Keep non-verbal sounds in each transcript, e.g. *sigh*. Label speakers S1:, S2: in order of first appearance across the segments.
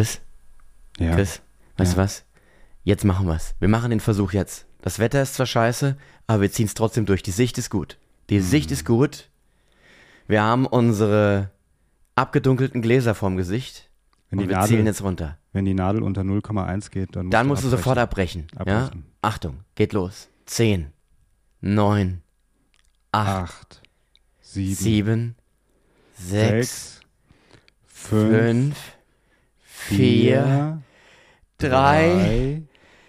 S1: Chris,
S2: Ja.
S1: Chris, weißt
S2: Ja.
S1: du was? Jetzt machen wir's. Wir machen den Versuch jetzt. Das Wetter ist zwar scheiße, aber wir ziehen's trotzdem durch. Die Sicht ist gut. Die
S2: Mhm.
S1: Sicht ist gut. Wir haben unsere abgedunkelten Gläser vorm Gesicht.
S2: Wenn
S1: und wir
S2: Nadel,
S1: zählen jetzt runter.
S2: wenn die Nadel unter 0,1 geht, dann musst
S1: Dann
S2: du
S1: musst du
S2: abbrechen.
S1: sofort abbrechen. Ja?
S2: Abbrechen.
S1: Achtung, geht los. Zehn, neun, acht,
S2: Acht, sieben,
S1: sieben, sechs,
S2: sechs, fünf,
S1: fünf, vier, drei,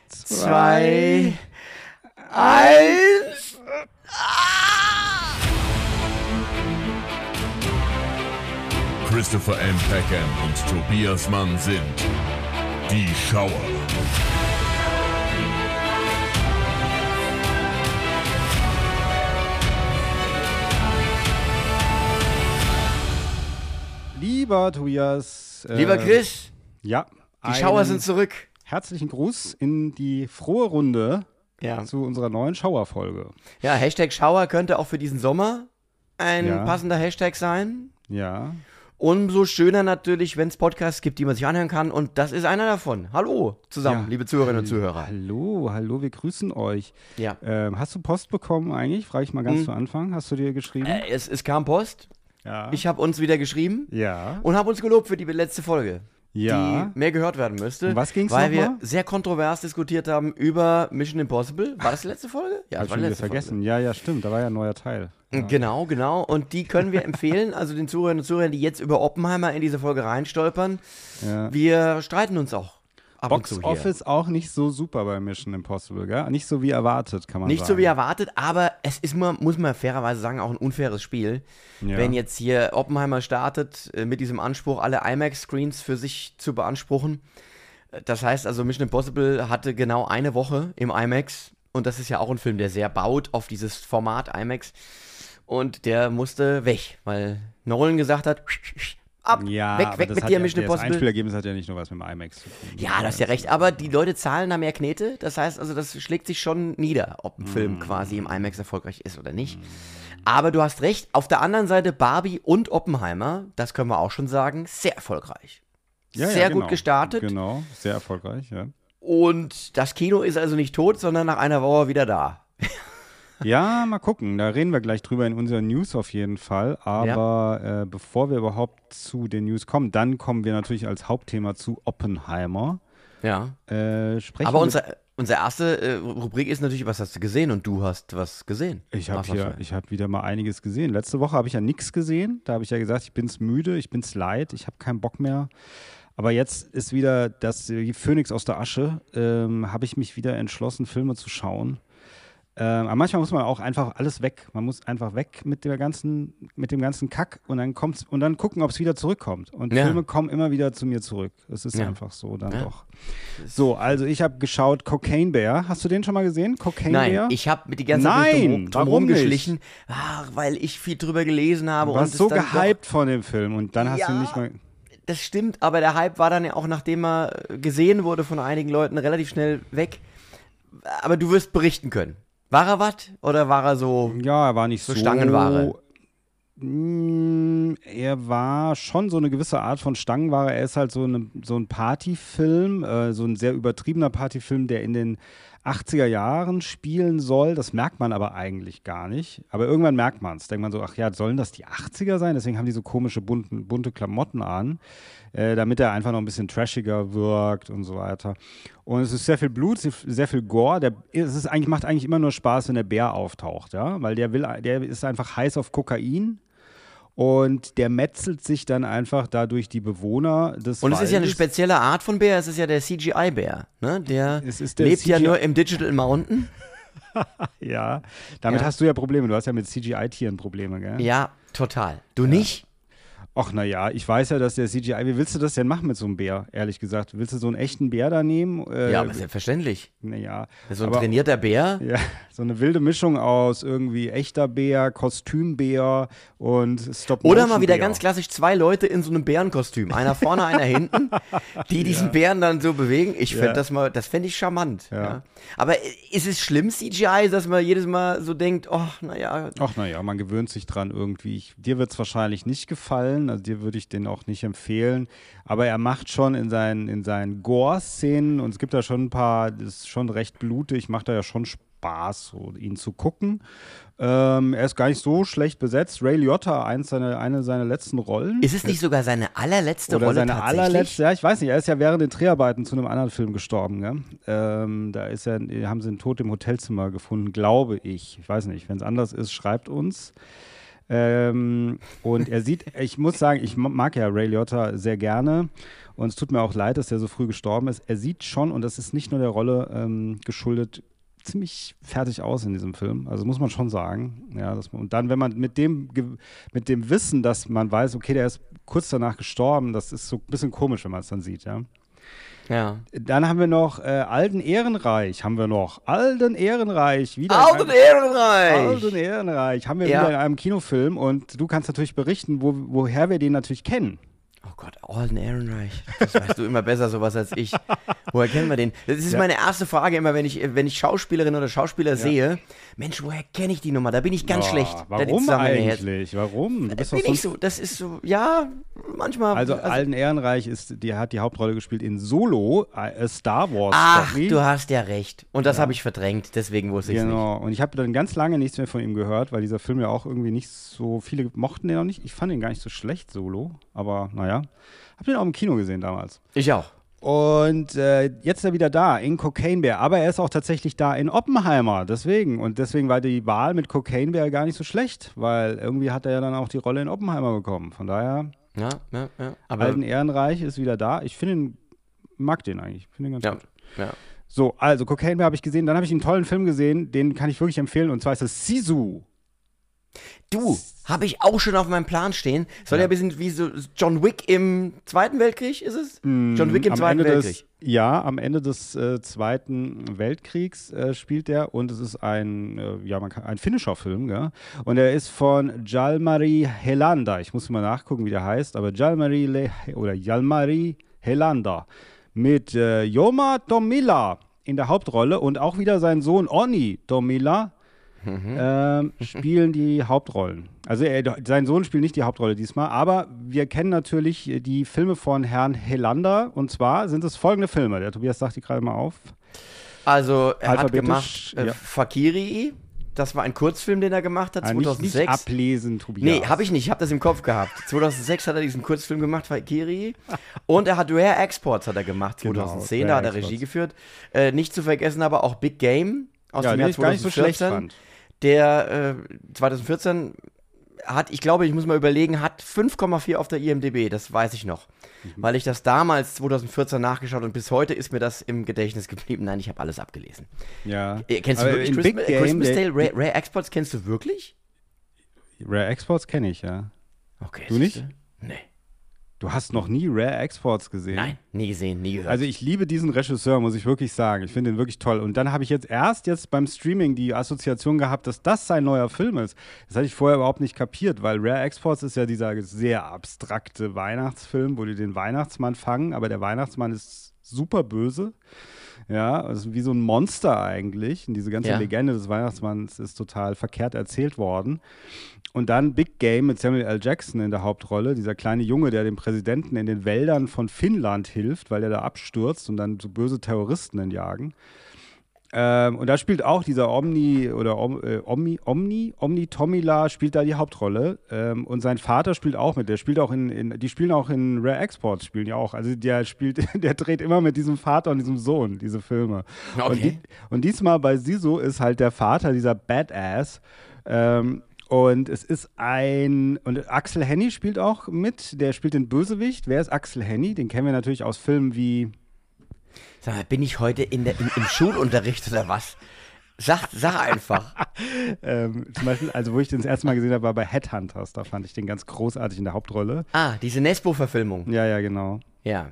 S1: zwei, eins.
S3: Christopher M. Peckham und Tobias Mann sind die Schauer.
S2: Lieber Tobias. äh,
S1: Lieber Chris,
S2: Ja.
S1: die Schauer sind zurück.
S2: Herzlichen Gruß in die frohe Runde
S1: Ja.
S2: zu unserer neuen Schauerfolge.
S1: ja, Hashtag Schauer könnte auch für diesen Sommer ein
S2: Ja.
S1: passender Hashtag sein.
S2: Ja.
S1: Umso schöner natürlich, wenn es Podcasts gibt, die man sich anhören kann. Und das ist einer davon. Hallo zusammen,
S2: Ja.
S1: liebe Zuhörerinnen und Zuhörer.
S2: Hallo, hallo, wir grüßen euch.
S1: Ja.
S2: Ähm, hast du Post bekommen eigentlich? Frage ich mal ganz
S1: Hm.
S2: zu Anfang. Hast du dir geschrieben?
S1: Äh, es, es kam Post.
S2: ja.
S1: Ich habe uns wieder geschrieben
S2: ja.
S1: und habe uns gelobt für die letzte Folge.
S2: Ja.
S1: Die mehr gehört werden müsste.
S2: Was ging's
S1: Weil wir
S2: mal?
S1: sehr kontrovers diskutiert haben über Mission Impossible. War das die letzte Folge? Ja,
S2: Hab
S1: das war die letzte
S2: vergessen. Ja, ja, stimmt. Da war ja ein neuer Teil.
S1: Folge. Genau, genau. Und die können wir empfehlen, also den Zuhörern und Zuhörern, die jetzt über Oppenheimer in diese Folge reinstolpern.
S2: Ja.
S1: Wir streiten uns auch ab
S2: Box. Office auch nicht so super bei Mission Impossible, gell? Nicht so wie erwartet, kann man
S1: Nicht
S2: sagen.
S1: so wie erwartet, aber es ist mal, muss man fairerweise sagen, auch ein unfaires Spiel.
S2: Ja.
S1: Wenn jetzt hier Oppenheimer startet, äh, mit diesem Anspruch, alle IMAX-Screens für sich zu beanspruchen. Das heißt also, Mission Impossible hatte genau eine Woche im IMAX. Und das ist ja auch ein Film, der sehr baut auf dieses Format IMAX. Und der musste weg, weil Nolan gesagt hat, ab,
S2: Ja,
S1: weg, weg
S2: das
S1: mit dir,
S2: ja,
S1: Mission
S2: Das
S1: Impossible.
S2: Einspielergebnis hat ja nicht nur was mit dem IMAX zu tun.
S1: Ja, du hast ja recht, aber die Leute zahlen da mehr Knete. Das heißt also, das schlägt sich schon nieder, ob ein
S2: Mm.
S1: Film quasi im IMAX erfolgreich ist oder nicht. Aber du hast recht, auf der anderen Seite Barbie und Oppenheimer, das können wir auch schon sagen, sehr erfolgreich.
S2: Ja, ja,
S1: sehr
S2: genau.
S1: gut gestartet.
S2: Genau, sehr erfolgreich, ja.
S1: Und das Kino ist also nicht tot, sondern nach einer Woche wieder da.
S2: Ja, mal gucken. Da reden wir gleich drüber in unseren News auf jeden Fall. Aber äh, bevor wir überhaupt zu den News kommen, dann kommen wir natürlich als Hauptthema zu Oppenheimer.
S1: Ja.
S2: Äh, sprechen
S1: Aber
S2: wir-
S1: unsere, erste äh, Rubrik ist natürlich, was hast du gesehen? Und du hast was gesehen.
S2: Ich habe habe wieder mal einiges gesehen. Letzte Woche habe ich ja nichts gesehen. Da habe ich ja gesagt, ich bin's müde, ich bin's leid, ich habe keinen Bock mehr. Aber jetzt ist wieder das Phönix aus der Asche. Ähm, habe ich mich wieder entschlossen, Filme zu schauen. Ähm, aber manchmal muss man auch einfach alles weg. Man muss einfach weg mit der ganzen, mit dem ganzen Kack und dann kommt's und dann gucken, ob es wieder zurückkommt. Und
S1: Ja.
S2: Filme kommen immer wieder zu mir zurück. Es ist
S1: Ja.
S2: einfach so dann
S1: Ja.
S2: doch. So, also ich habe geschaut Cocaine Bear. Hast du den schon mal gesehen? Cocaine
S1: Nein,
S2: Bear?
S1: ich habe mit die ganze Zeit
S2: Nein,
S1: drum,
S2: warum nicht?
S1: rumgeschlichen, ach, weil ich viel drüber gelesen habe.
S2: Du
S1: und
S2: warst so gehypt von dem Film und dann hast du nicht mal.
S1: Das stimmt, aber der Hype war dann ja auch, nachdem er äh, gesehen wurde von einigen Leuten, relativ schnell weg. Aber du wirst berichten können. War er was oder war er so?
S2: Ja, er war nicht so.
S1: So Stangenware.
S2: Mm, Er war schon so eine gewisse Art von Stangenware. Er ist halt so, eine, so ein Partyfilm, äh, so ein sehr übertriebener Partyfilm, der in den 80er Jahren spielen soll. Das merkt man aber eigentlich gar nicht. Aber irgendwann merkt man es. Denkt man so, ach ja, sollen das die 80er sein? Deswegen haben die so komische bunten, bunte Klamotten an, äh, damit er einfach noch ein bisschen trashiger wirkt und so weiter. Und es ist sehr viel Blut, sehr- viel Gore. Der, es ist eigentlich, macht eigentlich immer nur Spaß, wenn der Bär auftaucht, ja, weil der will, der ist einfach heiß auf Kokain. Und der metzelt sich dann einfach dadurch die Bewohner des
S1: Und es ist ja eine
S2: Waldes.
S1: spezielle Art von Bär, es ist ja der CGI-Bär. Ne? Der,
S2: der
S1: lebt ja
S2: CGI
S1: nur im Digital Mountain. *laughs*
S2: Ja, damit
S1: Ja.
S2: hast du ja Probleme. Du hast ja mit CGI-Tieren Probleme, gell?
S1: Ja, total. Du nicht?
S2: Ach, naja, ich weiß ja, dass der CGI. Wie willst du das denn machen mit so einem Bär, ehrlich gesagt? Willst du so einen echten Bär da nehmen? Äh,
S1: Ja, aber selbstverständlich.
S2: Naja.
S1: So ein
S2: aber-
S1: trainierter Bär.
S2: Ja, so eine wilde Mischung aus irgendwie echter Bär, Kostümbär und stop
S1: Oder mal wieder ganz klassisch zwei Leute in so einem Bärenkostüm. Einer vorne, einer hinten, die *laughs* diesen Bären dann so bewegen. Ich fände
S2: Ja.
S1: das mal, das fände ich charmant. Ja.
S2: Ja.
S1: Aber ist es schlimm, CGI, dass man jedes Mal so denkt, oh, naja,
S2: Ach naja, man gewöhnt sich dran irgendwie. Ich, dir wird es wahrscheinlich nicht gefallen. Gefallen. Also dir würde ich den auch nicht empfehlen. Aber er macht schon in seinen, in seinen Gore-Szenen und es gibt da schon ein paar, das ist schon recht blutig, macht da ja schon Spaß, so, ihn zu gucken. Ähm, er ist gar nicht so schlecht besetzt. Ray Liotta, eins seine, eine seiner letzten Rollen.
S1: Ist es nicht sogar seine allerletzte
S2: Oder
S1: Rolle
S2: seine
S1: tatsächlich?
S2: allerletzte, ja, ich weiß nicht, er ist ja während den Dreharbeiten zu einem anderen Film gestorben, gell? Ähm, da ist er, haben sie ihn tot im Hotelzimmer gefunden, glaube ich. Ich weiß nicht, wenn es anders ist, schreibt uns. Ähm, und er sieht, ich muss sagen, ich mag ja Ray Liotta sehr gerne. Und es tut mir auch leid, dass er so früh gestorben ist. Er sieht schon, und das ist nicht nur der Rolle ähm, geschuldet, ziemlich fertig aus in diesem Film. Also muss man schon sagen. Ja, dass und dann, wenn man mit dem, mit dem Wissen, dass man weiß, okay, der ist kurz danach gestorben, das ist so ein bisschen komisch, wenn man es dann sieht, ja.
S1: Ja.
S2: Dann haben wir noch äh, Alten Ehrenreich, haben wir noch. Alten Ehrenreich, wieder. in
S1: Alten
S2: einem-
S1: Ehrenreich!
S2: Alten Ehrenreich, haben wir
S1: Ja.
S2: wieder in einem Kinofilm und du kannst natürlich berichten, wo, woher wir den natürlich kennen.
S1: Oh Gott, Alden Ehrenreich. Das weißt du immer besser sowas als ich. Woher kennen wir den? Das ist
S2: Ja.
S1: meine erste Frage immer, wenn ich, wenn ich Schauspielerin oder Schauspieler sehe. Mensch, woher kenne ich die Nummer? Da bin ich ganz
S2: Oh,
S1: schlecht.
S2: Warum eigentlich? Warum? Du bist
S1: Bin ich so, das ist so, ja, manchmal.
S2: Also, Alten Ehrenreich ist, die hat die Hauptrolle gespielt in Solo, äh, Star Wars
S1: Ach, du hast ja recht. Und das habe ich verdrängt, deswegen wusste ich es nicht.
S2: Genau. Und ich habe dann ganz lange nichts mehr von ihm gehört, weil dieser Film ja auch irgendwie nicht so viele mochten den auch nicht. Ich fand ihn gar nicht so schlecht, Solo. Aber naja. Hab den auch im Kino gesehen damals.
S1: Ich auch.
S2: Und äh, jetzt ist er wieder da in Cocaine Bear. Aber er ist auch tatsächlich da in Oppenheimer. Deswegen. Und deswegen war die Wahl mit Cocaine Bear gar nicht so schlecht, weil irgendwie hat er ja dann auch die Rolle in Oppenheimer bekommen. Von daher,
S1: Ja, ja, ja. Aber
S2: Alten Ehrenreich ist wieder da. Ich finde ihn, mag den eigentlich. Ich finde ihn ganz
S1: ja,
S2: gut.
S1: ja.
S2: So, also Cocaine Bear habe ich gesehen. Dann habe ich einen tollen Film gesehen, den kann ich wirklich empfehlen. Und zwar ist es Sisu.
S1: Du, habe ich auch schon auf meinem Plan stehen. Soll ja, ein bisschen wie so John Wick im Zweiten Weltkrieg, ist es? John Wick im Zweiten
S2: Ende
S1: Weltkrieg.
S2: Des, ja, am Ende des äh, Zweiten Weltkriegs äh, spielt er und es ist ein, äh, ja, man kann, ein finnischer Film, gell? Und er ist von Jalmari Helander. Ich muss mal nachgucken, wie der heißt, aber Jalmari Le oder Jalmari Helander mit äh, Joma Tomila in der Hauptrolle und auch wieder sein Sohn Onni Tomila ähm, spielen die Hauptrollen. Also er, sein Sohn spielt nicht die Hauptrolle diesmal, aber wir kennen natürlich die Filme von Herrn Helander und zwar sind es folgende Filme. Der Tobias sagt die gerade mal auf.
S1: Also, er hat gemacht äh,
S2: ja.
S1: Fakiri. Das war ein Kurzfilm, den er gemacht hat,
S2: Ah, nicht,
S1: 2006.
S2: nicht ablesen, Tobias.
S1: Nee, habe ich nicht. Ich habe das im Kopf gehabt. *laughs* 2006 hat er diesen Kurzfilm gemacht, Fakiri. Und er hat Rare Exports hat er gemacht,
S2: Genau,
S1: 2010.
S2: Rare
S1: da hat er. Regie geführt. Äh, nicht zu vergessen aber auch Big Game aus
S2: ja,
S1: dem Jahr
S2: ich gar nicht so
S1: 2014.
S2: schlecht fand.
S1: Der äh, 2014 hat, ich glaube, ich muss mal überlegen, hat 5,4 auf der IMDb, das weiß ich noch.
S2: Mhm.
S1: Weil ich das damals 2014 nachgeschaut und bis heute ist mir das im Gedächtnis geblieben. Nein, ich habe alles abgelesen.
S2: Ja.
S1: Äh, kennst du
S2: Aber
S1: wirklich
S2: in
S1: Christmas,
S2: Game,
S1: Christmas Tale, Rare, Rare Exports kennst du wirklich?
S2: Rare Exports kenne ich, ja.
S1: Okay.
S2: Du nicht?
S1: siehste? Nee.
S2: Du hast noch nie Rare Exports gesehen?
S1: Nein, nie gesehen, nie gehört.
S2: Also ich liebe diesen Regisseur, muss ich wirklich sagen. Ich finde ihn wirklich toll. Und dann habe ich jetzt erst jetzt beim Streaming die Assoziation gehabt, dass das sein neuer Film ist. Das hatte ich vorher überhaupt nicht kapiert, weil Rare Exports ist ja dieser sehr abstrakte Weihnachtsfilm, wo die den Weihnachtsmann fangen, aber der Weihnachtsmann ist super böse. Ja, also wie so ein Monster eigentlich. Und diese ganze
S1: Ja.
S2: Legende des Weihnachtsmanns ist total verkehrt erzählt worden. Und dann Big Game mit Samuel L. Jackson in der Hauptrolle, dieser kleine Junge, der dem Präsidenten in den Wäldern von Finnland hilft, weil er da abstürzt und dann so böse Terroristen entjagen. Ähm, und da spielt auch dieser Omni oder Om, äh, Omni, Omni, Omni Tomila spielt da die Hauptrolle. Ähm, und sein Vater spielt auch mit. Der spielt auch in, in, die spielen auch in Rare Exports, spielen ja auch. Also der spielt, *laughs* der dreht immer mit diesem Vater und diesem Sohn diese Filme. Und,
S1: Okay.
S2: die, und diesmal bei Sisu ist halt der Vater dieser Badass. Ähm, und es ist ein. Und Axel Henny spielt auch mit. Der spielt den Bösewicht. Wer ist Axel Henny? Den kennen wir natürlich aus Filmen wie.
S1: Sag mal, bin ich heute in der, in, im Schulunterricht oder was? Sag, sag einfach. *laughs*
S2: Ähm, zum Beispiel, also wo ich den das erste Mal gesehen habe, war bei Headhunters. Da fand ich den ganz großartig in der Hauptrolle.
S1: Ah, diese Nesbo-Verfilmung.
S2: Ja, ja, genau.
S1: Ja.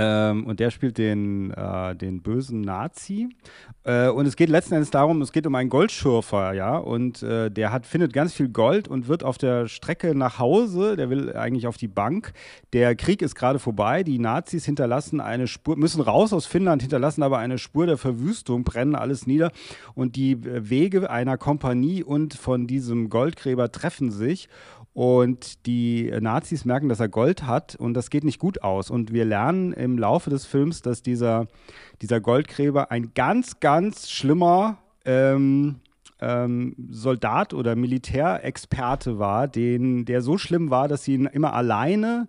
S2: Ähm, und der spielt den, äh, den bösen Nazi. Äh, und es geht letzten Endes darum, es geht um einen Goldschürfer, ja. Und äh, der hat, findet ganz viel Gold und wird auf der Strecke nach Hause, der will eigentlich auf die Bank. Der Krieg ist gerade vorbei. Die Nazis hinterlassen eine Spur, müssen raus aus Finnland, hinterlassen aber eine Spur der Verwüstung, brennen alles nieder. Und die äh, Wege einer Kompanie und von diesem Goldgräber treffen sich. Und die Nazis merken, dass er Gold hat und das geht nicht gut aus. Und wir lernen im Laufe des Films, dass dieser, dieser Goldgräber ein ganz, ganz schlimmer ähm, ähm, Soldat oder Militärexperte war, den, der so schlimm war, dass sie ihn immer alleine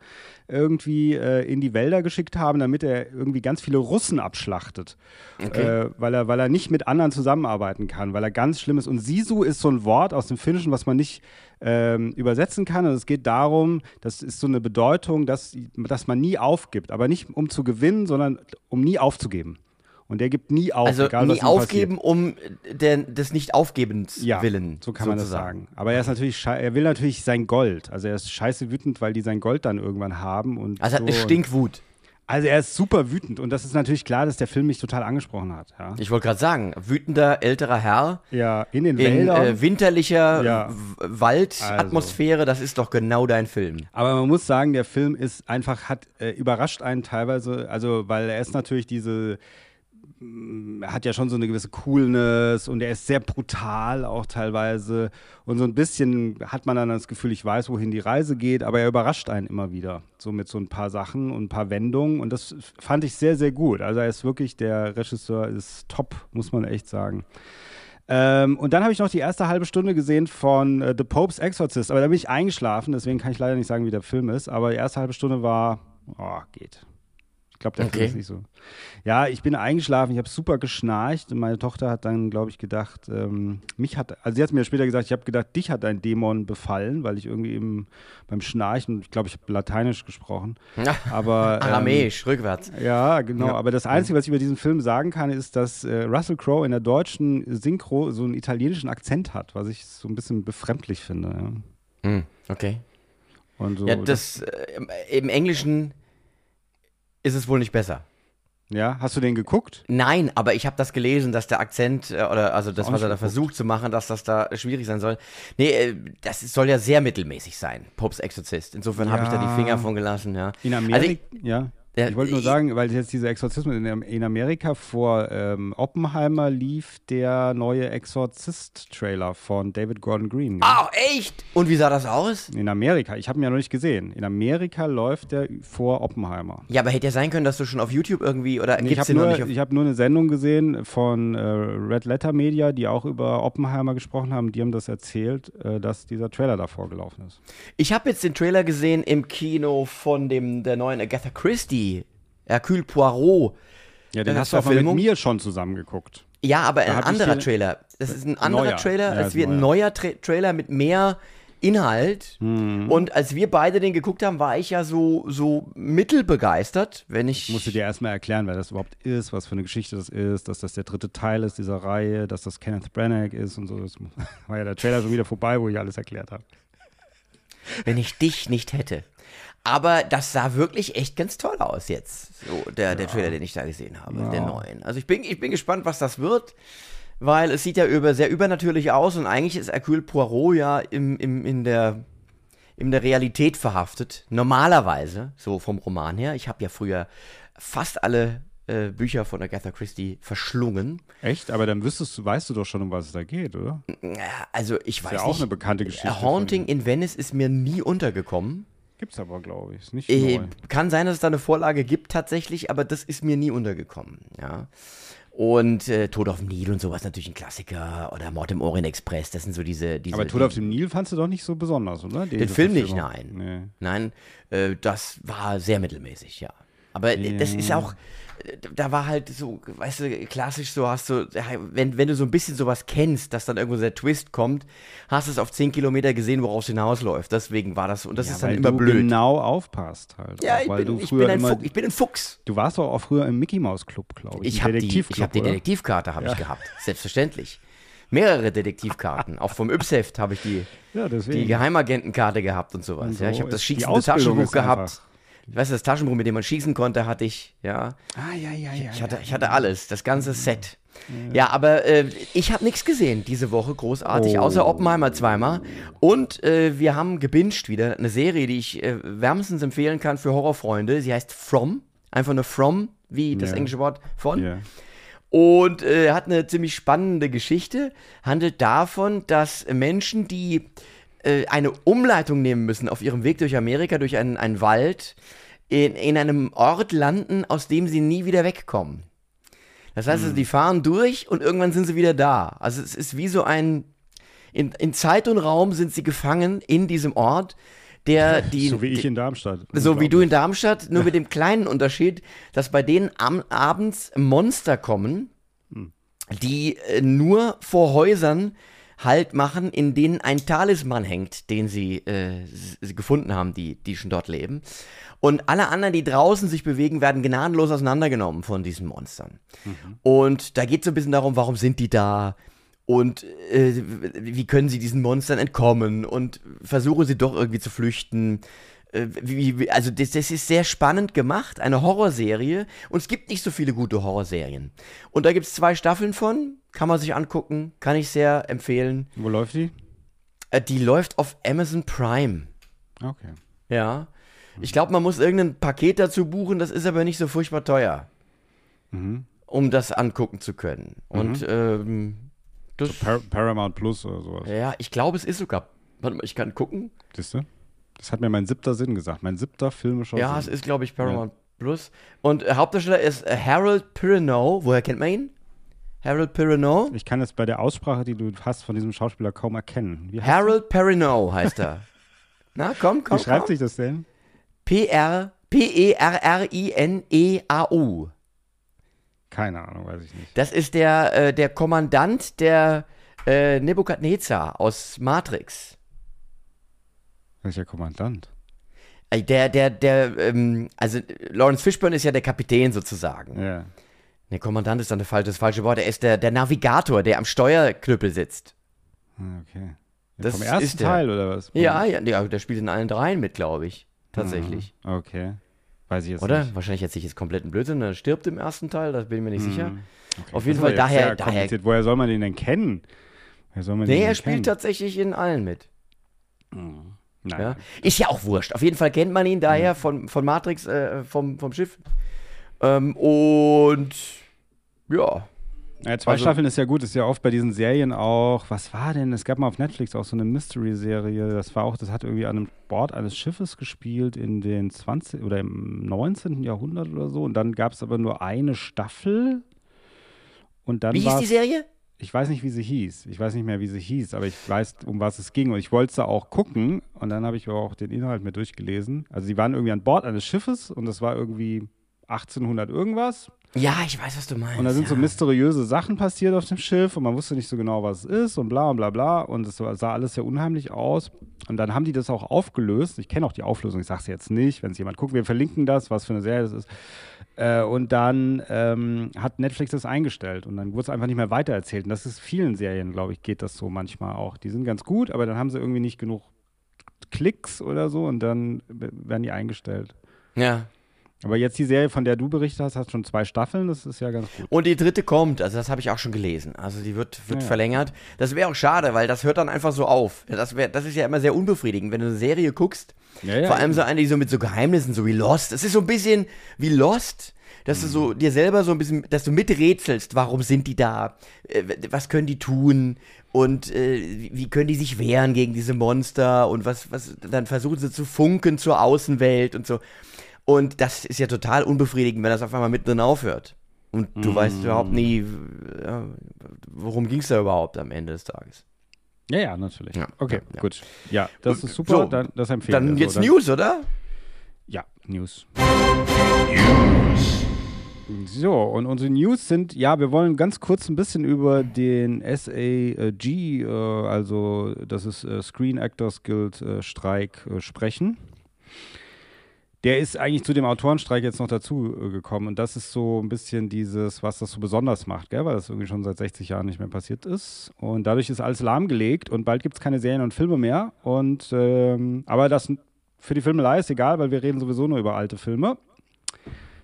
S2: irgendwie äh, in die Wälder geschickt haben, damit er irgendwie ganz viele Russen abschlachtet. Okay. Äh, weil, er, weil er nicht mit anderen zusammenarbeiten kann, weil er ganz schlimm ist. Und Sisu ist so ein Wort aus dem Finnischen, was man nicht ähm, übersetzen kann. Und es geht darum, das ist so eine Bedeutung, dass, dass man nie aufgibt. Aber nicht um zu gewinnen, sondern um nie aufzugeben. Und der gibt nie auf.
S1: Also
S2: egal,
S1: nie aufgeben passiert. um der, des Nicht-Aufgebens
S2: ja,
S1: willen.
S2: So kann sozusagen. man das sagen. Aber er ist natürlich, er will natürlich sein Gold. Also er ist scheiße wütend, weil die sein Gold dann irgendwann haben. Und
S1: also
S2: so.
S1: hat eine Stinkwut.
S2: Also er ist super wütend und das ist natürlich klar, dass der Film mich total angesprochen hat. Ja.
S1: Ich wollte gerade sagen, wütender älterer Herr.
S2: Ja, in den
S1: in,
S2: Wäldern.
S1: Äh, winterlicher ja. Waldatmosphäre, also. das ist doch genau dein Film.
S2: Aber man muss sagen, der Film ist einfach, hat äh, überrascht einen teilweise, also weil er ist natürlich diese er hat ja schon so eine gewisse Coolness und er ist sehr brutal auch teilweise. Und so ein bisschen hat man dann das Gefühl, ich weiß, wohin die Reise geht, aber er überrascht einen immer wieder. So mit so ein paar Sachen und ein paar Wendungen. Und das fand ich sehr, sehr gut. Also er ist wirklich, der Regisseur ist top, muss man echt sagen. Ähm, und dann habe ich noch die erste halbe Stunde gesehen von äh, The Pope's Exorcist. Aber da bin ich eingeschlafen, deswegen kann ich leider nicht sagen, wie der Film ist. Aber die erste halbe Stunde war, oh, geht. Ich glaube, der okay. Film ist nicht so. Ja, ich bin eingeschlafen, ich habe super geschnarcht und meine Tochter hat dann, glaube ich, gedacht, ähm, mich hat, also sie hat mir später gesagt, ich habe gedacht, dich hat ein Dämon befallen, weil ich irgendwie eben beim Schnarchen, ich glaube, ich habe Lateinisch gesprochen. aber *laughs*
S1: ähm, Aramäisch, rückwärts.
S2: Ja, genau. Ja. Aber das Einzige, was ich über diesen Film sagen kann, ist, dass äh, Russell Crowe in der deutschen Synchro so einen italienischen Akzent hat, was ich so ein bisschen befremdlich finde.
S1: Ja. Mm, okay.
S2: So,
S1: ja, das, äh, im Englischen ist es wohl nicht besser.
S2: Ja, hast du den geguckt?
S1: Nein, aber ich habe das gelesen, dass der Akzent äh, oder also das, was er da versucht zu machen, dass das da schwierig sein soll. Nee, äh, das soll ja sehr mittelmäßig sein, Popes Exorzist. Insofern ja. habe ich da die Finger von gelassen, ja.
S2: In Amerika, also ich, ja. Der, ich wollte nur sagen, weil jetzt dieser Exorzismus in, in Amerika vor ähm, Oppenheimer lief der neue Exorzist-Trailer von David Gordon Green.
S1: Ach, echt? Und wie sah das aus?
S2: In Amerika. Ich habe ihn ja noch nicht gesehen. In Amerika läuft der vor Oppenheimer.
S1: Ja, aber hätte ja sein können, dass du schon auf YouTube irgendwie oder
S2: nee, ich habe nur, hab nur eine Sendung gesehen von äh, Red Letter Media, die auch über Oppenheimer gesprochen haben. Die haben das erzählt, äh, dass dieser Trailer davor gelaufen ist.
S1: Ich habe jetzt den Trailer gesehen im Kino von dem der neuen Agatha Christie Hercule Poirot.
S2: Ja, den hast du auch mit mir schon zusammengeguckt.
S1: Ja, aber ein anderer Trailer. Das ist ein anderer neuer. Trailer, als ja, wir ein neuer Tra Trailer mit mehr Inhalt. Mhm. Und als wir beide den geguckt haben, war ich ja so, so mittelbegeistert, wenn ich.
S2: Ich musste dir erstmal erklären, wer das überhaupt ist, was für eine Geschichte das ist, dass das der dritte Teil ist dieser Reihe, dass das Kenneth Branagh ist und so. Das *laughs* war ja der Trailer schon wieder vorbei, wo ich alles erklärt habe.
S1: Wenn ich dich nicht hätte. Aber das sah wirklich echt ganz toll aus jetzt. So, der, ja. der Trailer, den ich da gesehen habe, ja. der neuen. Also ich bin, ich bin gespannt, was das wird, weil es sieht ja über, sehr übernatürlich aus und eigentlich ist Hercule Poirot ja im, im, in der in der Realität verhaftet. Normalerweise, so vom Roman her. Ich habe ja früher fast alle äh, Bücher von Agatha Christie verschlungen.
S2: Echt? Aber dann wüsstest du, weißt du doch schon, um was es da geht, oder?
S1: Also ich
S2: ist
S1: weiß
S2: ja auch
S1: nicht.
S2: eine bekannte Geschichte.
S1: A Haunting in Venice ist mir nie untergekommen.
S2: Gibt es aber, glaube ich. Ist nicht
S1: äh, Kann sein, dass es da eine Vorlage gibt tatsächlich, aber das ist mir nie untergekommen. Ja. Und äh, Tod auf dem Nil und sowas natürlich ein Klassiker. Oder Mord im Orient Express, das sind so diese. diese
S2: aber Tod auf dem Nil fandst du doch nicht so besonders, oder?
S1: Den, den Film nicht, nein. Nee. Nein, äh, das war sehr mittelmäßig, ja. Aber ja. das ist auch, da war halt so, weißt du, klassisch so hast du, wenn, wenn du so ein bisschen sowas kennst, dass dann irgendwo der Twist kommt, hast du es auf 10 Kilometer gesehen, woraus es hinausläuft. Deswegen war das, und das ja, ist dann immer blöd.
S2: du genau aufpasst halt.
S1: Ja, auch, ich, bin, ich, bin immer, ich bin ein Fuchs.
S2: Du warst doch auch früher im Mickey Mouse Club, glaube ich.
S1: Ich habe die, ich hab die Detektivkarte habe ja. ich gehabt, selbstverständlich. Mehrere Detektivkarten, auch vom Yps-Heft habe ich die, *laughs* ja, die Geheimagentenkarte gehabt und sowas. So ja, ich habe das schießende Taschenbuch gehabt. Einfach weißt du, das Taschenbuch, mit dem man schießen konnte, hatte ich, ja.
S2: Ah, ja, ja, ja.
S1: Ich hatte, ich hatte alles, das ganze Set. Ja, ja aber äh, ich habe nichts gesehen diese Woche großartig, oh. außer Oppenheimer zweimal. Und äh, wir haben gebinged wieder eine Serie, die ich äh, wärmstens empfehlen kann für Horrorfreunde. Sie heißt From, einfach nur From, wie das yeah. englische Wort von. Und äh, hat eine ziemlich spannende Geschichte, handelt davon, dass Menschen, die äh, eine Umleitung nehmen müssen auf ihrem Weg durch Amerika, durch einen, einen Wald, in, in einem Ort landen, aus dem sie nie wieder wegkommen. Das heißt, also, die fahren durch und irgendwann sind sie wieder da. Also es ist wie so ein, in, in Zeit und Raum sind sie gefangen in diesem Ort, der *laughs* die.
S2: so wie ich in Darmstadt.
S1: So wie du in Darmstadt, nur mit dem *laughs* kleinen Unterschied, dass bei denen am, abends Monster kommen, die äh, nur vor Häusern Halt machen, in denen ein Talisman hängt, den sie, äh, s- gefunden haben, die, die schon dort leben. Und alle anderen, die draußen sich bewegen, werden gnadenlos auseinandergenommen von diesen Monstern. Und da geht es so ein bisschen darum, warum sind die da? Und äh, wie können sie diesen Monstern entkommen? Und versuchen sie doch irgendwie zu flüchten? Äh, wie, also das, das ist sehr spannend gemacht, eine Horrorserie. Und es gibt nicht so viele gute Horrorserien. Und da gibt es zwei Staffeln von, kann man sich angucken, kann ich sehr empfehlen.
S2: Wo läuft die?
S1: Äh, die läuft auf Amazon Prime.
S2: Okay.
S1: Ja. Ich glaube, man muss irgendein Paket dazu buchen, das ist aber nicht so furchtbar teuer,
S2: Mhm.
S1: um das angucken zu können. Und ähm, das,
S2: Par Paramount Plus oder sowas.
S1: ja, ich glaube, es ist sogar. Warte mal, ich kann gucken.
S2: Siehst du? Das hat mir mein siebter Sinn gesagt. Mein siebter filmischer
S1: Ja, es
S2: Sinn.
S1: ist, glaube ich, Paramount Plus. Und äh, Hauptdarsteller ist äh, Harold Perrineau. Woher kennt man ihn? Harold Perrineau?
S2: Ich kann es bei der Aussprache, die du hast von diesem Schauspieler, kaum erkennen.
S1: Harold Perrineau heißt er. *laughs* Na, komm, komm,
S2: Wie schreibt
S1: komm.
S2: sich das denn?
S1: P-R, E P-E-R-R-I-N-E-A-U.
S2: Keine Ahnung, weiß ich nicht.
S1: Das ist der, äh, der Kommandant der äh, Nebukadnezar aus Matrix.
S2: Welcher Kommandant?
S1: Äh, Der, der, der, ähm, also Lawrence Fishburne ist ja der Kapitän sozusagen.
S2: Ja.
S1: Der Kommandant ist dann das falsche, das falsche Wort. Er ist der, der Navigator, der am Steuerknüppel sitzt.
S2: Ah, Okay.
S1: Das
S2: Vom ersten
S1: ist der.
S2: Teil oder was?
S1: Ja, ja, der, der spielt in allen dreien mit, glaube ich. Tatsächlich.
S2: Mhm. Okay. Weiß ich jetzt
S1: Oder?
S2: nicht.
S1: Wahrscheinlich jetzt nicht jetzt kompletten Blödsinn. Er stirbt im ersten Teil, da bin ich mir nicht sicher.
S2: Mhm.
S1: Auf
S2: Das
S1: jeden
S2: ist
S1: Fall daher, daher.
S2: Woher soll man den denn kennen? Woher soll man den
S1: Nee,
S2: denn
S1: er spielt
S2: kennen?
S1: tatsächlich in allen mit.
S2: Nein.
S1: Ja? Ist ja auch wurscht. Auf jeden Fall kennt man ihn
S2: Mhm.
S1: daher von, von Matrix, äh, vom, vom Schiff. Ähm, und ja.
S2: Ja, zwei
S1: Also-
S2: Staffeln ist ja gut, ist ja oft bei diesen Serien auch. Was war denn? Es gab mal auf Netflix auch so eine Mystery-Serie. Das war auch, das hat irgendwie an einem Bord eines Schiffes gespielt in den 20. oder im 19. Jahrhundert oder so. Und dann gab es aber nur eine Staffel. Und dann
S1: Wie hieß die Serie?
S2: Ich weiß nicht, wie sie hieß. Ich weiß nicht mehr, wie sie hieß, aber ich weiß, um was es ging. Und ich wollte sie auch gucken. Und dann habe ich auch den Inhalt mir durchgelesen. Also, sie waren irgendwie an Bord eines Schiffes und das war irgendwie 1800 irgendwas.
S1: Ja, ich weiß, was du meinst.
S2: Und da sind
S1: ja.
S2: so mysteriöse Sachen passiert auf dem Schiff und man wusste nicht so genau, was es ist und bla und bla bla. Und es sah alles sehr unheimlich aus. Und dann haben die das auch aufgelöst. Ich kenne auch die Auflösung, ich sage es jetzt nicht, wenn es jemand guckt. Wir verlinken das, was für eine Serie das ist. Äh, und dann ähm, hat Netflix das eingestellt und dann wurde es einfach nicht mehr weitererzählt. Und das ist vielen Serien, glaube ich, geht das so manchmal auch. Die sind ganz gut, aber dann haben sie irgendwie nicht genug Klicks oder so und dann werden die eingestellt.
S1: Ja.
S2: Aber jetzt die Serie, von der du berichtet hast, hat schon zwei Staffeln, das ist ja ganz gut.
S1: Und die dritte kommt, also das habe ich auch schon gelesen. Also die wird, wird
S2: Ja, ja.
S1: verlängert. Das wäre auch schade, weil das hört dann einfach so auf. Das, wär, das ist ja immer sehr unbefriedigend, wenn du eine Serie guckst.
S2: Ja, ja,
S1: vor allem so eine, die so mit so Geheimnissen, so wie Lost. Das ist so ein bisschen wie Lost, dass du
S2: Mhm.
S1: so dir selber so ein bisschen, dass du miträtselst, warum sind die da? Äh, was können die tun? Und äh, wie- können die sich wehren gegen diese Monster? Und was, was, dann versuchen sie zu funken zur Außenwelt und so. Und das ist ja total unbefriedigend, wenn das auf einmal mittendrin aufhört. Und du weißt überhaupt nie, worum ging es da überhaupt am Ende des Tages.
S2: Ja, ja, natürlich.
S1: Ja,
S2: okay,
S1: ja,
S2: gut. Ja, das ist super,
S1: so.
S2: dann, das empfehle
S1: Dann
S2: ich.
S1: jetzt
S2: also,
S1: News, oder?
S2: Ja, News. So, und unsere News sind, ja, wir wollen ganz kurz ein bisschen über den SAG, äh, also das ist äh, Screen Actors Guild äh, Streik, äh, sprechen. Der ist eigentlich zu dem Autorenstreik jetzt noch dazu äh, gekommen und das ist so ein bisschen dieses, was das so besonders macht, gell? weil das irgendwie schon seit 60 Jahren nicht mehr passiert ist. Und dadurch ist alles lahmgelegt und bald gibt es keine Serien und Filme mehr. Und ähm, aber das für die Filmelei ist egal, weil wir reden sowieso nur über alte Filme.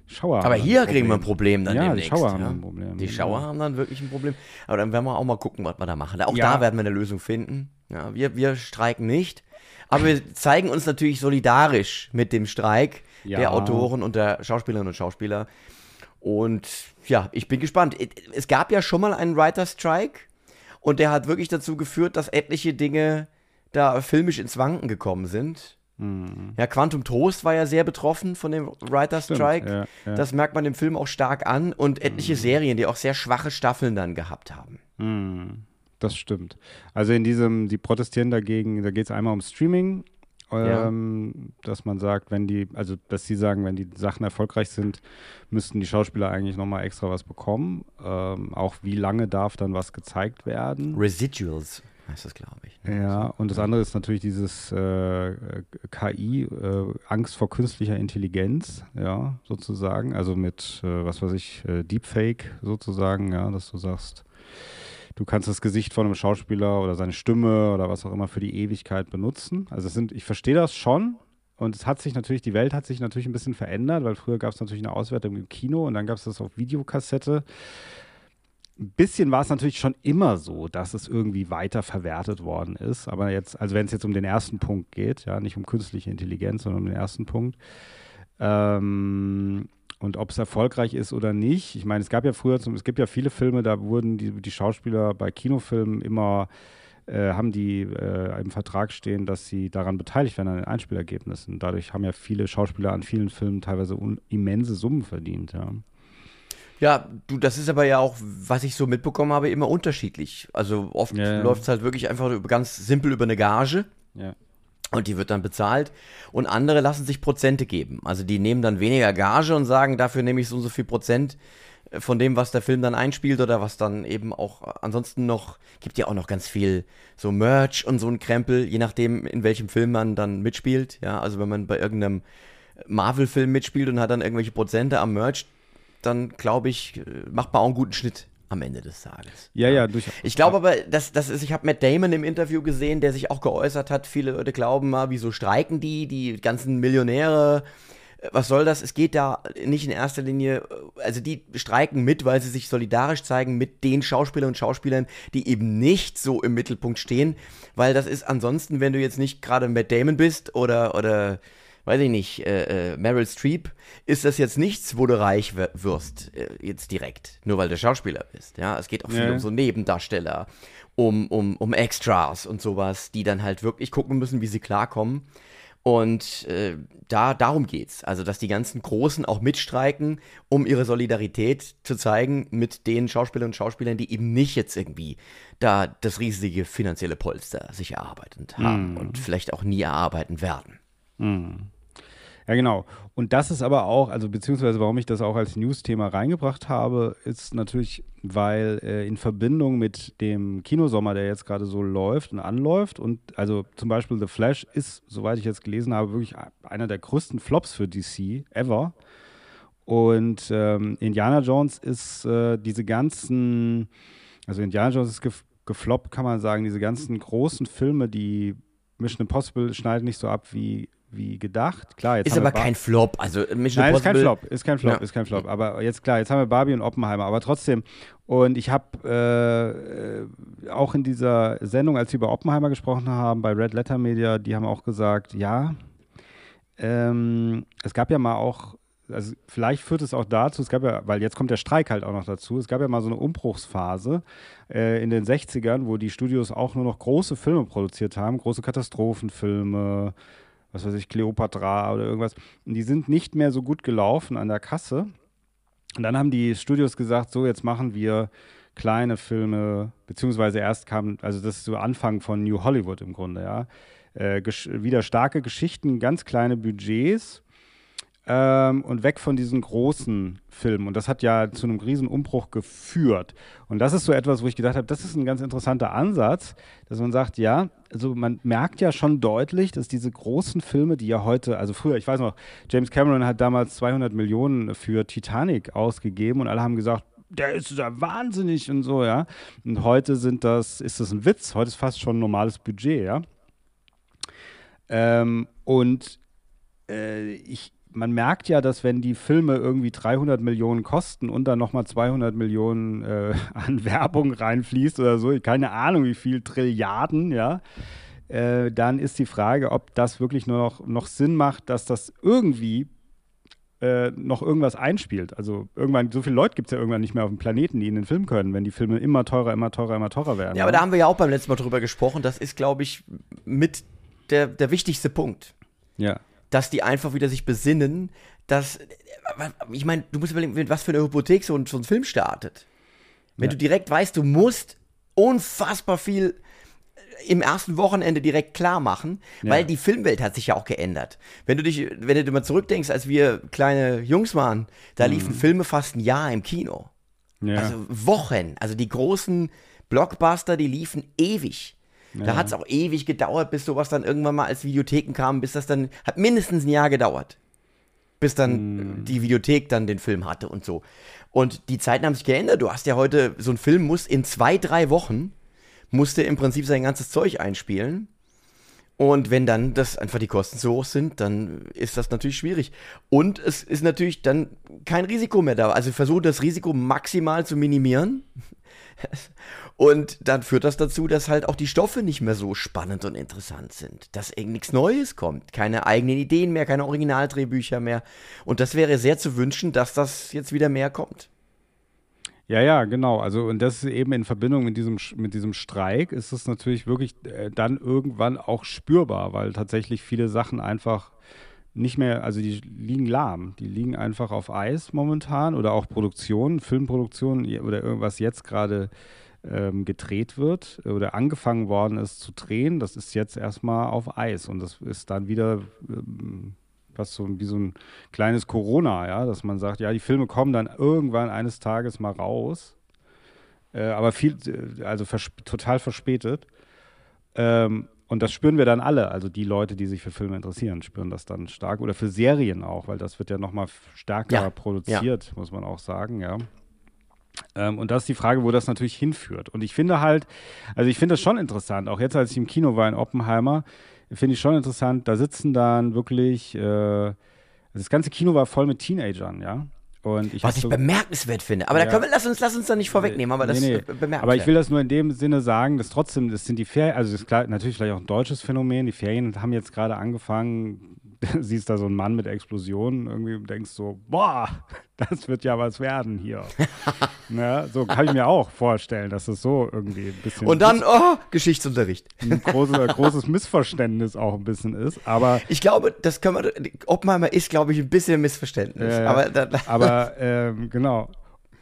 S2: Schauer.
S1: Aber hier kriegen wir ein
S2: Problem.
S1: Dann
S2: Ja, die
S1: demnächst.
S2: Schauer haben
S1: ja.
S2: ein Problem,
S1: Die. Schauer haben dann wirklich ein Problem. Aber dann werden wir auch mal gucken, was wir da machen. Auch
S2: Ja.
S1: da werden wir eine Lösung finden. Ja, wir, wir streiken nicht. Aber wir zeigen uns natürlich solidarisch mit dem Streik
S2: Ja.
S1: der Autoren und der Schauspielerinnen und Schauspieler. Und ja, ich bin gespannt. Es gab ja schon mal einen Writer Strike und der hat wirklich dazu geführt, dass etliche Dinge da filmisch ins Wanken gekommen sind. Mhm. Ja, Quantum Trost war ja sehr betroffen von dem Writer's Strike. Ja, ja. Das merkt man im Film auch stark an und etliche mhm. Serien, die auch sehr schwache Staffeln dann gehabt haben.
S2: Mhm. Das stimmt. Also in diesem, die protestieren dagegen, da geht es einmal um Streaming, ähm, ja. dass man sagt, wenn die, also dass sie sagen, wenn die Sachen erfolgreich sind, müssten die Schauspieler eigentlich nochmal extra was bekommen. Ähm, auch wie lange darf dann was gezeigt werden?
S1: Residuals heißt das, glaube ich.
S2: Ne? Ja, und das andere ist natürlich dieses äh, KI, äh, Angst vor künstlicher Intelligenz, ja, sozusagen. Also mit, äh, was weiß ich, äh, Deepfake sozusagen, ja, dass du sagst, du kannst das Gesicht von einem Schauspieler oder seine Stimme oder was auch immer für die Ewigkeit benutzen. Also sind, ich verstehe das schon. Und es hat sich natürlich, die Welt hat sich natürlich ein bisschen verändert, weil früher gab es natürlich eine Auswertung im Kino und dann gab es das auf Videokassette ein bisschen war es natürlich schon immer so, dass es irgendwie weiter verwertet worden ist. Aber jetzt, also wenn es jetzt um den ersten Punkt geht, ja, nicht um künstliche Intelligenz, sondern um den ersten Punkt. Ähm, und ob es erfolgreich ist oder nicht. Ich meine, es gab ja früher, zum, es gibt ja viele Filme, da wurden die, die Schauspieler bei Kinofilmen immer, äh, haben die äh, im Vertrag stehen, dass sie daran beteiligt werden an den Einspielergebnissen. Dadurch haben ja viele Schauspieler an vielen Filmen teilweise immense Summen verdient. Ja.
S1: Ja, du, das ist aber ja auch, was ich so mitbekommen habe, immer unterschiedlich. Also oft ja, ja. läuft es halt wirklich einfach ganz simpel über eine Gage. Ja. Und die wird dann bezahlt. Und andere lassen sich Prozente geben. Also die nehmen dann weniger Gage und sagen, dafür nehme ich so und so viel Prozent äh, von dem, was der Film dann einspielt oder was dann eben auch ansonsten noch, gibt ja auch noch ganz viel so Merch und so ein Krempel, je nachdem, in welchem Film man dann mitspielt. Ja, also wenn man bei irgendeinem Marvel-Film mitspielt und hat dann irgendwelche Prozente am Merch, dann glaube ich, macht man auch einen guten Schnitt am Ende des Tages.
S2: Ja, ja, durchaus.
S1: Ich glaube aber, dass das ist, ich habe Matt Damon im Interview gesehen, der sich auch geäußert hat, viele Leute glauben mal, wieso streiken die, die ganzen Millionäre, was soll das? Es geht da nicht in erster Linie, also die streiken mit, weil sie sich solidarisch zeigen mit den Schauspielern und Schauspielern, die eben nicht so im Mittelpunkt stehen, weil das ist ansonsten, wenn du jetzt nicht gerade Matt Damon bist oder, oder weiß ich nicht, äh, äh, Meryl Streep, ist das jetzt nichts, wo du reich wirst, äh, jetzt direkt, nur weil du Schauspieler bist. Ja, es geht auch viel ja. um so Nebendarsteller, um, um, um Extras und sowas, die dann halt wirklich gucken müssen, wie sie klarkommen. Und äh, da, darum geht's. Also, dass die ganzen Großen auch mitstreiken, um ihre Solidarität zu zeigen mit den Schauspielern und Schauspielern, die eben nicht jetzt irgendwie da das riesige finanzielle Polster sich erarbeitet haben mm. und vielleicht auch nie erarbeiten werden. Mm.
S2: Ja, genau. Und das ist aber auch, also beziehungsweise warum ich das auch als News-Thema reingebracht habe, ist natürlich, weil äh, in Verbindung mit dem Kinosommer, der jetzt gerade so läuft und anläuft, und also zum Beispiel The Flash ist, soweit ich jetzt gelesen habe, wirklich einer der größten Flops für DC ever. Und ähm, Indiana Jones ist äh, diese ganzen, also Indiana Jones ist gef gefloppt, kann man sagen, diese ganzen großen Filme, die Mission Impossible schneidet nicht so ab wie wie gedacht. Klar,
S1: jetzt ist aber kein Flop. Also
S2: Mission Nein, ist kein Flop, ist kein Flop, ja. ist kein Flop. Aber jetzt klar, jetzt haben wir Barbie und Oppenheimer, aber trotzdem. Und ich habe äh, auch in dieser Sendung, als sie über Oppenheimer gesprochen haben, bei Red Letter Media, die haben auch gesagt, ja, ähm, es gab ja mal auch also vielleicht führt es auch dazu, es gab ja, weil jetzt kommt der Streik halt auch noch dazu, es gab ja mal so eine Umbruchsphase äh, in den 60ern, wo die Studios auch nur noch große Filme produziert haben, große Katastrophenfilme, was weiß ich, Cleopatra oder irgendwas. Und die sind nicht mehr so gut gelaufen an der Kasse. Und dann haben die Studios gesagt, so jetzt machen wir kleine Filme, beziehungsweise erst kam, also das ist so Anfang von New Hollywood im Grunde, ja. Äh, wieder starke Geschichten, ganz kleine Budgets ähm, und weg von diesen großen Filmen. Und das hat ja zu einem riesen Umbruch geführt. Und das ist so etwas, wo ich gedacht habe, das ist ein ganz interessanter Ansatz, dass man sagt, ja, also man merkt ja schon deutlich, dass diese großen Filme, die ja heute, also früher, ich weiß noch, James Cameron hat damals 200 Millionen für Titanic ausgegeben und alle haben gesagt, der ist ja wahnsinnig und so, ja. Und heute sind das, ist das ein Witz, heute ist fast schon ein normales Budget, ja. Ähm, und äh, ich, man merkt ja, dass wenn die Filme irgendwie 300 Millionen kosten und dann nochmal 200 Millionen äh, *laughs* an Werbung reinfließt oder so, keine Ahnung wie viel Trilliarden, ja, äh, dann ist die Frage, ob das wirklich nur noch, noch Sinn macht, dass das irgendwie äh, noch irgendwas einspielt. Also irgendwann, so viele Leute gibt es ja irgendwann nicht mehr auf dem Planeten, die in den Film können, wenn die Filme immer teurer, immer teurer, immer teurer werden.
S1: Ja, aber da haben wir ja auch beim letzten Mal drüber gesprochen. Das ist, glaube ich, mit der, der wichtigste Punkt.
S2: Ja.
S1: Dass die einfach wieder sich besinnen, dass, ich meine, du musst überlegen, was für eine Hypothek so ein, so ein Film startet. Wenn ja. du direkt weißt, du musst unfassbar viel im ersten Wochenende direkt klar machen, ja. weil die Filmwelt hat sich ja auch geändert. Wenn du dich, wenn du dir mal zurückdenkst, als wir kleine Jungs waren, da mhm. liefen Filme fast ein Jahr im Kino. Ja. Also Wochen. Also die großen Blockbuster, die liefen ewig. Ja. Da hat es auch ewig gedauert, bis sowas dann irgendwann mal als Videotheken kam, bis das dann, hat mindestens ein Jahr gedauert. Bis dann mhm. die Videothek dann den Film hatte und so. Und die Zeiten haben sich geändert. Du hast ja heute, so ein Film muss in zwei, drei Wochen musste im Prinzip sein ganzes Zeug einspielen. Und wenn dann das einfach die Kosten zu hoch sind, dann ist das natürlich schwierig. Und es ist natürlich dann kein Risiko mehr da. Also versuche das Risiko maximal zu minimieren. *laughs* Und dann führt das dazu, dass halt auch die Stoffe nicht mehr so spannend und interessant sind. Dass irgendwie nichts Neues kommt. Keine eigenen Ideen mehr, keine Originaldrehbücher mehr. Und das wäre sehr zu wünschen, dass das jetzt wieder mehr kommt.
S2: Ja, ja, genau. Also und das ist eben in Verbindung mit diesem, mit diesem Streik ist es natürlich wirklich äh, dann irgendwann auch spürbar, weil tatsächlich viele Sachen einfach nicht mehr, also die liegen lahm, die liegen einfach auf Eis momentan oder auch Produktion, Filmproduktion oder irgendwas jetzt gerade ähm, gedreht wird oder angefangen worden ist zu drehen, das ist jetzt erstmal auf Eis und das ist dann wieder ähm, was so wie so ein kleines Corona, ja, dass man sagt, ja, die Filme kommen dann irgendwann eines Tages mal raus, äh, aber viel, äh, also vers total verspätet. Ähm, und das spüren wir dann alle, also die Leute, die sich für Filme interessieren, spüren das dann stark oder für Serien auch, weil das wird ja nochmal stärker ja. produziert, ja. muss man auch sagen, ja. Ähm, und das ist die Frage, wo das natürlich hinführt. Und ich finde halt, also ich finde das schon interessant, auch jetzt, als ich im Kino war in Oppenheimer, finde ich schon interessant. Da sitzen dann wirklich, äh, das ganze Kino war voll mit Teenagern, ja. Und
S1: ich Was ich so, bemerkenswert finde. Aber ja, da können wir, lass uns, lass uns da nicht vorwegnehmen, aber das nee, nee. ist bemerkenswert.
S2: Aber ich will das nur in dem Sinne sagen, dass trotzdem, das sind die Ferien, also das ist klar, natürlich vielleicht auch ein deutsches Phänomen. Die Ferien haben jetzt gerade angefangen, *laughs* siehst da so einen Mann mit Explosionen irgendwie und denkst so, boah, *laughs* das wird ja was werden hier. ja, *laughs* so kann ich mir auch vorstellen, dass es so irgendwie ein bisschen.
S1: Und dann, oh, Geschichtsunterricht.
S2: ein großes, großes Missverständnis auch ein bisschen ist. Aber
S1: ich glaube, das können wir, Oppenheimer ist, glaube ich, ein bisschen Missverständnis.
S2: Äh,
S1: aber
S2: aber ähm, genau.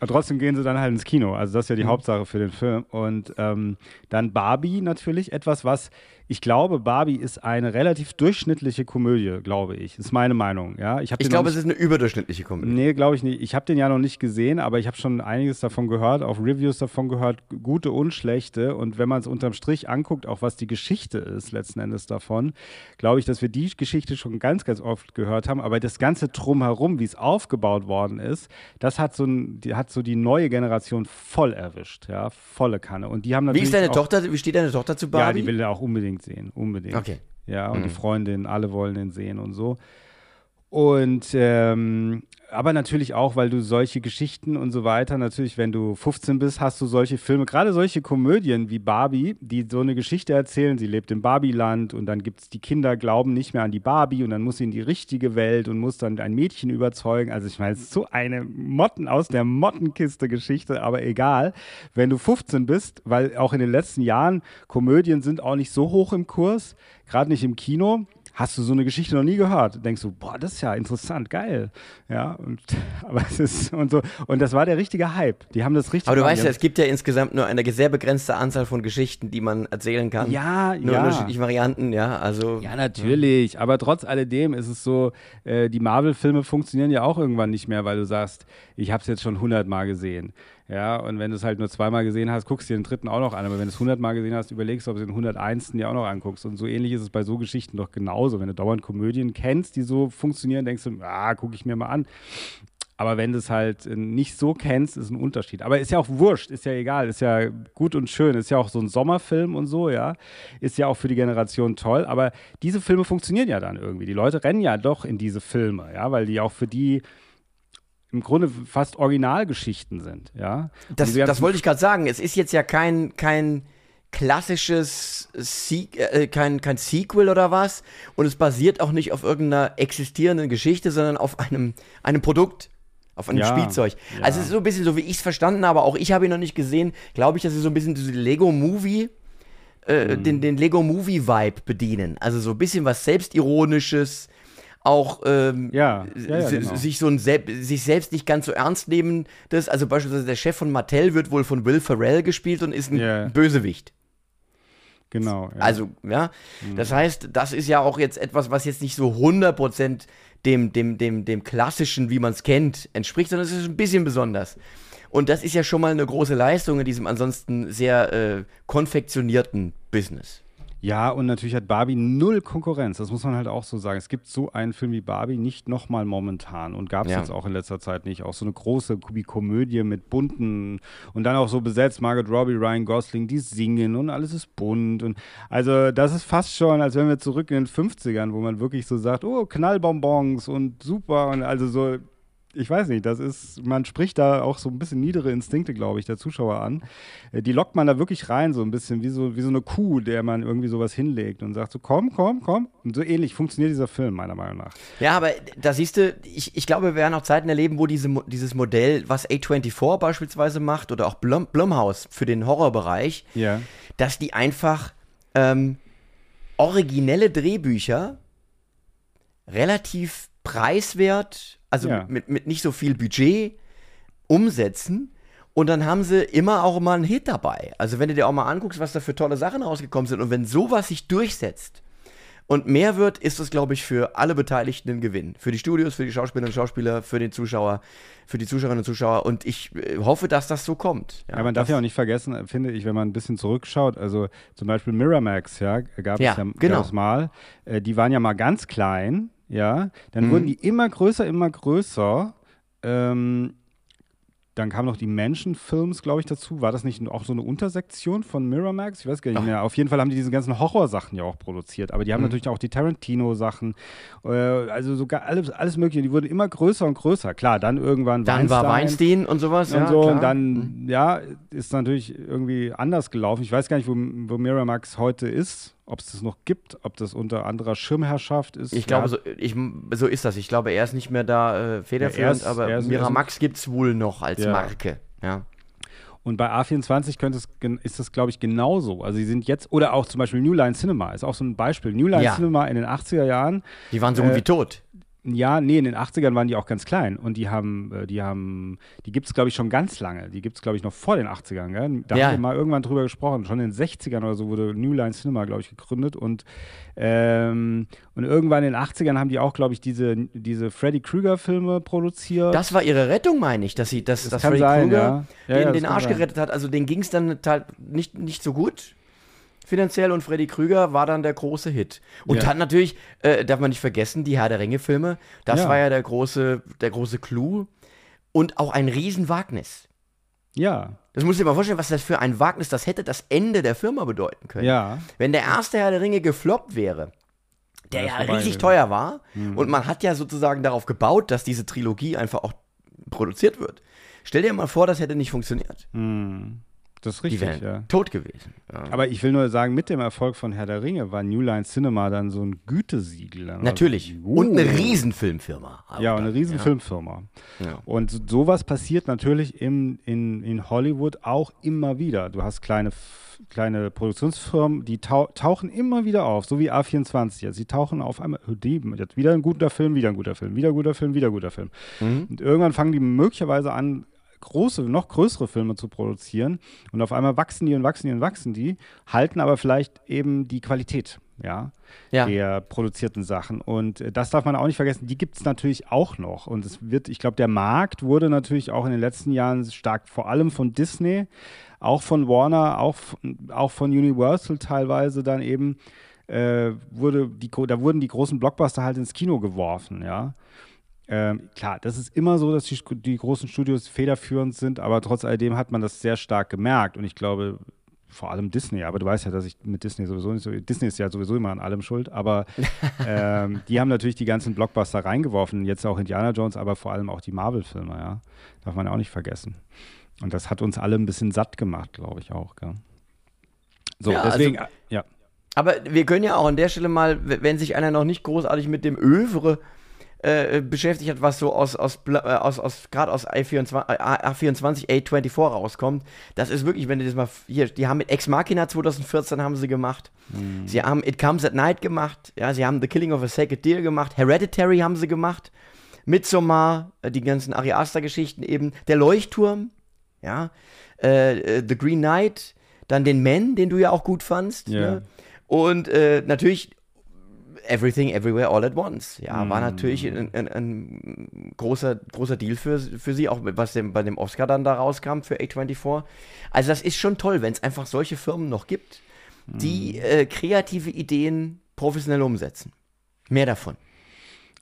S2: Aber trotzdem gehen sie dann halt ins Kino. Also das ist ja die mhm. Hauptsache für den Film. Und ähm, dann Barbie natürlich, etwas, was ich glaube, Barbie ist eine relativ durchschnittliche Komödie, glaube ich. Ist meine Meinung. Ja,
S1: ich, ich glaube, es ist eine überdurchschnittliche Komödie.
S2: Nee, glaube ich nicht. Ich habe den ja noch nicht gesehen, aber ich habe schon einiges davon gehört, auch Reviews davon gehört, gute und schlechte. Und wenn man es unterm Strich anguckt, auch was die Geschichte ist, letzten Endes davon, glaube ich, dass wir die Geschichte schon ganz, ganz oft gehört haben. Aber das ganze Drumherum, wie es aufgebaut worden ist, das hat so, ein, die, hat so die neue Generation voll erwischt. Ja, volle Kanne. Und die haben natürlich.
S1: Wie ist deine Tochter, wie steht deine Tochter zu Barbie?
S2: Ja, die will ja auch unbedingt unbedingt sehen, unbedingt.
S1: Okay.
S2: Ja, und mhm. die Freundin, alle wollen den sehen und so. Und ähm, aber natürlich auch, weil du solche Geschichten und so weiter, natürlich, wenn du 15 bist, hast du solche Filme, gerade solche Komödien wie Barbie, die so eine Geschichte erzählen. Sie lebt im Barbieland und dann gibt es die Kinder, glauben nicht mehr an die Barbie und dann muss sie in die richtige Welt und muss dann ein Mädchen überzeugen. Also ich meine, es ist so eine Motten aus der Mottenkiste Geschichte, aber egal. Wenn du 15 bist, weil auch in den letzten Jahren Komödien sind auch nicht so hoch im Kurs, gerade nicht im Kino hast du so eine Geschichte noch nie gehört? Denkst du, boah, das ist ja interessant, geil. Ja, und, *laughs* aber es ist und so. Und das war der richtige Hype. Die haben das richtig.
S1: Aber du weißt ja, es gibt ja insgesamt nur eine sehr begrenzte Anzahl von Geschichten, die man erzählen kann.
S2: Ja,
S1: nur
S2: ja.
S1: unterschiedliche Varianten, ja, also.
S2: Ja, natürlich. Aber trotz alledem ist es so, äh, die Marvel-Filme funktionieren ja auch irgendwann nicht mehr, weil du sagst, ich habe es jetzt schon hundertmal gesehen. Ja, und wenn du es halt nur zweimal gesehen hast, guckst du dir den dritten auch noch an. Aber wenn du es hundertmal gesehen hast, überlegst du, ob du den 101. dir auch noch anguckst. Und so ähnlich ist es bei so Geschichten doch genauso. Wenn du dauernd Komödien kennst, die so funktionieren, denkst du, ah, gucke ich mir mal an. Aber wenn du es halt nicht so kennst, ist ein Unterschied. Aber ist ja auch wurscht, ist ja egal, ist ja gut und schön, ist ja auch so ein Sommerfilm und so, ja. Ist ja auch für die Generation toll. Aber diese Filme funktionieren ja dann irgendwie. Die Leute rennen ja doch in diese Filme, ja, weil die auch für die im Grunde fast Originalgeschichten sind, ja.
S1: Das, das wollte ich gerade sagen. Es ist jetzt ja kein, kein klassisches Se äh, kein, kein Sequel oder was und es basiert auch nicht auf irgendeiner existierenden Geschichte, sondern auf einem, einem Produkt, auf einem
S2: Ja,
S1: Spielzeug.
S2: ja.
S1: Also es ist so ein bisschen so, wie ich es verstanden habe, auch ich habe ihn noch nicht gesehen, glaube ich, dass sie so ein bisschen diese Lego-Movie, äh,
S2: Mhm.
S1: den, den Lego-Movie-Vibe bedienen. Also so ein bisschen was Selbstironisches, auch ähm,
S2: Ja, ja, ja, genau.
S1: sich so ein Sel sich selbst nicht ganz so ernst nehmen. Das, also beispielsweise der Chef von Mattel wird wohl von Will Ferrell gespielt und ist ein
S2: Ja.
S1: Bösewicht.
S2: Genau. Ja.
S1: Also, ja,
S2: Mhm.
S1: das heißt, das ist ja auch jetzt etwas, was jetzt nicht so 100% dem, dem, dem, dem klassischen, wie man es kennt, entspricht, sondern es ist ein bisschen besonders. Und das ist ja schon mal eine große Leistung in diesem ansonsten sehr äh, konfektionierten Business.
S2: Ja, und natürlich hat Barbie null Konkurrenz. Das muss man halt auch so sagen. Es gibt so einen Film wie Barbie nicht nochmal momentan und gab es
S1: Ja.
S2: jetzt auch in letzter Zeit nicht. Auch so eine große Kubi- Komödie mit bunten und dann auch so besetzt Margot Robbie, Ryan Gosling, die singen und alles ist bunt. Und also das ist fast schon, als wenn wir zurück in den 50ern, wo man wirklich so sagt, oh, Knallbonbons und super und also so. Ich weiß nicht, das ist, man spricht da auch so ein bisschen niedere Instinkte, glaube ich, der Zuschauer an. Äh, Die lockt man da wirklich rein, so ein bisschen wie so, wie so eine Kuh, der man irgendwie sowas hinlegt und sagt so, komm, komm, komm. Und so ähnlich funktioniert dieser Film, meiner Meinung nach.
S1: Ja, aber da siehst du, ich, ich glaube, wir werden auch Zeiten erleben, wo diese, dieses Modell, was A24 beispielsweise macht oder auch Blum, Blumhouse für den Horrorbereich,
S2: Ja.
S1: dass die einfach ähm, originelle Drehbücher relativ preiswert, also
S2: Ja.
S1: mit, mit nicht so viel Budget umsetzen. Und dann haben sie immer auch mal einen Hit dabei. Also wenn du dir auch mal anguckst, was da für tolle Sachen rausgekommen sind und wenn sowas sich durchsetzt und mehr wird, ist das, glaube ich, für alle Beteiligten ein Gewinn. Für die Studios, für die Schauspielerinnen und Schauspieler, für den Zuschauer, für die Zuschauerinnen und Zuschauer. Und ich äh, hoffe, dass das so kommt.
S2: Ja, man darf ja auch nicht vergessen, finde ich, wenn man ein bisschen zurückschaut, also zum Beispiel Miramax, ja, gab
S1: Ja,
S2: es ja
S1: genau.
S2: gab es mal, äh, die waren ja mal ganz klein, ja, dann
S1: Mhm.
S2: wurden die immer größer, immer größer, ähm, dann kamen noch die Menschenfilms, glaube ich, dazu. War das nicht auch so eine Untersektion von Miramax? Ich weiß gar nicht
S1: Ach.
S2: mehr. Auf jeden Fall haben die diese ganzen Horrorsachen ja auch produziert. Aber die haben
S1: Mhm.
S2: natürlich auch die Tarantino-Sachen. Äh, also sogar alles, alles Mögliche. Die wurden immer größer und größer. Klar, dann irgendwann
S1: Dann war Weinstein und sowas.
S2: und
S1: ja,
S2: so.
S1: klar.
S2: Und dann, ja, ist natürlich irgendwie anders gelaufen. Ich weiß gar nicht, wo, wo Miramax heute ist, ob es das noch gibt, ob das unter anderer Schirmherrschaft ist.
S1: Ich glaube,
S2: ja,
S1: so, ich, so ist das. Ich glaube, er ist nicht mehr da äh, federführend,
S2: ist-
S1: aber
S2: er ist-
S1: Miramax gibt es wohl noch als
S2: Ja.
S1: Marke. Ja.
S2: Und bei A24 könnte es, ist das, glaube ich, genauso. Also sie sind jetzt, oder auch zum Beispiel New Line Cinema ist auch so ein Beispiel. New Line
S1: Ja.
S2: Cinema in den 80er Jahren,
S1: Die waren so gut
S2: Äh,
S1: wie tot.
S2: Ja, nee, in den 80ern waren die auch ganz klein. Und die haben, äh, die haben, die gibt es, glaube ich, schon ganz lange. Die gibt es, glaube ich, noch vor den 80ern. Gell? Da
S1: Ja.
S2: haben wir mal irgendwann drüber gesprochen. Schon in den 60ern oder so wurde New Line Cinema, glaube ich, gegründet. Und, ähm, und irgendwann in den 80ern haben die auch, glaube ich, diese, diese Freddy Krueger-Filme produziert.
S1: Das war ihre Rettung, meine ich, dass sie, dass, dass
S2: kann
S1: Freddy Krueger
S2: ja. Ja,
S1: den,
S2: das
S1: den Arsch
S2: sein.
S1: gerettet hat. Also den ging es dann halt nicht, nicht so gut finanziell und Freddy Krüger war dann der große Hit. Und
S2: Ja.
S1: dann natürlich, äh, darf man nicht vergessen, die Herr der Ringe-Filme, das
S2: Ja.
S1: war ja der große, der große Clou und auch ein Riesenwagnis.
S2: ja,
S1: Das du dir mal vorstellen, was das für ein Wagnis das hätte das Ende der Firma bedeuten können.
S2: ja.
S1: Wenn der erste Herr der Ringe gefloppt wäre, der ja riesig
S2: gewesen.
S1: teuer war,
S2: Mhm.
S1: und man hat ja sozusagen darauf gebaut, dass diese Trilogie einfach auch produziert wird. Stell dir mal vor, das hätte nicht funktioniert.
S2: Hm. Das ist
S1: Die
S2: richtig,
S1: wären
S2: ja.
S1: tot gewesen. Ja.
S2: Aber ich will nur sagen, mit dem Erfolg von Herr der Ringe war New Line Cinema dann so ein Gütesiegel. Dann
S1: Natürlich.
S2: so,
S1: Und eine
S2: oh.
S1: Riesenfilmfirma.
S2: Ja, und eine riesen
S1: ja.
S2: Und sowas passiert natürlich im, in, in Hollywood auch immer wieder. Du hast kleine, kleine Produktionsfirmen, die tau tauchen immer wieder auf, so wie A24 jetzt. Sie tauchen auf einmal, oh, die, jetzt wieder ein guter Film, wieder ein guter Film, wieder ein guter Film, wieder ein guter Film.
S1: Mhm.
S2: Und irgendwann fangen die möglicherweise an, große, noch größere Filme zu produzieren. Und auf einmal wachsen die und wachsen die und wachsen die, halten aber vielleicht eben die Qualität. Ja,
S1: Ja.
S2: der produzierten Sachen. Und äh, das darf man auch nicht vergessen, die gibt es natürlich auch noch. Und es wird, ich glaube, der Markt wurde natürlich auch in den letzten Jahren stark, vor allem von Disney, auch von Warner, auch, auch von Universal teilweise dann eben, äh, wurde die, da wurden die großen Blockbuster halt ins Kino geworfen, ja. Ähm, klar, das ist immer so, dass die, die großen Studios federführend sind, aber trotz alledem hat man das sehr stark gemerkt. Und ich glaube, vor allem Disney, aber du weißt ja, dass ich mit Disney sowieso nicht so. Disney ist ja sowieso immer an allem schuld, aber *laughs* ähm, die haben natürlich die ganzen Blockbuster reingeworfen, jetzt auch Indiana Jones, aber vor allem auch die Marvel-Filme, ja. Darf man ja auch nicht vergessen. Und das hat uns alle ein bisschen satt gemacht, glaube ich auch, gell? So,
S1: Ja,
S2: deswegen,
S1: also-
S2: ja.
S1: Aber wir können ja auch an der Stelle mal, wenn sich einer noch nicht großartig mit dem Övre äh, beschäftigt hat, was so aus, aus, äh, aus, aus gerade aus A24, äh, A24, A24 rauskommt, das ist wirklich, wenn du das mal, hier, die haben mit Ex Machina 2014 haben sie gemacht, sie haben It Comes at Night gemacht, ja, sie haben The Killing of a Sacred Deer gemacht, Hereditary haben sie gemacht, Midsommar, äh, die ganzen Ari Aster-Geschichten eben, Der Leuchtturm, ja, äh, The Green Knight, dann den Man, den du ja auch gut fandst,
S2: Ja.
S1: ne? und äh, natürlich Everything Everywhere All at Once. Ja, war natürlich ein, ein, ein großer, großer Deal für, für sie, auch was dem, bei dem Oscar dann da rauskam für A24. Also das ist schon toll, wenn es einfach solche Firmen noch gibt, die äh, kreative Ideen professionell umsetzen. Mehr davon.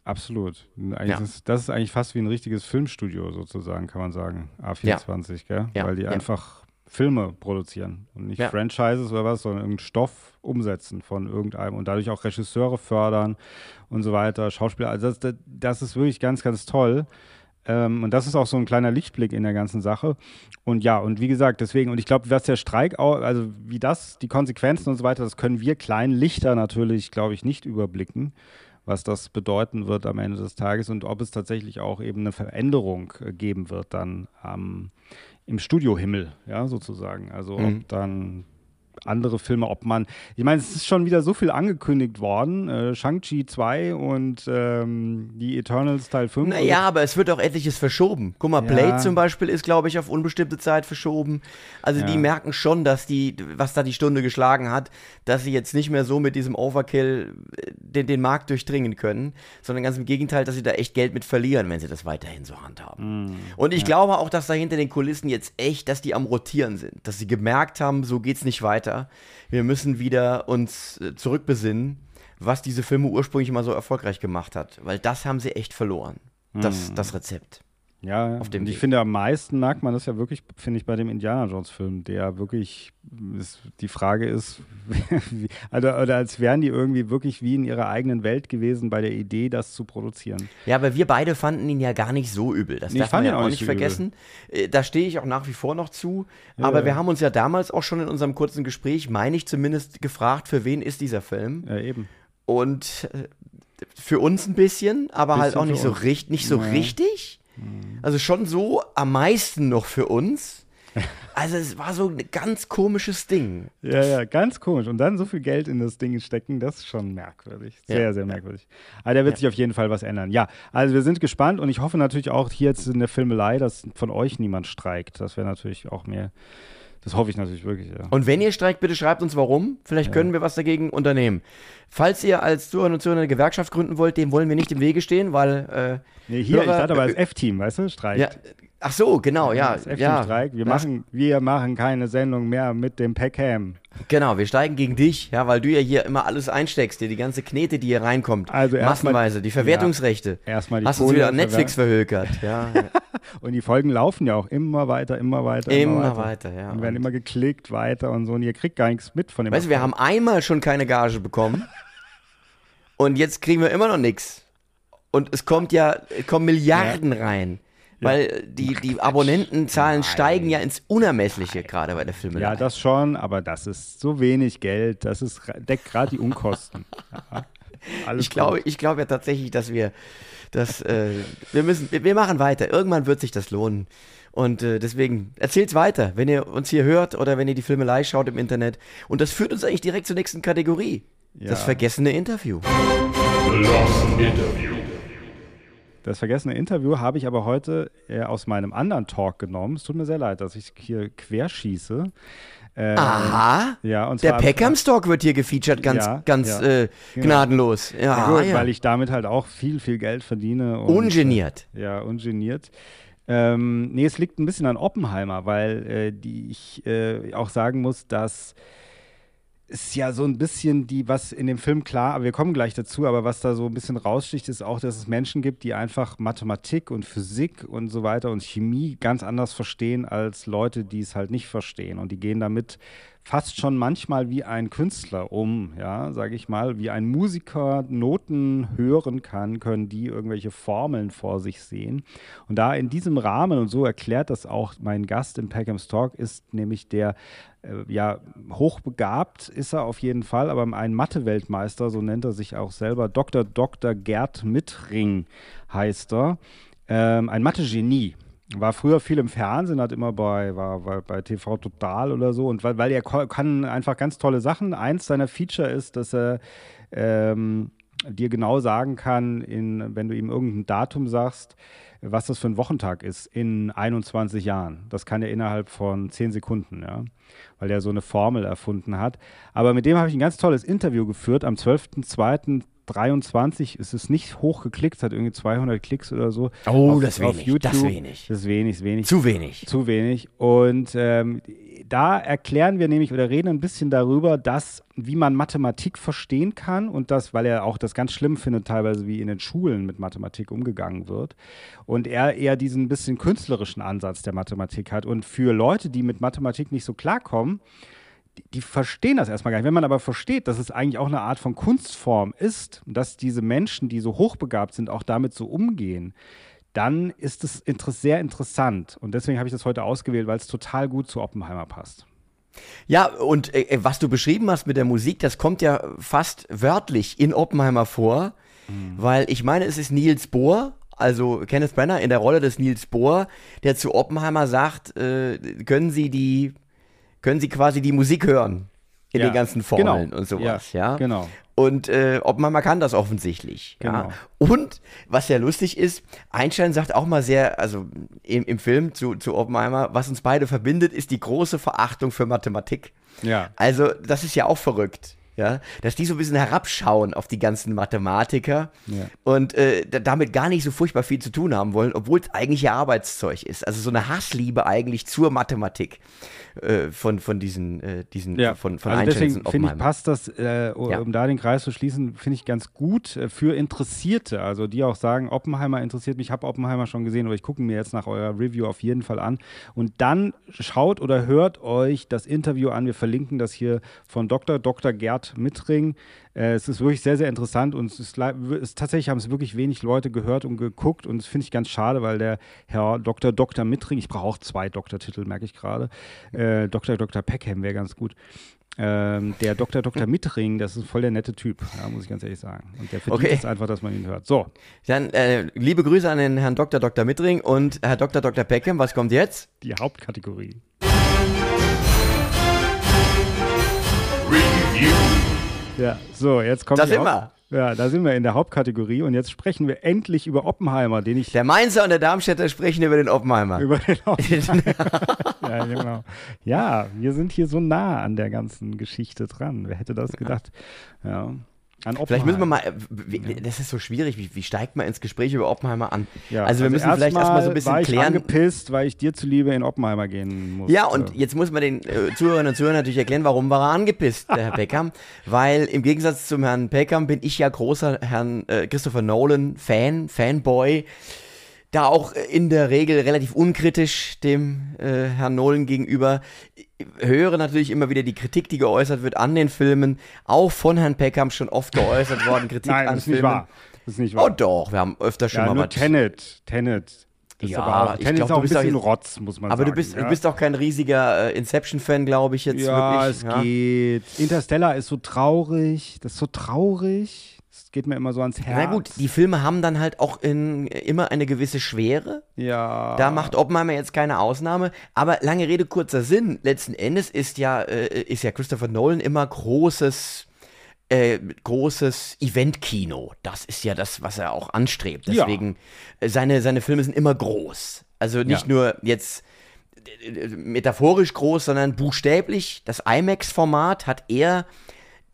S2: Absolut.
S1: Ja.
S2: ist, das ist eigentlich fast wie ein richtiges Filmstudio sozusagen, kann man sagen. A24, gell?
S1: Ja,
S2: Weil die
S1: ja.
S2: einfach Filme produzieren und nicht
S1: Ja.
S2: Franchises oder was, sondern irgendeinen Stoff umsetzen von irgendeinem und dadurch auch Regisseure fördern und so weiter, Schauspieler. Also das, das, ist wirklich ganz, ganz toll. Ähm, und das ist auch so ein kleiner Lichtblick in der ganzen Sache. Und ja, und wie gesagt, deswegen, und ich glaube, was der Streik auch, also wie das, die Konsequenzen und so weiter, das können wir kleinen Lichter natürlich, glaube ich, nicht überblicken, was das bedeuten wird am Ende des Tages und ob es tatsächlich auch eben eine Veränderung äh, geben wird dann am im Studiohimmel, ja, sozusagen. Also
S1: Mhm.
S2: ob dann andere Filme, ob man, ich meine, es ist schon wieder so viel angekündigt worden, äh, Shang-Chi 2 und ähm, die Eternals Teil 5.
S1: Naja, aber es wird auch etliches verschoben. Guck mal,
S2: Ja.
S1: Blade zum Beispiel ist, glaube ich, auf unbestimmte Zeit verschoben. Also die
S2: Ja.
S1: merken schon, dass die, was da die Stunde geschlagen hat, dass sie jetzt nicht mehr so mit diesem Overkill äh, den, den Markt durchdringen können, sondern ganz im Gegenteil, dass sie da echt Geld mit verlieren, wenn sie das weiterhin so handhaben.
S2: Mhm.
S1: Und ich glaube auch, dass da hinter den Kulissen jetzt echt, dass die am Rotieren sind, dass sie gemerkt haben, so geht's nicht weiter. Wir müssen wieder uns äh, zurückbesinnen, was diese Filme ursprünglich mal so erfolgreich gemacht hat, weil das haben sie echt verloren. Das, das Rezept.
S2: Ja,
S1: auf dem
S2: und ich
S1: Weg.
S2: finde, am meisten merkt man das ja wirklich, finde ich, bei dem Indiana Jones-Film, der wirklich, ist, die Frage ist, *laughs* wie, also, oder als wären die irgendwie wirklich wie in ihrer eigenen Welt gewesen bei der Idee, das zu produzieren.
S1: Ja, aber wir beide fanden ihn ja gar nicht so übel. Das
S2: Nee,
S1: darf man ja auch nicht
S2: nicht so übel.
S1: vergessen. Äh, Da stehe ich auch nach wie vor noch zu. aber
S2: ja.
S1: wir haben uns ja damals auch schon in unserem kurzen Gespräch, meine ich zumindest, gefragt, für wen ist dieser Film?
S2: Ja, eben.
S1: Und äh, für uns ein bisschen, aber halt
S2: Bisschen
S1: auch nicht so,
S2: uns.
S1: richt, nicht so
S2: Ja.
S1: richtig. Also schon so am meisten noch für uns. *laughs* Also es war so ein ganz komisches Ding.
S2: Ja, ja, ganz komisch. Und dann so viel Geld in das Ding stecken, das ist schon merkwürdig. Sehr,
S1: Ja.
S2: sehr merkwürdig. Aber da wird sich auf jeden Fall was ändern. Ja, also wir sind gespannt und ich hoffe natürlich auch hier jetzt in der Filmelei, dass von euch niemand streikt. Das wäre natürlich auch mir, das hoffe ich natürlich wirklich, ja.
S1: Und wenn ihr streikt, bitte schreibt uns warum. Vielleicht können wir was dagegen unternehmen. Falls ihr als Zuhörer und Zuhörer eine Gewerkschaft gründen wollt, dem wollen wir nicht im Wege stehen, weil
S2: Nee, hier, ich
S1: Hörer-
S2: dachte aber als F-Team, weißt du,
S1: äh,
S2: streikt.
S1: ja, ach so, genau, ja, ja,
S2: streikt. Wir machen, wir machen keine Sendung mehr mit dem Peckham.
S1: genau, wir steigen gegen dich, ja, weil du ja hier immer alles einsteckst, dir die ganze Knete, die hier reinkommt,
S2: Also erst mal-
S1: massenweise, die Verwertungsrechte,
S2: Erstmal die
S1: hast
S2: Kohle
S1: wieder an Netflix verhökert, ja, *laughs*
S2: Und die Folgen laufen ja auch immer weiter, immer weiter,
S1: immer weiter, ja.
S2: Und werden immer geklickt weiter und so. Und ihr kriegt gar nichts mit von dem
S1: Weißt du, wir haben einmal schon keine Gage bekommen *laughs* und jetzt kriegen wir immer noch nichts. Und es kommt ja, es kommen Milliarden rein. Weil die, die Abonnentenzahlen steigen ja ins Unermessliche, gerade bei der Filme.
S2: Ja, das schon, aber das ist so wenig Geld, das ist, deckt gerade die Unkosten. *laughs* Ja, alles
S1: ich glaube,
S2: gut.
S1: ich glaube ja tatsächlich, dass wir das, äh, wir müssen, wir, wir machen weiter. Irgendwann wird sich das lohnen. Und äh, deswegen erzählt's weiter, wenn ihr uns hier hört oder wenn ihr die Filme live schaut im Internet. Und das führt uns eigentlich direkt zur nächsten Kategorie. Das
S2: Ja.
S1: vergessene Interview.
S3: The Lost Interview.
S2: Das vergessene Interview habe ich aber heute äh, aus meinem anderen Talk genommen. Es tut mir sehr leid, dass ich hier querschieße. Äh,
S1: Aha.
S2: Ja, und
S1: Der
S2: zwar-
S1: Peckham Stock wird hier gefeatured, ganz,
S2: Ja,
S1: ganz
S2: ja.
S1: Äh,
S2: Genau.
S1: gnadenlos. Ja,
S2: gut,
S1: ja.
S2: weil ich damit halt auch viel, viel Geld verdiene. Und,
S1: Ungeniert.
S2: Äh, ja, ungeniert. Ähm, nee, es liegt ein bisschen an Oppenheimer, weil äh, die ich äh, auch sagen muss, dass es ja so ein bisschen die, was in dem Film klar, aber wir kommen gleich dazu, aber was da so ein bisschen raussticht, ist auch, dass es Menschen gibt, die einfach Mathematik und Physik und so weiter und Chemie ganz anders verstehen als Leute, die es halt nicht verstehen. Und die gehen damit fast schon manchmal wie ein Künstler um, ja, sage ich mal, wie ein Musiker Noten hören kann, können die irgendwelche Formeln vor sich sehen. Und da in diesem Rahmen, und so erklärt das auch mein Gast in Peckham's Talk, ist nämlich der ja, hochbegabt ist er auf jeden Fall, aber ein Mathe-Weltmeister, so nennt er sich auch selber, Dr. Dr. Gerd Mittring heißt er. Ähm, ein Mathe-Genie. War früher viel im Fernsehen, hat immer bei, war, war bei TV Total oder so. Und weil, weil er kann einfach ganz tolle Sachen. Eins seiner Feature ist, dass er ähm, dir genau sagen kann, in, wenn du ihm irgendein Datum sagst, was das für ein Wochentag ist in 21 Jahren. Das kann er innerhalb von 10 Sekunden, ja, weil er so eine Formel erfunden hat. Aber mit dem habe ich ein ganz tolles Interview geführt am 12.02. 23 ist es nicht hochgeklickt, hat irgendwie 200 Klicks oder so.
S1: Oh, auf, das ist wenig. YouTube. Das wenig.
S2: Das ist wenig, ist wenig.
S1: Zu wenig.
S2: Zu wenig. Und ähm, da erklären wir nämlich oder reden ein bisschen darüber, dass, wie man Mathematik verstehen kann und das, weil er auch das ganz schlimm findet, teilweise wie in den Schulen mit Mathematik umgegangen wird. Und er eher diesen bisschen künstlerischen Ansatz der Mathematik hat. Und für Leute, die mit Mathematik nicht so klarkommen, die, verstehen das erstmal gar nicht. Wenn man aber versteht, dass es eigentlich auch eine Art von Kunstform ist, dass diese Menschen, die so hochbegabt sind, auch damit so umgehen, dann ist es sehr interessant. Und deswegen habe ich das heute ausgewählt, weil es total gut zu Oppenheimer passt.
S1: Ja, und äh, was du beschrieben hast mit der Musik, das kommt ja fast wörtlich in Oppenheimer vor, mhm. weil ich meine, es ist Niels Bohr, also Kenneth Brenner in der Rolle des Niels Bohr, der zu Oppenheimer sagt, äh, können Sie die, können Sie quasi die Musik hören in ja, den ganzen Formeln genau. und sowas, ja, ja?
S2: Genau.
S1: Und äh, Oppenheimer kann das offensichtlich. Genau. Ja. Und was ja lustig ist, Einstein sagt auch mal sehr, also im, im Film zu, zu Oppenheimer, was uns beide verbindet, ist die große Verachtung für Mathematik.
S2: Ja.
S1: Also, das ist ja auch verrückt. Ja, dass die so ein bisschen herabschauen auf die ganzen Mathematiker ja. und äh, damit gar nicht so furchtbar viel zu tun haben wollen, obwohl es eigentlich ihr Arbeitszeug ist. Also so eine Hassliebe eigentlich zur Mathematik äh, von, von diesen, äh, diesen
S2: ja.
S1: von, von
S2: also deswegen finde ich, passt das, äh, um ja. da den Kreis zu schließen, finde ich ganz gut äh, für Interessierte, also die auch sagen, Oppenheimer interessiert mich, ich habe Oppenheimer schon gesehen, aber ich gucke mir jetzt nach eurer Review auf jeden Fall an. Und dann schaut oder hört euch das Interview an. Wir verlinken das hier von Dr. Dr. Gerd Mittring. Äh, es ist wirklich sehr, sehr interessant und es ist, ist, tatsächlich haben es wirklich wenig Leute gehört und geguckt und das finde ich ganz schade, weil der Herr Dr. Dr. Mittring, ich brauche auch zwei Doktortitel, merke ich gerade, äh, Dr. Dr. Peckham wäre ganz gut. Ähm, der Dr. Dr. Mittring, das ist voll der nette Typ, ja, muss ich ganz ehrlich sagen. Und der verdient okay. es einfach, dass man ihn hört. So.
S1: Dann äh, liebe Grüße an den Herrn Dr. Dr. Mittring und Herr Dr. Dr. Peckham. Was kommt jetzt?
S2: Die Hauptkategorie.
S3: Review.
S2: Ja, so, jetzt kommt.
S1: Da sind wir.
S2: Ja, da sind wir in der Hauptkategorie und jetzt sprechen wir endlich über Oppenheimer, den ich.
S1: Der Mainzer und der Darmstädter sprechen über den Oppenheimer.
S2: Über den *laughs* Oppenheimer. ja, genau. Ja, wir sind hier so nah an der ganzen Geschichte dran. Wer hätte das gedacht? Ja.
S1: An Vielleicht müssen wir mal, äh, das ist so schwierig, wie, wie steigt man ins Gespräch über Oppenheimer an?
S2: Ja, also wir also müssen erst vielleicht erstmal so ein bisschen war ich klären. angepisst, weil ich dir zuliebe in Oppenheimer gehen muss.
S1: Ja, und jetzt muss man den äh, Zuhörerinnen und Zuhörern natürlich erklären, warum war er angepisst, der Herr *laughs* Peckham? weil im Gegensatz zum Herrn Peckham bin ich ja großer Herrn äh, Christopher Nolan Fan, Fanboy da auch in der Regel relativ unkritisch dem äh, Herrn Nolan gegenüber. Höre natürlich immer wieder die Kritik, die geäußert wird an den Filmen, auch von Herrn Peckham schon oft geäußert worden, Kritik
S2: Nein,
S1: an ist
S2: Filmen. Nicht wahr. Das ist nicht wahr.
S1: Oh doch, wir haben öfter schon
S2: ja,
S1: mal
S2: nur was. Tenet, Tenet.
S1: Das ja, aber auch,
S2: ich glaube, du bist auch ein Rotz, muss man
S1: aber
S2: sagen.
S1: Aber du bist,
S2: ja?
S1: du bist auch kein riesiger äh, Inception-Fan, glaube ich jetzt
S2: ja,
S1: wirklich.
S2: Es ja, es geht. Interstellar ist so traurig, das ist so traurig geht mir immer so ans Herz.
S1: Na gut, die Filme haben dann halt auch in, immer eine gewisse Schwere.
S2: Ja.
S1: Da macht Oppenheimer jetzt keine Ausnahme. Aber lange Rede, kurzer Sinn. Letzten Endes ist ja, äh, ist ja Christopher Nolan immer großes, äh, großes Eventkino. Das ist ja das, was er auch anstrebt. Deswegen, ja. Äh, seine, seine Filme sind immer groß. Also nicht ja. nur jetzt äh, metaphorisch groß, sondern buchstäblich. Das IMAX-Format hat er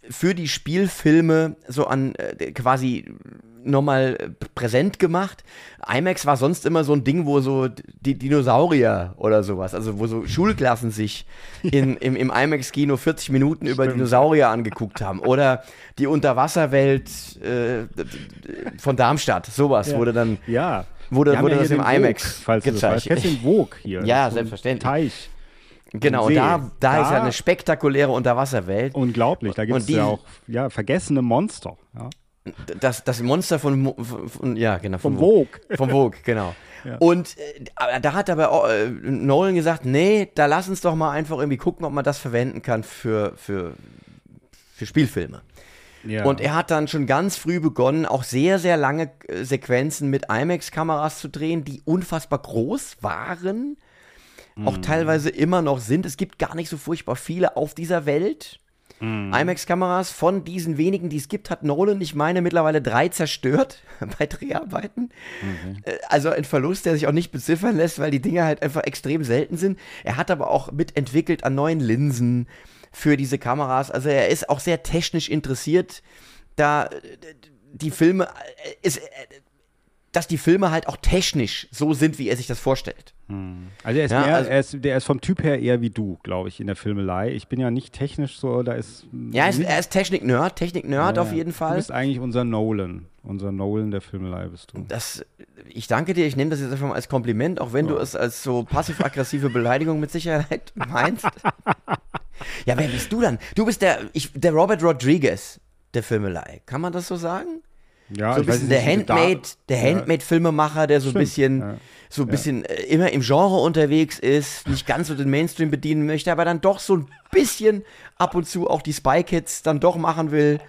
S1: für die Spielfilme so an äh, quasi nochmal präsent gemacht. IMAX war sonst immer so ein Ding, wo so die Dinosaurier oder sowas, also wo so Schulklassen sich in, im, im IMAX-Kino 40 Minuten Stimmt. über Dinosaurier angeguckt haben. Oder die Unterwasserwelt äh, von Darmstadt, sowas ja. wurde dann.
S2: Ja.
S1: Wurde, wurde das im IMAX
S2: Vogue, falls gezeigt.
S1: Du das weißt.
S2: Vogue hier.
S1: Ja, selbstverständlich.
S2: Teich.
S1: Genau,
S2: See.
S1: da, da, ist ja
S2: Da-
S1: eine spektakuläre Unterwasserwelt.
S2: Unglaublich, da gibt es
S1: Und
S2: ja auch ja, vergessene Monster. Ja.
S1: Das, das Monster von, von, von ja, genau,
S2: Vom
S1: Vogue.
S2: Vogue. *laughs*
S1: Vom Vogue, genau. Und äh, da hat aber auch, äh, Nolan gesagt, nee, da lass uns doch mal einfach irgendwie gucken, ob man das verwenden kann für, für, für Spielfilme.
S2: Ja.
S1: Und er hat dann schon ganz früh begonnen, auch sehr, sehr lange äh, Sequenzen mit IMAX-Kameras zu drehen, die unfassbar groß waren. Auch teilweise immer noch sind. Es gibt gar nicht so furchtbar viele auf dieser Welt.
S2: Mhm.
S1: IMAX-Kameras von diesen wenigen, die es gibt, hat Nolan, ich meine, mittlerweile drei zerstört *laughs* bei Dreharbeiten.
S2: Mhm.
S1: Äh, Also ein Verlust, der sich auch nicht beziffern lässt, weil die Dinger halt einfach extrem selten sind. Er hat aber auch mitentwickelt an neuen Linsen für diese Kameras. Also er ist auch sehr technisch interessiert, da äh, die Filme, äh, ist, dass die Filme halt auch technisch so sind, wie er sich das vorstellt.
S2: Also er ist,
S1: Ja,
S2: mehr,
S1: also-
S2: er ist, der ist vom Typ her eher wie du, glaube ich, in der Filmelei. Ich bin ja nicht technisch so, da ist.
S1: Ja, er ist, ist Technik-Nerd, Technik-Nerd
S2: Ja,
S1: auf jeden
S2: Du
S1: Fall.
S2: bist eigentlich unser Nolan. Unser Nolan der Filmelei bist du.
S1: Das, ich danke dir, ich nehme das jetzt einfach mal als Kompliment, auch wenn du es als so passiv-aggressive Beleidigung mit Sicherheit *laughs* meinst. ja, wer bist du dann? Du bist der, ich, der Robert Rodriguez der Filmelei. Kann man das so sagen?
S2: Ja,
S1: so ein bisschen der Handmade, der
S2: Ja.
S1: Handmade-Filmemacher, der so ein
S2: Stimmt,
S1: bisschen,
S2: ja.
S1: so ein bisschen äh, immer im Genre unterwegs ist, nicht ganz so den Mainstream bedienen möchte, aber dann doch so ein bisschen ab und zu auch die Spy Kids dann doch machen will.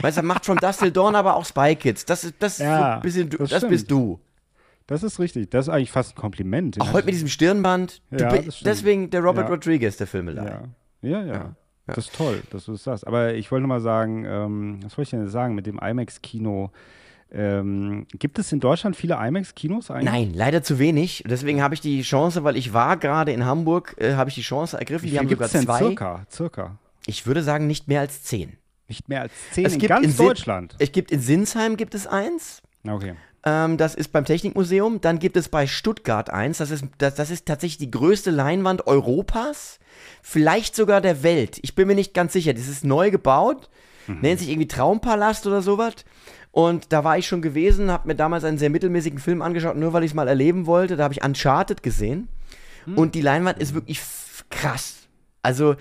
S1: Weißt du, er macht From Dust Till Dawn aber auch Spy Kids. Das das so
S2: Ja,
S1: ein bisschen,
S2: das
S1: das, bist du.
S2: Das ist richtig. Das ist eigentlich fast ein Kompliment.
S1: Auch heute mit diesem Stirnband. Du
S2: Ja,
S1: deswegen der Robert
S2: Ja.
S1: Rodriguez der Filmelei.
S2: Ja. Ja, ja. Das ist toll, dass du das sagst. Aber ich wollte noch mal sagen, ähm, was wollte ich denn sagen mit dem IMAX-Kino? Ähm, gibt es in Deutschland viele IMAX-Kinos eigentlich?
S1: Nein, leider zu wenig. Deswegen habe ich die Chance, weil ich war gerade in Hamburg, äh, habe ich die Chance ergriffen.
S2: Wie
S1: die haben sogar
S2: denn
S1: zwei.
S2: circa? circa?
S1: Ich würde sagen, nicht mehr als zehn.
S2: Nicht mehr als zehn
S1: Es
S2: in
S1: gibt
S2: ganz
S1: in
S2: Deutschland.
S1: Es gibt in Sinsheim gibt es eins.
S2: Okay.
S1: Ähm, das ist beim Technikmuseum. Dann gibt es bei Stuttgart eins. Das ist, das, das ist tatsächlich die größte Leinwand Europas. Vielleicht sogar der Welt. Ich bin mir nicht ganz sicher. Das ist neu gebaut. Nennt sich irgendwie Traumpalast oder sowas. Und da war ich schon gewesen, habe mir damals einen sehr mittelmäßigen Film angeschaut, nur weil ich es mal erleben wollte. Da habe ich Uncharted gesehen. Und die Leinwand ist wirklich krass. Also,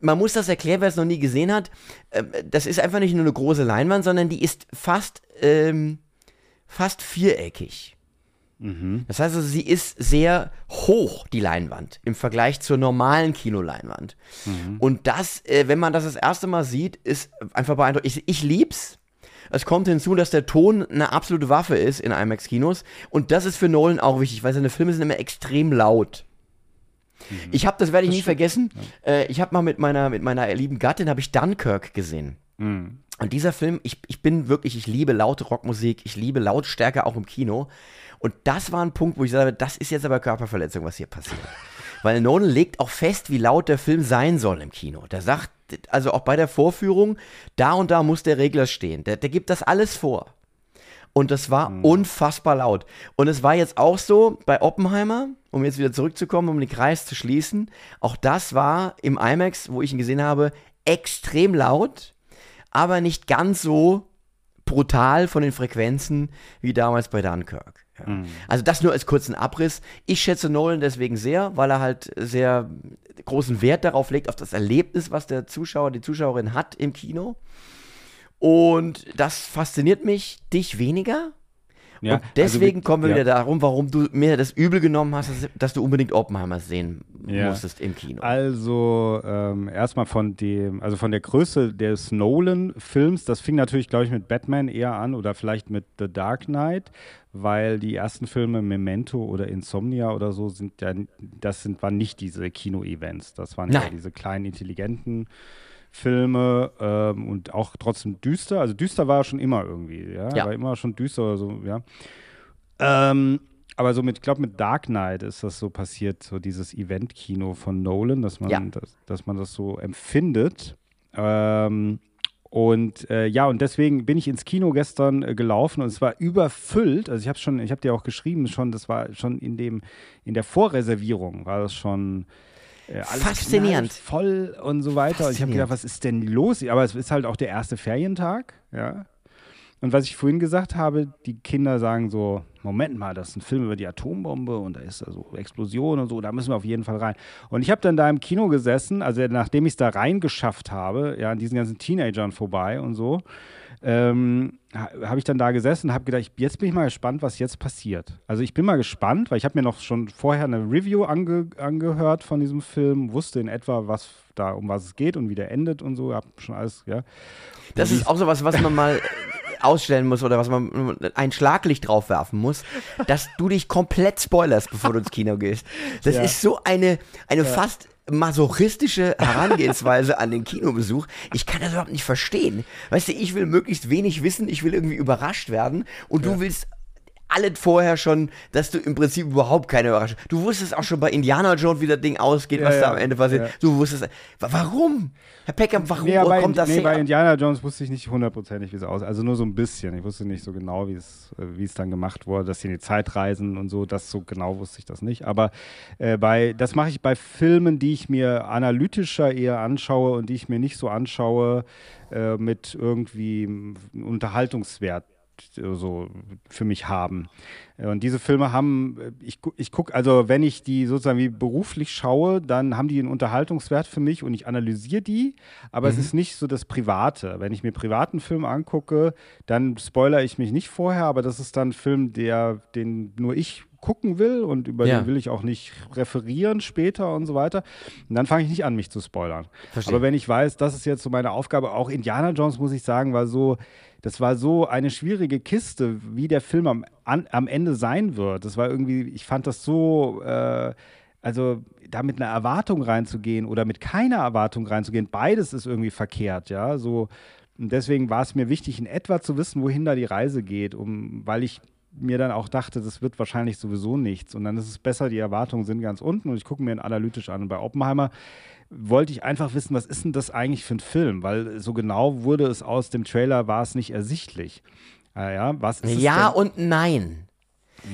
S1: man muss das erklären, wer es noch nie gesehen hat. Ähm, Das ist einfach nicht nur eine große Leinwand, sondern die ist fast, ähm, fast viereckig. Das heißt also, sie ist sehr hoch, die Leinwand, im Vergleich zur normalen Kinoleinwand. Und das, äh, wenn man das das erste Mal sieht, ist einfach beeindruckend. Ich, ich lieb's. Es kommt hinzu, dass der Ton eine absolute Waffe ist in IMAX-Kinos. Und das ist für Nolan auch wichtig, weil seine Filme sind immer extrem laut. Ich habe, das werde ich nie vergessen. Äh, ich habe mal mit meiner, mit meiner lieben Gattin, habe ich Dunkirk gesehen. Und dieser Film, ich, ich bin wirklich, ich liebe laute Rockmusik, ich liebe Lautstärke auch im Kino. Und das war ein Punkt, wo ich sage, das ist jetzt aber Körperverletzung, was hier passiert. Weil Nolan legt auch fest, wie laut der Film sein soll im Kino. Der sagt, also auch bei der Vorführung, da und da muss der Regler stehen. Der, der gibt das alles vor. Und das war unfassbar laut. Und es war jetzt auch so bei Oppenheimer, um jetzt wieder zurückzukommen, um den Kreis zu schließen. Auch das war im IMAX, wo ich ihn gesehen habe, extrem laut, aber nicht ganz so brutal von den Frequenzen wie damals bei Dunkirk. Ja. Also das nur als kurzen Abriss. Ich schätze Nolan deswegen sehr, weil er halt sehr großen Wert darauf legt, auf das Erlebnis, was der Zuschauer, die Zuschauerin hat im Kino. Und das fasziniert mich, dich weniger.
S2: Ja,
S1: und deswegen
S2: also
S1: kommen wir
S2: ja.
S1: wieder darum, warum du mir das übel genommen hast, dass, dass du unbedingt Oppenheimer sehen
S2: Ja.
S1: musstest im Kino.
S2: Also ähm, erstmal von dem, also von der Größe des Nolan-Films, das fing natürlich, glaube ich, mit Batman eher an oder vielleicht mit The Dark Knight, weil die ersten Filme Memento oder Insomnia oder so sind ja, das sind waren nicht diese Kino-Events, das waren ja diese kleinen intelligenten Filme ähm, und auch trotzdem düster. Also düster war er schon immer irgendwie, ja,
S1: Ja.
S2: war immer schon düster oder so, ja. Ähm, aber so mit, ich glaube, mit Dark Knight ist das so passiert, so dieses Event-Kino von Nolan, dass man,
S1: Ja.
S2: das, dass man das so empfindet. Ähm, und äh, ja, und deswegen bin ich ins Kino gestern äh, gelaufen und es war überfüllt. Also ich habe schon, ich habe dir auch geschrieben, schon, das war schon in dem, in der Vorreservierung war das schon äh, alles
S1: Faszinierend.
S2: voll und so weiter. Und ich habe gedacht, was ist denn los? Aber es ist halt auch der erste Ferientag, ja. Und was ich vorhin gesagt habe, die Kinder sagen so, Moment mal, das ist ein Film über die Atombombe und da ist da so Explosion und so, da müssen wir auf jeden Fall rein. Und ich habe dann da im Kino gesessen, also nachdem ich es da reingeschafft habe, ja, an diesen ganzen Teenagern vorbei und so, ähm, habe ich dann da gesessen und habe gedacht, jetzt bin ich mal gespannt, was jetzt passiert. Also ich bin mal gespannt, weil ich habe mir noch schon vorher eine Review ange angehört von diesem Film, wusste in etwa, was da um was es geht und wie der endet und so, habe schon alles, ja.
S1: Das und ist auch so was, was man mal *laughs* ausstellen muss oder was man ein Schlaglicht drauf werfen muss, dass du dich komplett spoilerst, bevor du ins Kino gehst. Das ja. ist so eine, eine ja. fast masochistische Herangehensweise an den Kinobesuch. Ich kann das überhaupt nicht verstehen. Weißt du, ich will möglichst wenig wissen, ich will irgendwie überrascht werden und ja. du willst alles vorher schon, dass du im Prinzip überhaupt keine Überraschung. Du wusstest auch schon bei Indiana Jones, wie das Ding ausgeht, ja, was ja, da am Ende passiert. Ja. Du wusstest, warum? Herr Peckham, warum
S2: nee, bei, kommt das nee, bei Indiana Jones wusste ich nicht hundertprozentig, wie es aussieht. Also nur so ein bisschen. Ich wusste nicht so genau, wie es, äh, wie es dann gemacht wurde, dass sie in die Zeit reisen und so. Das so genau wusste ich das nicht. Aber äh, bei, das mache ich bei Filmen, die ich mir analytischer eher anschaue und die ich mir nicht so anschaue äh, mit irgendwie Unterhaltungswert so für mich haben. Und diese Filme haben, ich, ich gucke, also wenn ich die sozusagen wie beruflich schaue, dann haben die einen Unterhaltungswert für mich und ich analysiere die, aber mhm. es ist nicht so das Private. Wenn ich mir privaten Film angucke, dann spoilere ich mich nicht vorher, aber das ist dann ein Film, der, den nur ich gucken will und über ja. den will ich auch nicht referieren später und so weiter. Und dann fange ich nicht an, mich zu spoilern. Verstehe. Aber wenn ich weiß, das ist jetzt so meine Aufgabe, auch Indiana Jones, muss ich sagen, war so, das war so eine schwierige Kiste, wie der Film am, an, am Ende sein wird. Das war irgendwie, ich fand das so, äh, also da mit einer Erwartung reinzugehen oder mit keiner Erwartung reinzugehen, beides ist irgendwie verkehrt, ja. So, und deswegen war es mir wichtig, in etwa zu wissen, wohin da die Reise geht, um, weil ich mir dann auch dachte, das wird wahrscheinlich sowieso nichts. Und dann ist es besser, die Erwartungen sind ganz unten und ich gucke mir ihn analytisch an. Und bei Oppenheimer wollte ich einfach wissen, was ist denn das eigentlich für ein Film? Weil so genau wurde es aus dem Trailer, war es nicht ersichtlich. Ah ja, was ist
S1: ja und nein.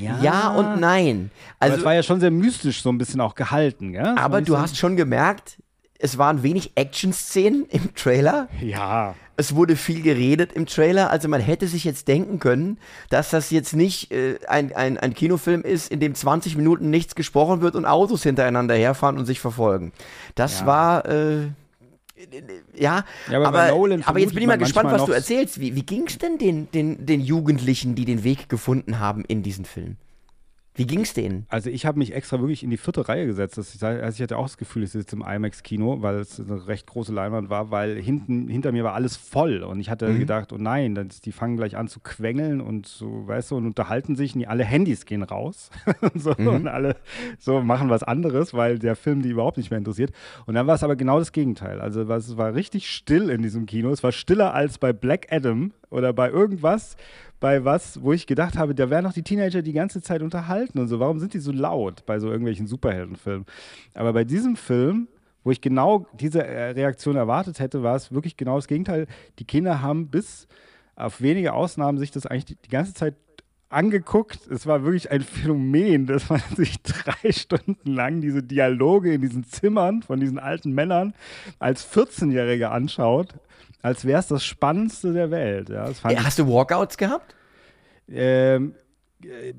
S1: Ja. ja. und nein.
S2: Also, aber es war ja schon sehr mystisch so ein bisschen auch gehalten. Gell?
S1: aber du hast schon gemerkt, es waren wenig Action-Szenen im Trailer.
S2: Ja.
S1: Es wurde viel geredet im Trailer. Also man hätte sich jetzt denken können, dass das jetzt nicht äh, ein, ein, ein Kinofilm ist, in dem 20 Minuten nichts gesprochen wird und Autos hintereinander herfahren und sich verfolgen. Das ja. war. Äh, ja, ja, aber, aber, aber jetzt bin ich mal gespannt, was du erzählst. Wie, wie ging es denn den, den, den Jugendlichen, die den Weg gefunden haben in diesen Film? Wie ging es denen?
S2: Also ich habe mich extra wirklich in die vierte Reihe gesetzt. Das, also ich hatte auch das Gefühl, ich sitze im IMAX-Kino, weil es eine recht große Leinwand war, weil hinten, hinter mir war alles voll. Und ich hatte mhm. gedacht, oh nein, das, die fangen gleich an zu quengeln und so, weißt du, und unterhalten sich und alle Handys gehen raus. *laughs* so, mhm. Und alle so machen was anderes, weil der Film die überhaupt nicht mehr interessiert. Und dann war es aber genau das Gegenteil. Also es war richtig still in diesem Kino. Es war stiller als bei Black Adam oder bei irgendwas bei was, wo ich gedacht habe, da werden doch die Teenager die ganze Zeit unterhalten und so. Warum sind die so laut bei so irgendwelchen Superheldenfilmen? Aber bei diesem Film, wo ich genau diese äh, Reaktion erwartet hätte, war es wirklich genau das Gegenteil. Die Kinder haben bis auf wenige Ausnahmen sich das eigentlich die, die ganze Zeit angeguckt. Es war wirklich ein Phänomen, dass man *laughs* sich drei Stunden lang diese Dialoge in diesen Zimmern von diesen alten Männern als 14-Jährige anschaut als wäre es das Spannendste der Welt. Ja,
S1: äh, Hast du Walkouts gehabt?
S2: Ähm, äh,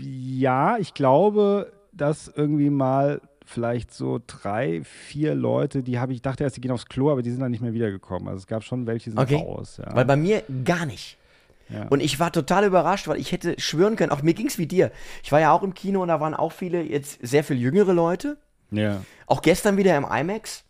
S2: ja, ich glaube, dass irgendwie mal vielleicht so drei, vier Leute, die habe ich dachte erst, die gehen aufs Klo, aber die sind dann nicht mehr wiedergekommen. Also es gab schon welche, die sind
S1: okay.
S2: raus.
S1: Ja. Weil bei mir gar nicht. Ja. Und ich war total überrascht, weil ich hätte schwören können, auch mir ging es wie dir. Ich war ja auch im Kino und da waren auch viele, jetzt sehr viel jüngere Leute.
S2: Ja.
S1: Auch gestern wieder im IMAX.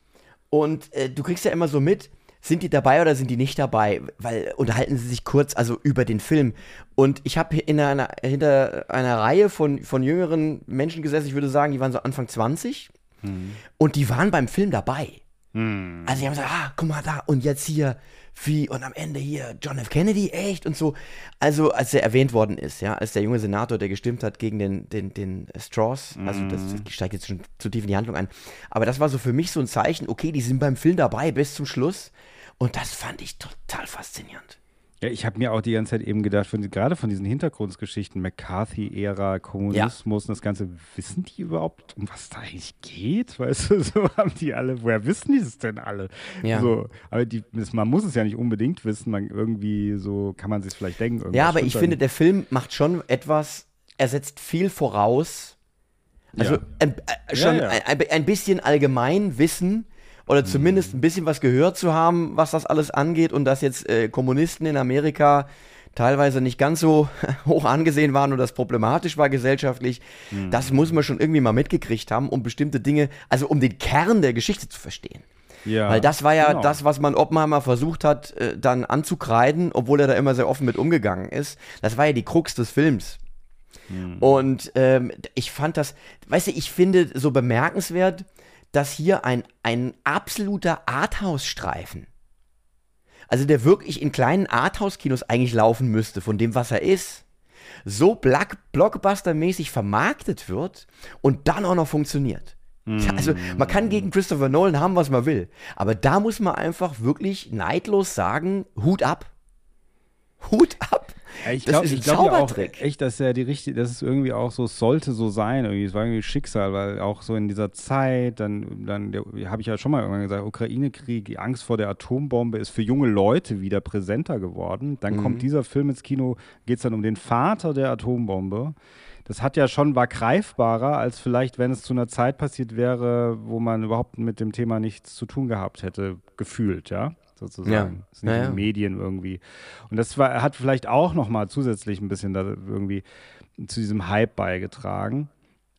S1: Und äh, du kriegst ja immer so mit, sind die dabei oder sind die nicht dabei? Weil unterhalten sie sich kurz, also über den Film. Und ich habe hinter einer Reihe von, von jüngeren Menschen gesessen, ich würde sagen, die waren so Anfang 20. Mhm. Und die waren beim Film dabei. Mhm. Also die haben gesagt, ah, guck mal da, und jetzt hier, wie, und am Ende hier John F. Kennedy, echt und so. Also, als er erwähnt worden ist, ja, als der junge Senator, der gestimmt hat gegen den, den, den Strauss, also das mhm. steigt jetzt schon zu tief in die Handlung ein. Aber das war so für mich so ein Zeichen, okay, die sind beim Film dabei bis zum Schluss. Und das fand ich total faszinierend.
S2: Ja, ich habe mir auch die ganze Zeit eben gedacht, von, gerade von diesen Hintergrundgeschichten, McCarthy-Ära, Kommunismus ja. und das Ganze, wissen die überhaupt, um was da eigentlich geht? Weißt du, *laughs* so haben die alle, woher wissen die es denn alle? Ja. So, aber die, man muss es ja nicht unbedingt wissen, man irgendwie so kann man sich vielleicht denken.
S1: Ja, aber ich finde, der Film macht schon etwas, er setzt viel voraus. Also ja. ein, äh, schon ein, ein bisschen allgemein Wissen oder zumindest ein bisschen was gehört zu haben, was das alles angeht und dass jetzt äh, Kommunisten in Amerika teilweise nicht ganz so *laughs* hoch angesehen waren und das problematisch war gesellschaftlich, mhm. das muss man schon irgendwie mal mitgekriegt haben, um bestimmte Dinge, also um den Kern der Geschichte zu verstehen. Ja, Weil das war ja genau. das, was man Oppenheimer versucht hat, äh, dann anzukreiden, obwohl er da immer sehr offen mit umgegangen ist. Das war ja die Krux des Films. Mhm. Und ähm, ich fand das, weißt du, ich finde so bemerkenswert, dass hier ein, ein absoluter Arthouse-Streifen, also der wirklich in kleinen Arthouse-Kinos eigentlich laufen müsste, von dem, was er ist, so Blockbuster-mäßig vermarktet wird und dann auch noch funktioniert. *laughs* Also man kann gegen Christopher Nolan haben, was man will, aber da muss man einfach wirklich neidlos sagen, Hut ab. Hut ab.
S2: Ja, ich glaube glaub ja auch echt, dass er die richtige, dass es irgendwie auch so sollte so sein. Irgendwie. Es war irgendwie Schicksal, weil auch so in dieser Zeit, dann, dann habe ich ja schon mal irgendwann gesagt, Ukraine-Krieg, die Angst vor der Atombombe ist für junge Leute wieder präsenter geworden. Dann mhm. kommt dieser Film ins Kino, geht es dann um den Vater der Atombombe. Das hat ja schon, war greifbarer, als vielleicht, wenn es zu einer Zeit passiert wäre, wo man überhaupt mit dem Thema nichts zu tun gehabt hätte, gefühlt, ja sozusagen. Ja. Das sind ja, Medien irgendwie. Und das war, hat vielleicht auch noch mal zusätzlich ein bisschen da irgendwie zu diesem Hype beigetragen.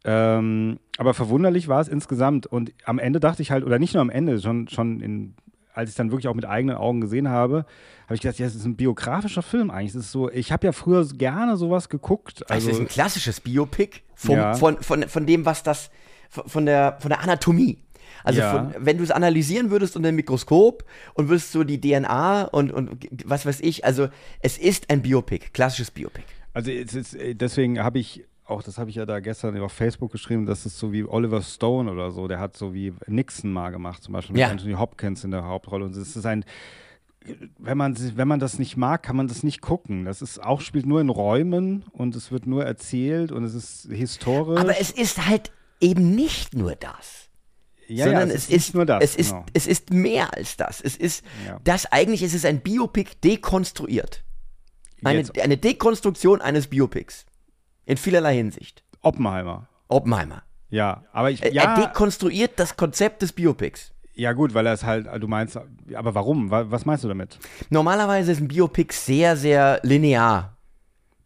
S2: Ähm, aber verwunderlich war es insgesamt. Und am Ende dachte ich halt, oder nicht nur am Ende, schon, schon in, als ich es dann wirklich auch mit eigenen Augen gesehen habe, habe ich gedacht, ja, es ist ein biografischer Film eigentlich. Es ist so, ich habe ja früher gerne sowas geguckt.
S1: Also, es ist ein klassisches Biopic vom, ja. von, von, von dem, was das, von der, von der Anatomie. Also ja. von, wenn du es analysieren würdest unter dem Mikroskop und würdest so die DNA und, und was weiß ich, also es ist ein Biopic, klassisches Biopic.
S2: Also ist, äh, deswegen habe ich auch, das habe ich ja da gestern auf Facebook geschrieben, das ist so wie Oliver Stone oder so, der hat so wie Nixon mal gemacht, zum Beispiel mit ja. Anthony Hopkins in der Hauptrolle. Und es ist ein, wenn man, wenn man das nicht mag, kann man das nicht gucken. Das ist auch, spielt nur in Räumen und es wird nur erzählt und es ist historisch.
S1: Aber es ist halt eben nicht nur das. Ja, sondern ja, es, es, ist, nur das. Es, genau. ist, es ist mehr als das. Es ist ja. das eigentlich ist es ein Biopic dekonstruiert. Eine, eine Dekonstruktion eines Biopics. In vielerlei Hinsicht.
S2: Oppenheimer.
S1: Oppenheimer.
S2: Ja, aber ich.
S1: Ja, er dekonstruiert das Konzept des Biopics.
S2: Ja, gut, weil er es halt, du meinst, aber warum? Was meinst du damit?
S1: Normalerweise ist ein Biopic sehr, sehr linear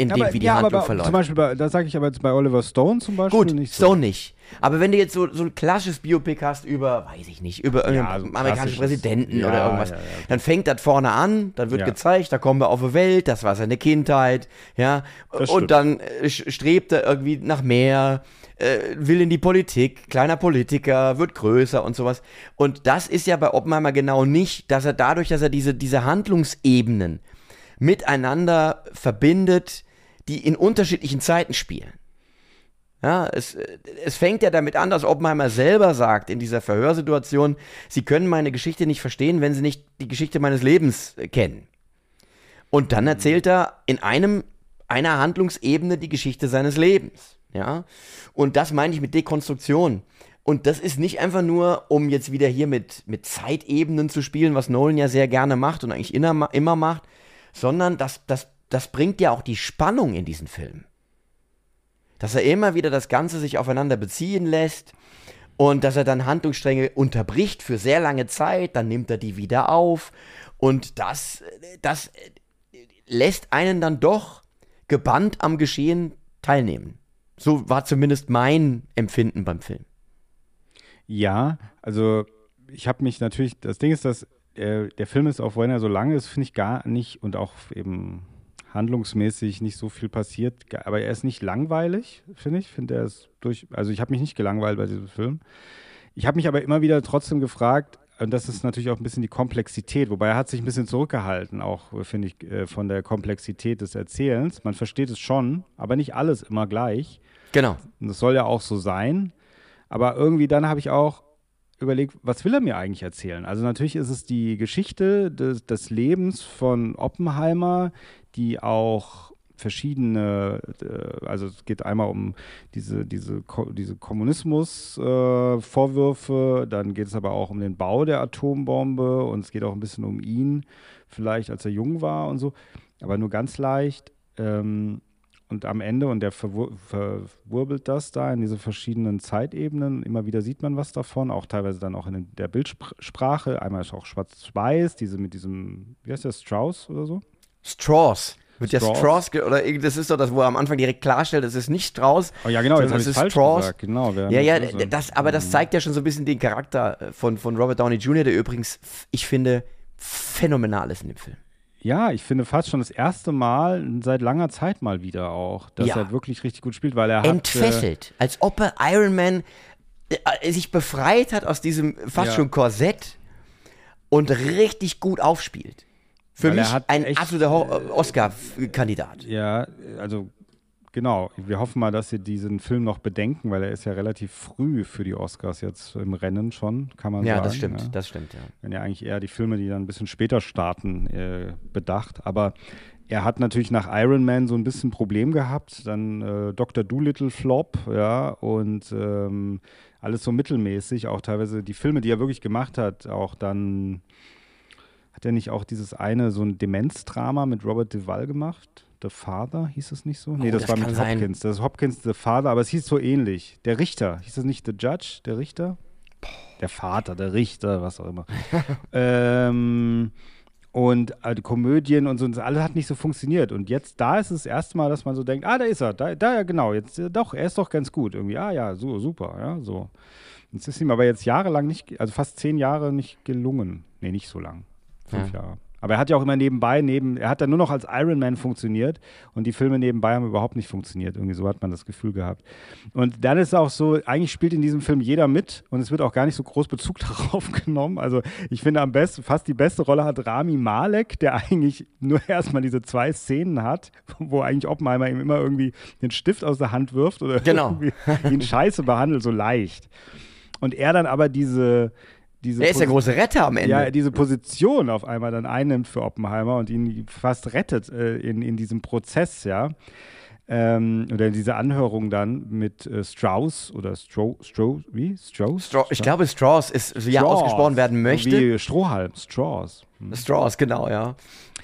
S1: in dem, aber, wie die ja, Handlung
S2: aber,
S1: verläuft.
S2: Zum Beispiel, bei, da sage ich aber jetzt bei Oliver Stone zum Beispiel
S1: Gut, nicht so. Stone nicht. Aber wenn du jetzt so, so ein klassisches Biopic hast über, weiß ich nicht, über irgendeinen ja, so amerikanischen Präsidenten ja, oder irgendwas, dann fängt das vorne an, dann wird gezeigt, da kommen wir auf die Welt, das war seine Kindheit, ja, und dann äh, strebt er irgendwie nach mehr, äh, will in die Politik, kleiner Politiker, wird größer und sowas. Und das ist ja bei Oppenheimer genau nicht, dass er dadurch, dass er diese, diese Handlungsebenen miteinander verbindet, die in unterschiedlichen Zeiten spielen. Ja, es, es fängt ja damit an, dass Oppenheimer selber sagt in dieser Verhörsituation, Sie können meine Geschichte nicht verstehen, wenn Sie nicht die Geschichte meines Lebens kennen. Und dann erzählt er in einem, einer Handlungsebene die Geschichte seines Lebens. Ja, und das meine ich mit Dekonstruktion. Und das ist nicht einfach nur, um jetzt wieder hier mit, mit Zeitebenen zu spielen, was Nolan ja sehr gerne macht und eigentlich immer, immer macht, sondern das, das, das bringt ja auch die Spannung in diesen Film. Dass er immer wieder das Ganze sich aufeinander beziehen lässt und dass er dann Handlungsstränge unterbricht für sehr lange Zeit, dann nimmt er die wieder auf und das, das lässt einen dann doch gebannt am Geschehen teilnehmen. So war zumindest mein Empfinden beim Film.
S2: Ja, also ich habe mich natürlich, das Ding ist, dass der, der Film ist, auch wenn er so lang ist, finde ich gar nicht und auch eben handlungsmäßig nicht so viel passiert, aber er ist nicht langweilig, finde ich. Finde er ist durch, also ich habe mich nicht gelangweilt bei diesem Film. Ich habe mich aber immer wieder trotzdem gefragt, und das ist natürlich auch ein bisschen die Komplexität, wobei er hat sich ein bisschen zurückgehalten, auch finde ich, äh, von der Komplexität des Erzählens. Man versteht es schon, aber nicht alles immer gleich.
S1: Genau.
S2: Und das soll ja auch so sein. Aber irgendwie dann habe ich auch überlegt, was will er mir eigentlich erzählen? Also natürlich ist es die Geschichte des, des Lebens von Oppenheimer, die auch verschiedene, äh, also es geht einmal um diese, diese, diese Kommunismus-Vorwürfe, äh, dann geht es aber auch um den Bau der Atombombe und es geht auch ein bisschen um ihn, vielleicht als er jung war und so, aber nur ganz leicht. Ähm, und am Ende, und der verwur verwirbelt das da in diese verschiedenen Zeitebenen, immer wieder sieht man was davon, auch teilweise dann auch in der Bildsprache. Einmal ist auch schwarz-weiß, diese mit diesem, wie heißt der, Strauss oder so?
S1: Strauss. Wird ja Strauss, oder das ist doch das, wo er am Anfang direkt klarstellt, das ist nicht Strauss.
S2: Oh ja, genau, jetzt ich es falsch Strauss. gesagt. Genau,
S1: ja, ja, das, aber das mhm. zeigt ja schon so ein bisschen den Charakter von, von Robert Downey Jr., der übrigens, ich finde, phänomenal ist in dem Film.
S2: Ja, ich finde fast schon das erste Mal seit langer Zeit mal wieder auch, dass ja. er wirklich richtig gut spielt, weil er
S1: Entfesselt, hat, äh, als ob er Iron Man äh, sich befreit hat aus diesem fast ja. schon Korsett und richtig gut aufspielt. Für Weil mich ein echt, absoluter äh, Oscar-Kandidat.
S2: Ja, also genau. Wir hoffen mal, dass sie diesen Film noch bedenken, weil er ist ja relativ früh für die Oscars jetzt im Rennen schon, kann man
S1: ja,
S2: sagen.
S1: Das stimmt,
S2: ja.
S1: das stimmt, ja.
S2: Wenn ja eigentlich eher die Filme, die dann ein bisschen später starten, äh, bedacht. Aber er hat natürlich nach Iron Man so ein bisschen Problem gehabt. Dann äh, Dr. Doolittle Flop, ja, und ähm, alles so mittelmäßig. Auch teilweise die Filme, die er wirklich gemacht hat, auch dann hat er nicht auch dieses eine, so ein Demenzdrama mit Robert Duvall gemacht? The Father hieß es nicht so? Nee, oh, das, das, war mit sein. Hopkins. Das ist Hopkins The Father, aber es hieß so ähnlich. Der Richter, hieß es nicht The Judge, der Richter? Der Vater, der Richter, was auch immer. *laughs* ähm, und äh, die Komödien und so, und alles hat nicht so funktioniert. Und jetzt, da ist es das erste Mal, dass man so denkt, ah, da ist er, da, da ja genau, jetzt äh, doch, er ist doch ganz gut irgendwie. Ah ja, so, super, ja, so. Es ist ihm aber jetzt jahrelang nicht, also fast zehn Jahre nicht gelungen. Nee, nicht so lang. Fünf ja. Jahre. Aber er hat ja auch immer nebenbei, neben, er hat dann nur noch als Iron Man funktioniert und die Filme nebenbei haben überhaupt nicht funktioniert. Irgendwie so hat man das Gefühl gehabt. Und dann ist auch so, eigentlich spielt in diesem Film jeder mit und es wird auch gar nicht so groß Bezug *laughs* darauf genommen. Also ich finde am besten, fast die beste Rolle hat Rami Malek, der eigentlich nur *laughs* erstmal diese zwei Szenen hat, wo eigentlich Oppenheimer ihm immer irgendwie den Stift aus der Hand wirft oder
S1: genau. *laughs*
S2: ihn scheiße behandelt, so leicht. Und er dann aber diese, diese
S1: er ist der große Retter am Ende.
S2: Ja, diese Position auf einmal dann einnimmt für Oppenheimer und ihn fast rettet äh, in, in diesem Prozess, ja. Ähm, oder diese Anhörung dann mit äh, Strauss oder Stro, Stro wie? Strauss?
S1: Stra ich glaube, Strauss ist, wie er ausgesprochen werden möchte.
S2: Wie Strohhalm, Strauss.
S1: Hm. Strauss, genau, ja.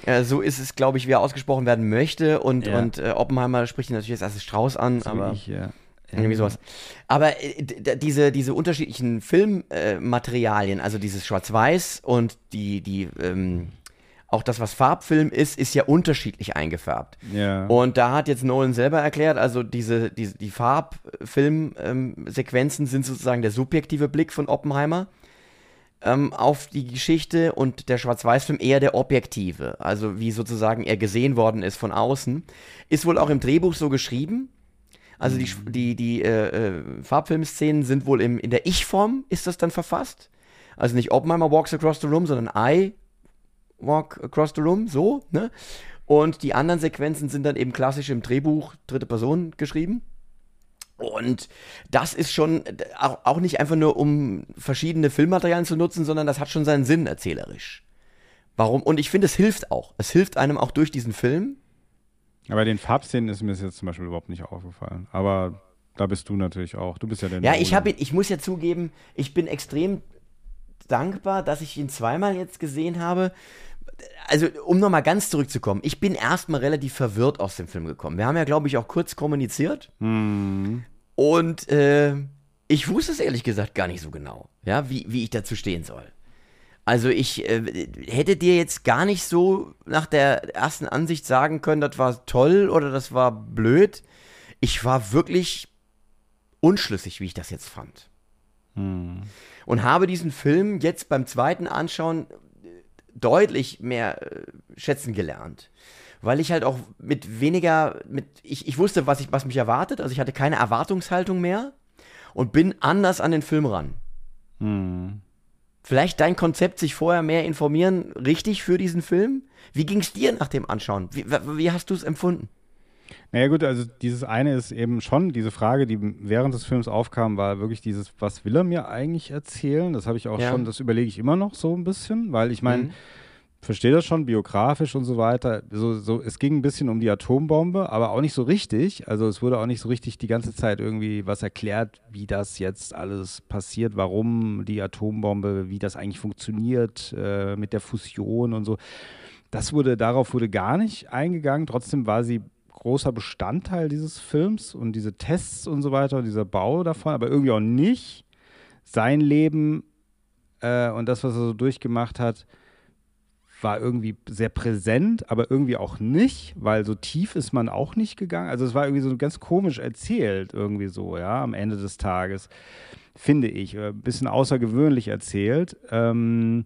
S1: Äh, so ist es, glaube ich, wie er ausgesprochen werden möchte. Und, ja. und äh, Oppenheimer spricht ihn natürlich jetzt als Strauss an. So aber ich, ja. Irgendwie sowas. Aber äh, diese, diese unterschiedlichen Filmmaterialien, äh, also dieses Schwarz-Weiß und die, die, ähm, auch das, was Farbfilm ist, ist ja unterschiedlich eingefärbt.
S2: Ja.
S1: Und da hat jetzt Nolan selber erklärt, also diese, diese die Farbfilmsequenzen sind sozusagen der subjektive Blick von Oppenheimer ähm, auf die Geschichte und der Schwarz-Weiß-Film eher der objektive, also wie sozusagen er gesehen worden ist von außen. Ist wohl auch im Drehbuch so geschrieben, also die, mhm. die, die äh, äh, Farbfilmszenen sind wohl im, in der Ich-Form, ist das dann verfasst. Also nicht Oppenheimer walks across the room, sondern I walk across the room, so, ne? Und die anderen Sequenzen sind dann eben klassisch im Drehbuch dritte Person geschrieben. Und das ist schon auch, auch nicht einfach nur, um verschiedene Filmmaterialien zu nutzen, sondern das hat schon seinen Sinn erzählerisch. Warum? Und ich finde, es hilft auch. Es hilft einem auch durch diesen Film,
S2: aber den Farbszenen ist mir jetzt zum Beispiel überhaupt nicht aufgefallen. Aber da bist du natürlich auch. Du bist ja der.
S1: Ja, ich habe ich muss ja zugeben, ich bin extrem dankbar, dass ich ihn zweimal jetzt gesehen habe. Also, um nochmal ganz zurückzukommen, ich bin erstmal relativ verwirrt aus dem Film gekommen. Wir haben ja, glaube ich, auch kurz kommuniziert.
S2: Hm.
S1: Und äh, ich wusste es ehrlich gesagt gar nicht so genau, ja, wie, wie ich dazu stehen soll. Also ich äh, hätte dir jetzt gar nicht so nach der ersten Ansicht sagen können, das war toll oder das war blöd. Ich war wirklich unschlüssig, wie ich das jetzt fand.
S2: Hm.
S1: Und habe diesen Film jetzt beim zweiten Anschauen deutlich mehr äh, schätzen gelernt. Weil ich halt auch mit weniger, mit, ich, ich wusste, was, ich, was mich erwartet, also ich hatte keine Erwartungshaltung mehr und bin anders an den Film ran.
S2: Hm.
S1: Vielleicht dein Konzept, sich vorher mehr informieren, richtig für diesen Film? Wie ging es dir nach dem Anschauen? Wie, wie hast du es empfunden?
S2: Naja gut, also dieses eine ist eben schon, diese Frage, die während des Films aufkam, war wirklich dieses, was will er mir eigentlich erzählen? Das habe ich auch
S1: Ja.
S2: schon, das überlege ich immer noch so ein bisschen, weil ich meine,
S1: Mhm.
S2: Verstehe das schon, biografisch und so weiter. So, so, es ging ein bisschen um die Atombombe, aber auch nicht so richtig. Also es wurde auch nicht so richtig die ganze Zeit irgendwie was erklärt, wie das jetzt alles passiert, warum die Atombombe, wie das eigentlich funktioniert äh, mit der Fusion und so. Das wurde, darauf wurde gar nicht eingegangen. Trotzdem war sie großer Bestandteil dieses Films und diese Tests und so weiter und dieser Bau davon, aber irgendwie auch nicht. Sein Leben äh, und das, was er so durchgemacht hat, war irgendwie sehr präsent, aber irgendwie auch nicht, weil so tief ist man auch nicht gegangen. Also es war irgendwie so ganz komisch erzählt, irgendwie so, ja, am Ende des Tages, finde ich. Äh, Ein bisschen außergewöhnlich erzählt. Ähm,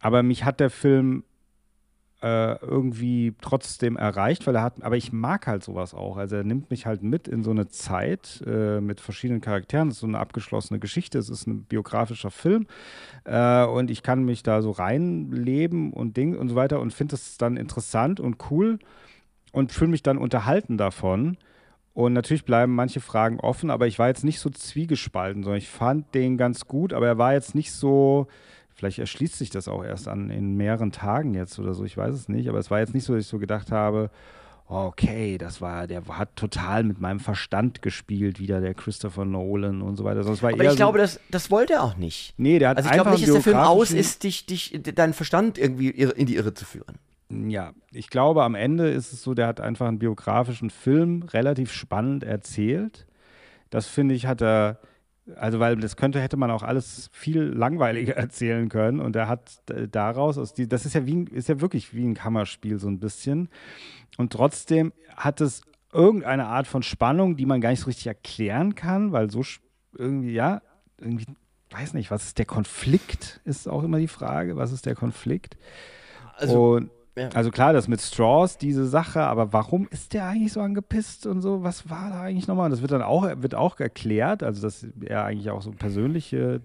S2: aber mich hat der Film äh, irgendwie trotzdem erreicht, weil er hat, aber ich mag halt sowas auch. Also er nimmt mich halt mit in so eine Zeit äh, mit verschiedenen Charakteren. Das ist so eine abgeschlossene Geschichte, es ist ein biografischer Film äh, und ich kann mich da so reinleben und Ding und so weiter und finde es dann interessant und cool und fühle mich dann unterhalten davon. Und natürlich bleiben manche Fragen offen, aber ich war jetzt nicht so zwiegespalten, sondern ich fand den ganz gut, aber er war jetzt nicht so, vielleicht erschließt sich das auch erst an in mehreren Tagen jetzt oder so, ich weiß es nicht, aber es war jetzt nicht so, dass ich so gedacht habe, okay, das war, der hat total mit meinem Verstand gespielt, wieder der Christopher Nolan und so weiter. Sonst war
S1: Aber ich glaube,
S2: so,
S1: das, das wollte er auch nicht.
S2: nee, der hat
S1: Also ich glaube nicht, dass der Film aus ist, dich, dich, deinen Verstand irgendwie in die Irre zu führen.
S2: Ja, ich glaube, am Ende ist es so, der hat einfach einen biografischen Film relativ spannend erzählt. Das finde ich, hat er, also weil das könnte, hätte man auch alles viel langweiliger *laughs* erzählen können. Und er hat äh, daraus, aus die, das ist ja wie ein, ist ja wirklich wie ein Kammerspiel so ein bisschen. Und trotzdem hat es irgendeine Art von Spannung, die man gar nicht so richtig erklären kann, weil so irgendwie, ja, irgendwie, weiß nicht, was ist der Konflikt, ist auch immer die Frage. Was ist der Konflikt?
S1: Also,
S2: und
S1: ja.
S2: also klar, das mit Straws, diese Sache, aber warum ist der eigentlich so angepisst und so? Was war da eigentlich nochmal? Und das wird dann auch, wird auch erklärt, also dass er eigentlich auch so persönliche.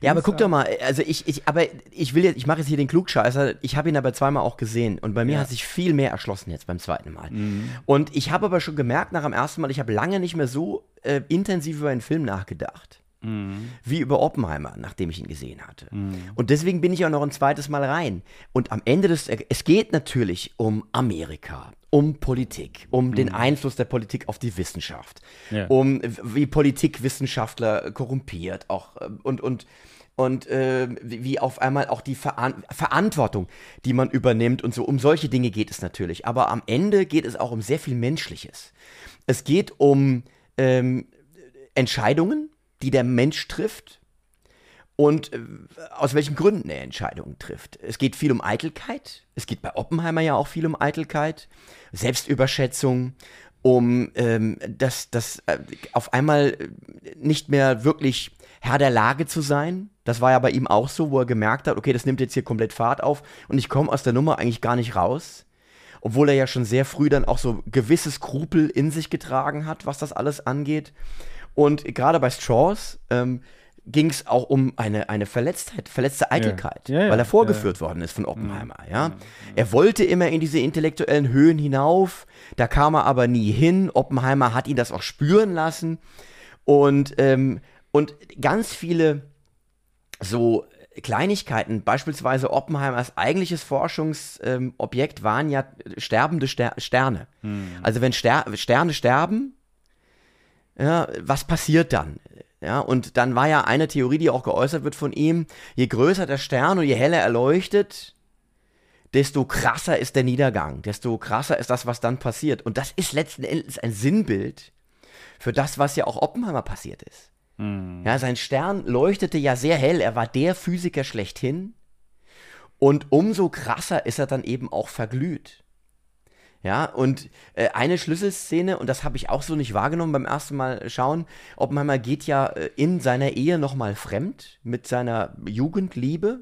S1: Ja, aber guck doch mal, also ich, ich, aber ich will jetzt, ich mache jetzt hier den Klugscheißer, ich habe ihn aber zweimal auch gesehen und bei mir
S2: Ja.
S1: hat sich viel mehr erschlossen jetzt beim zweiten Mal.
S2: Mhm.
S1: Und ich habe aber schon gemerkt nach dem ersten Mal, ich habe lange nicht mehr so äh, intensiv über einen Film nachgedacht.
S2: Mhm.
S1: Wie über Oppenheimer, nachdem ich ihn gesehen hatte. Und deswegen bin ich auch noch ein zweites Mal rein. Und am Ende des, es geht natürlich um Amerika, um Politik, um den Einfluss der Politik auf die Wissenschaft,
S2: Mhm. Ja.
S1: um wie Politikwissenschaftler korrumpiert auch äh, und, und, und äh, wie wie auf einmal auch die Veran Verantwortung, die man übernimmt und so. Um solche Dinge geht es natürlich. Aber am Ende geht es auch um sehr viel Menschliches. Es geht um ähm, Entscheidungen, die der Mensch trifft und äh, aus welchen Gründen er Entscheidungen trifft. Es geht viel um Eitelkeit. Es geht bei Oppenheimer ja auch viel um Eitelkeit, Selbstüberschätzung, um ähm, das, das äh, auf einmal äh, nicht mehr wirklich Herr der Lage zu sein. Das war ja bei ihm auch so, wo er gemerkt hat, okay, das nimmt jetzt hier komplett Fahrt auf und ich komme aus der Nummer eigentlich gar nicht raus. Obwohl er ja schon sehr früh dann auch so gewisse Skrupel in sich getragen hat, was das alles angeht. Und gerade bei Strauss ähm, ging es auch um eine, eine Verletztheit, verletzte Eitelkeit,
S2: Ja, ja,
S1: weil er
S2: ja,
S1: vorgeführt worden ist von Oppenheimer. Ja? Er wollte immer in diese intellektuellen Höhen hinauf, da kam er aber nie hin. Oppenheimer hat ihn das auch spüren lassen. Und, ähm, und ganz viele so Kleinigkeiten, beispielsweise Oppenheimers eigentliches Forschungsobjekt waren ja sterbende Ster Sterne. Also wenn Ster Sterne sterben, ja, was passiert dann? Ja, und dann war ja eine Theorie, die auch geäußert wird von ihm, je größer der Stern und je heller er leuchtet, desto krasser ist der Niedergang, desto krasser ist das, was dann passiert. Und das ist letzten Endes ein Sinnbild für das, was ja auch Oppenheimer passiert ist. Ja, sein Stern leuchtete ja sehr hell, er war der Physiker schlechthin. Und umso krasser ist er dann eben auch verglüht. Ja, und äh, eine Schlüsselszene, und das habe ich auch so nicht wahrgenommen beim ersten Mal schauen, Oppenheimer geht ja äh, in seiner Ehe nochmal fremd mit seiner Jugendliebe.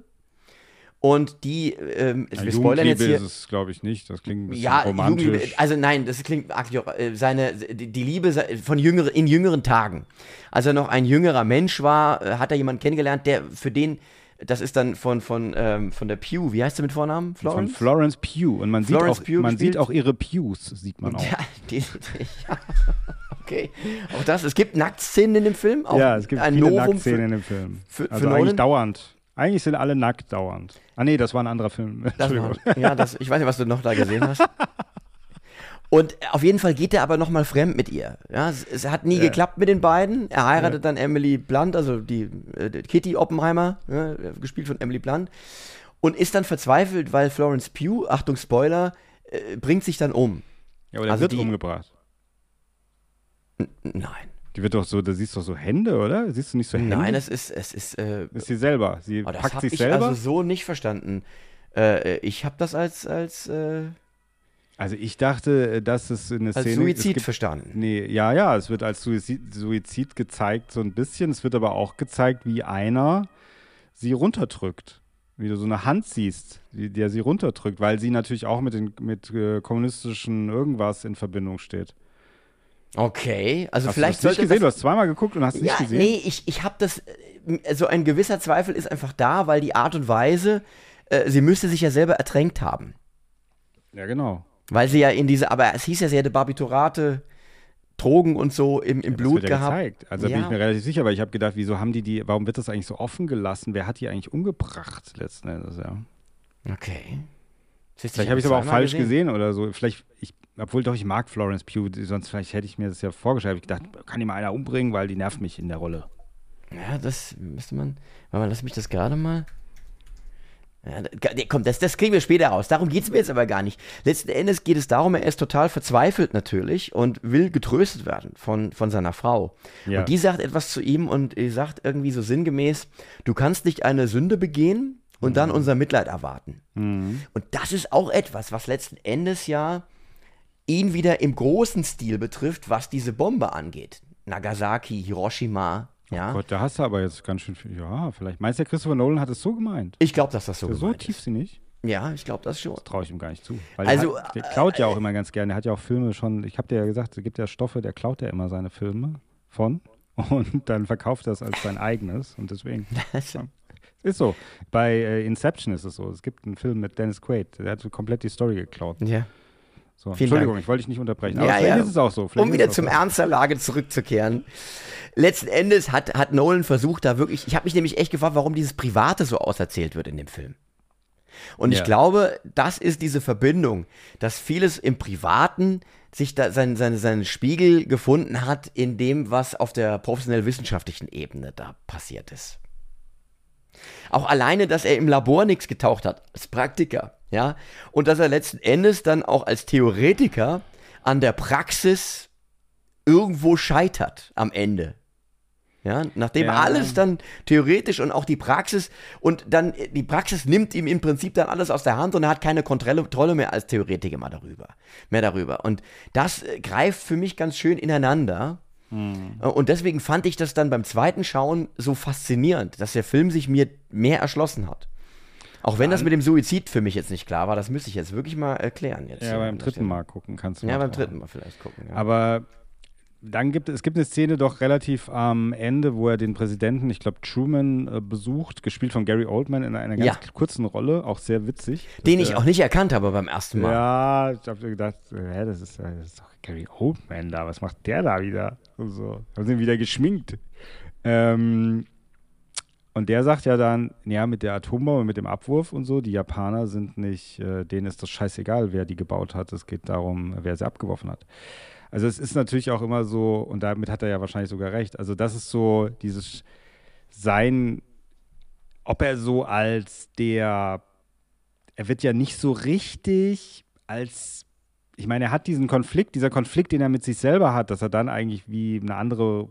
S1: Und die, ähm,
S2: Ja,
S1: wir spoilern jetzt
S2: Jugendliebe
S1: hier.
S2: ist es, glaube ich, nicht. Das klingt ein bisschen
S1: Ja,
S2: romantisch.
S1: Jugendliebe, also nein, das klingt arg- äh, seine die die Liebe von jüngere, in jüngeren Tagen. Als er noch ein jüngerer Mensch war, äh, hat er jemanden kennengelernt, der für den Das ist dann von, von, ähm, von der Pew. Wie heißt sie mit Vornamen?
S2: Florence? Von Florence Pugh. Und man, Florence sieht, auch, man sieht auch ihre Pews, sieht man auch. Ja, *laughs* die,
S1: ja. *laughs* okay. Auch das. Es gibt Nacktszenen in dem Film. Auch
S2: ja, es gibt viele Novum Nacktszenen für, in dem Film. Für, also für eigentlich dauernd. Eigentlich sind alle nackt dauernd. Ah nee, das war ein anderer Film.
S1: Entschuldigung. War, ja, das, ich weiß nicht, was du noch da gesehen hast. *laughs* Und auf jeden Fall geht er aber nochmal fremd mit ihr. Ja, es, es hat nie ja. geklappt mit den beiden. Er heiratet ja. dann Emily Blunt, also die äh, Kitty Oppenheimer, ja, gespielt von Emily Blunt, und ist dann verzweifelt, weil Florence Pugh, Achtung Spoiler, äh, bringt sich dann um.
S2: Ja, aber der also wird die, umgebracht.
S1: Nein.
S2: Die wird doch so, da siehst du doch so Hände, oder? Siehst du nicht so Hände?
S1: Nein, es ist, es ist. Äh,
S2: ist sie selber. Sie oh, packt sich
S1: ich
S2: selber.
S1: also so nicht verstanden. Äh, ich habe das als, als äh,
S2: also ich dachte, äh, dass es eine
S1: als
S2: Szene...
S1: Suizid
S2: gibt,
S1: verstanden.
S2: Nee, ja, ja, es wird als Suizid, Suizid gezeigt so ein bisschen. Es wird aber auch gezeigt, wie einer sie runterdrückt. Wie du so eine Hand siehst, die, der sie runterdrückt, weil sie natürlich auch mit, den, mit äh, kommunistischen irgendwas in Verbindung steht.
S1: Okay, also
S2: hast
S1: vielleicht
S2: du hast nicht gesehen, du hast zweimal geguckt und hast
S1: ja,
S2: nicht gesehen.
S1: Nee, ich, ich habe das, äh, so ein gewisser Zweifel ist einfach da, weil die Art und Weise, äh, sie müsste sich ja selber ertränkt haben.
S2: Ja, genau.
S1: Weil sie ja in diese, aber es hieß ja, sie hätte Barbiturate, Drogen und so im, im ja, Blut gehabt. Gezeigt.
S2: Also ja. bin ich mir relativ sicher, weil ich habe gedacht, wieso haben die die, warum wird das eigentlich so offen gelassen? Wer hat die eigentlich umgebracht letzten Endes, ja.
S1: Okay.
S2: Vielleicht habe ich es aber auch falsch gesehen. gesehen. oder so. Vielleicht, ich, obwohl doch, ich mag Florence Pugh, sonst vielleicht hätte ich mir das ja vorgestellt. Ich gedacht, kann die mal einer umbringen, weil die nervt mich in der Rolle.
S1: Ja, das müsste man. Warte mal, lass mich das gerade mal. Ja, komm, das, das kriegen wir später raus. Darum geht es mir jetzt aber gar nicht. Letzten Endes geht es darum, er ist total verzweifelt natürlich und will getröstet werden von, von seiner Frau. Ja. Und die sagt etwas zu ihm und sagt irgendwie so sinngemäß, du kannst nicht eine Sünde begehen und mhm. dann unser Mitleid erwarten. Mhm. Und das ist auch etwas, was letzten Endes ja ihn wieder im großen Stil betrifft, was diese Bombe angeht. Nagasaki, Hiroshima, ja.
S2: Oh Gott, da hast du aber jetzt ganz schön viel. Ja, vielleicht. Meinst du, Christopher Nolan hat es so gemeint?
S1: Ich glaube, dass das so ist
S2: So tiefsinnig?
S1: Ja, ich glaube das schon.
S2: Das traue ich ihm gar nicht zu. Also, der, hat, der klaut ja auch äh, immer ganz gerne. Der hat ja auch Filme schon, ich habe dir ja gesagt, es gibt ja Stoffe, der klaut ja immer seine Filme von *laughs* und dann verkauft er es als sein eigenes und deswegen. *laughs* ja. Ist so. Bei äh, Inception ist es so. Es gibt einen Film mit Dennis Quaid, der hat so komplett die Story geklaut.
S1: Ja.
S2: So, Entschuldigung, Dank. ich wollte dich nicht unterbrechen.
S1: Aber ja, vielleicht ja. ist es auch so. Vielleicht um wieder zum so. Ernst der Lage zurückzukehren. Letzten Endes hat, hat Nolan versucht, da wirklich. Ich habe mich nämlich echt gefragt, warum dieses Private so auserzählt wird in dem Film. Und ja. ich glaube, das ist diese Verbindung, dass vieles im Privaten sich da sein, seine, seinen Spiegel gefunden hat in dem, was auf der professionell-wissenschaftlichen Ebene da passiert ist. Auch alleine, dass er im Labor nichts getaucht hat, als Praktiker, ja, und dass er letzten Endes dann auch als Theoretiker an der Praxis irgendwo scheitert am Ende. Ja, nachdem ja. alles dann theoretisch und auch die Praxis und dann die Praxis nimmt ihm im Prinzip dann alles aus der Hand und er hat keine Kontrolle mehr als Theoretiker mal darüber, mehr darüber. Und das äh, greift für mich ganz schön ineinander. Hm. Und deswegen fand ich das dann beim zweiten Schauen so faszinierend, dass der Film sich mir mehr erschlossen hat. Auch wenn das mit dem Suizid für mich jetzt nicht klar war, das müsste ich jetzt wirklich mal erklären. Jetzt
S2: ja, beim dritten Mal gucken kannst du.
S1: Ja, beim dritten Mal vielleicht gucken. Ja.
S2: Aber dann gibt es gibt eine Szene doch relativ am Ende, wo er den Präsidenten, ich glaube Truman, äh, besucht, gespielt von Gary Oldman in einer ganz ja. kurzen Rolle, auch sehr witzig.
S1: Den ich auch nicht erkannt habe beim ersten Mal.
S2: Ja, ich habe gedacht, hä, das ist, das ist doch Gary Oldman da, was macht der da wieder? Und so, haben sie ihn wieder geschminkt. Ähm, und der sagt ja dann, ja, mit der Atombombe, mit dem Abwurf und so, die Japaner sind nicht, äh, denen ist das scheißegal, wer die gebaut hat. Es geht darum, wer sie abgeworfen hat. Also es ist natürlich auch immer so, und damit hat er ja wahrscheinlich sogar recht, also das ist so dieses sein, ob er so als der, er wird ja nicht so richtig als, ich meine, er hat diesen Konflikt, dieser Konflikt, den er mit sich selber hat, dass er dann eigentlich wie eine andere,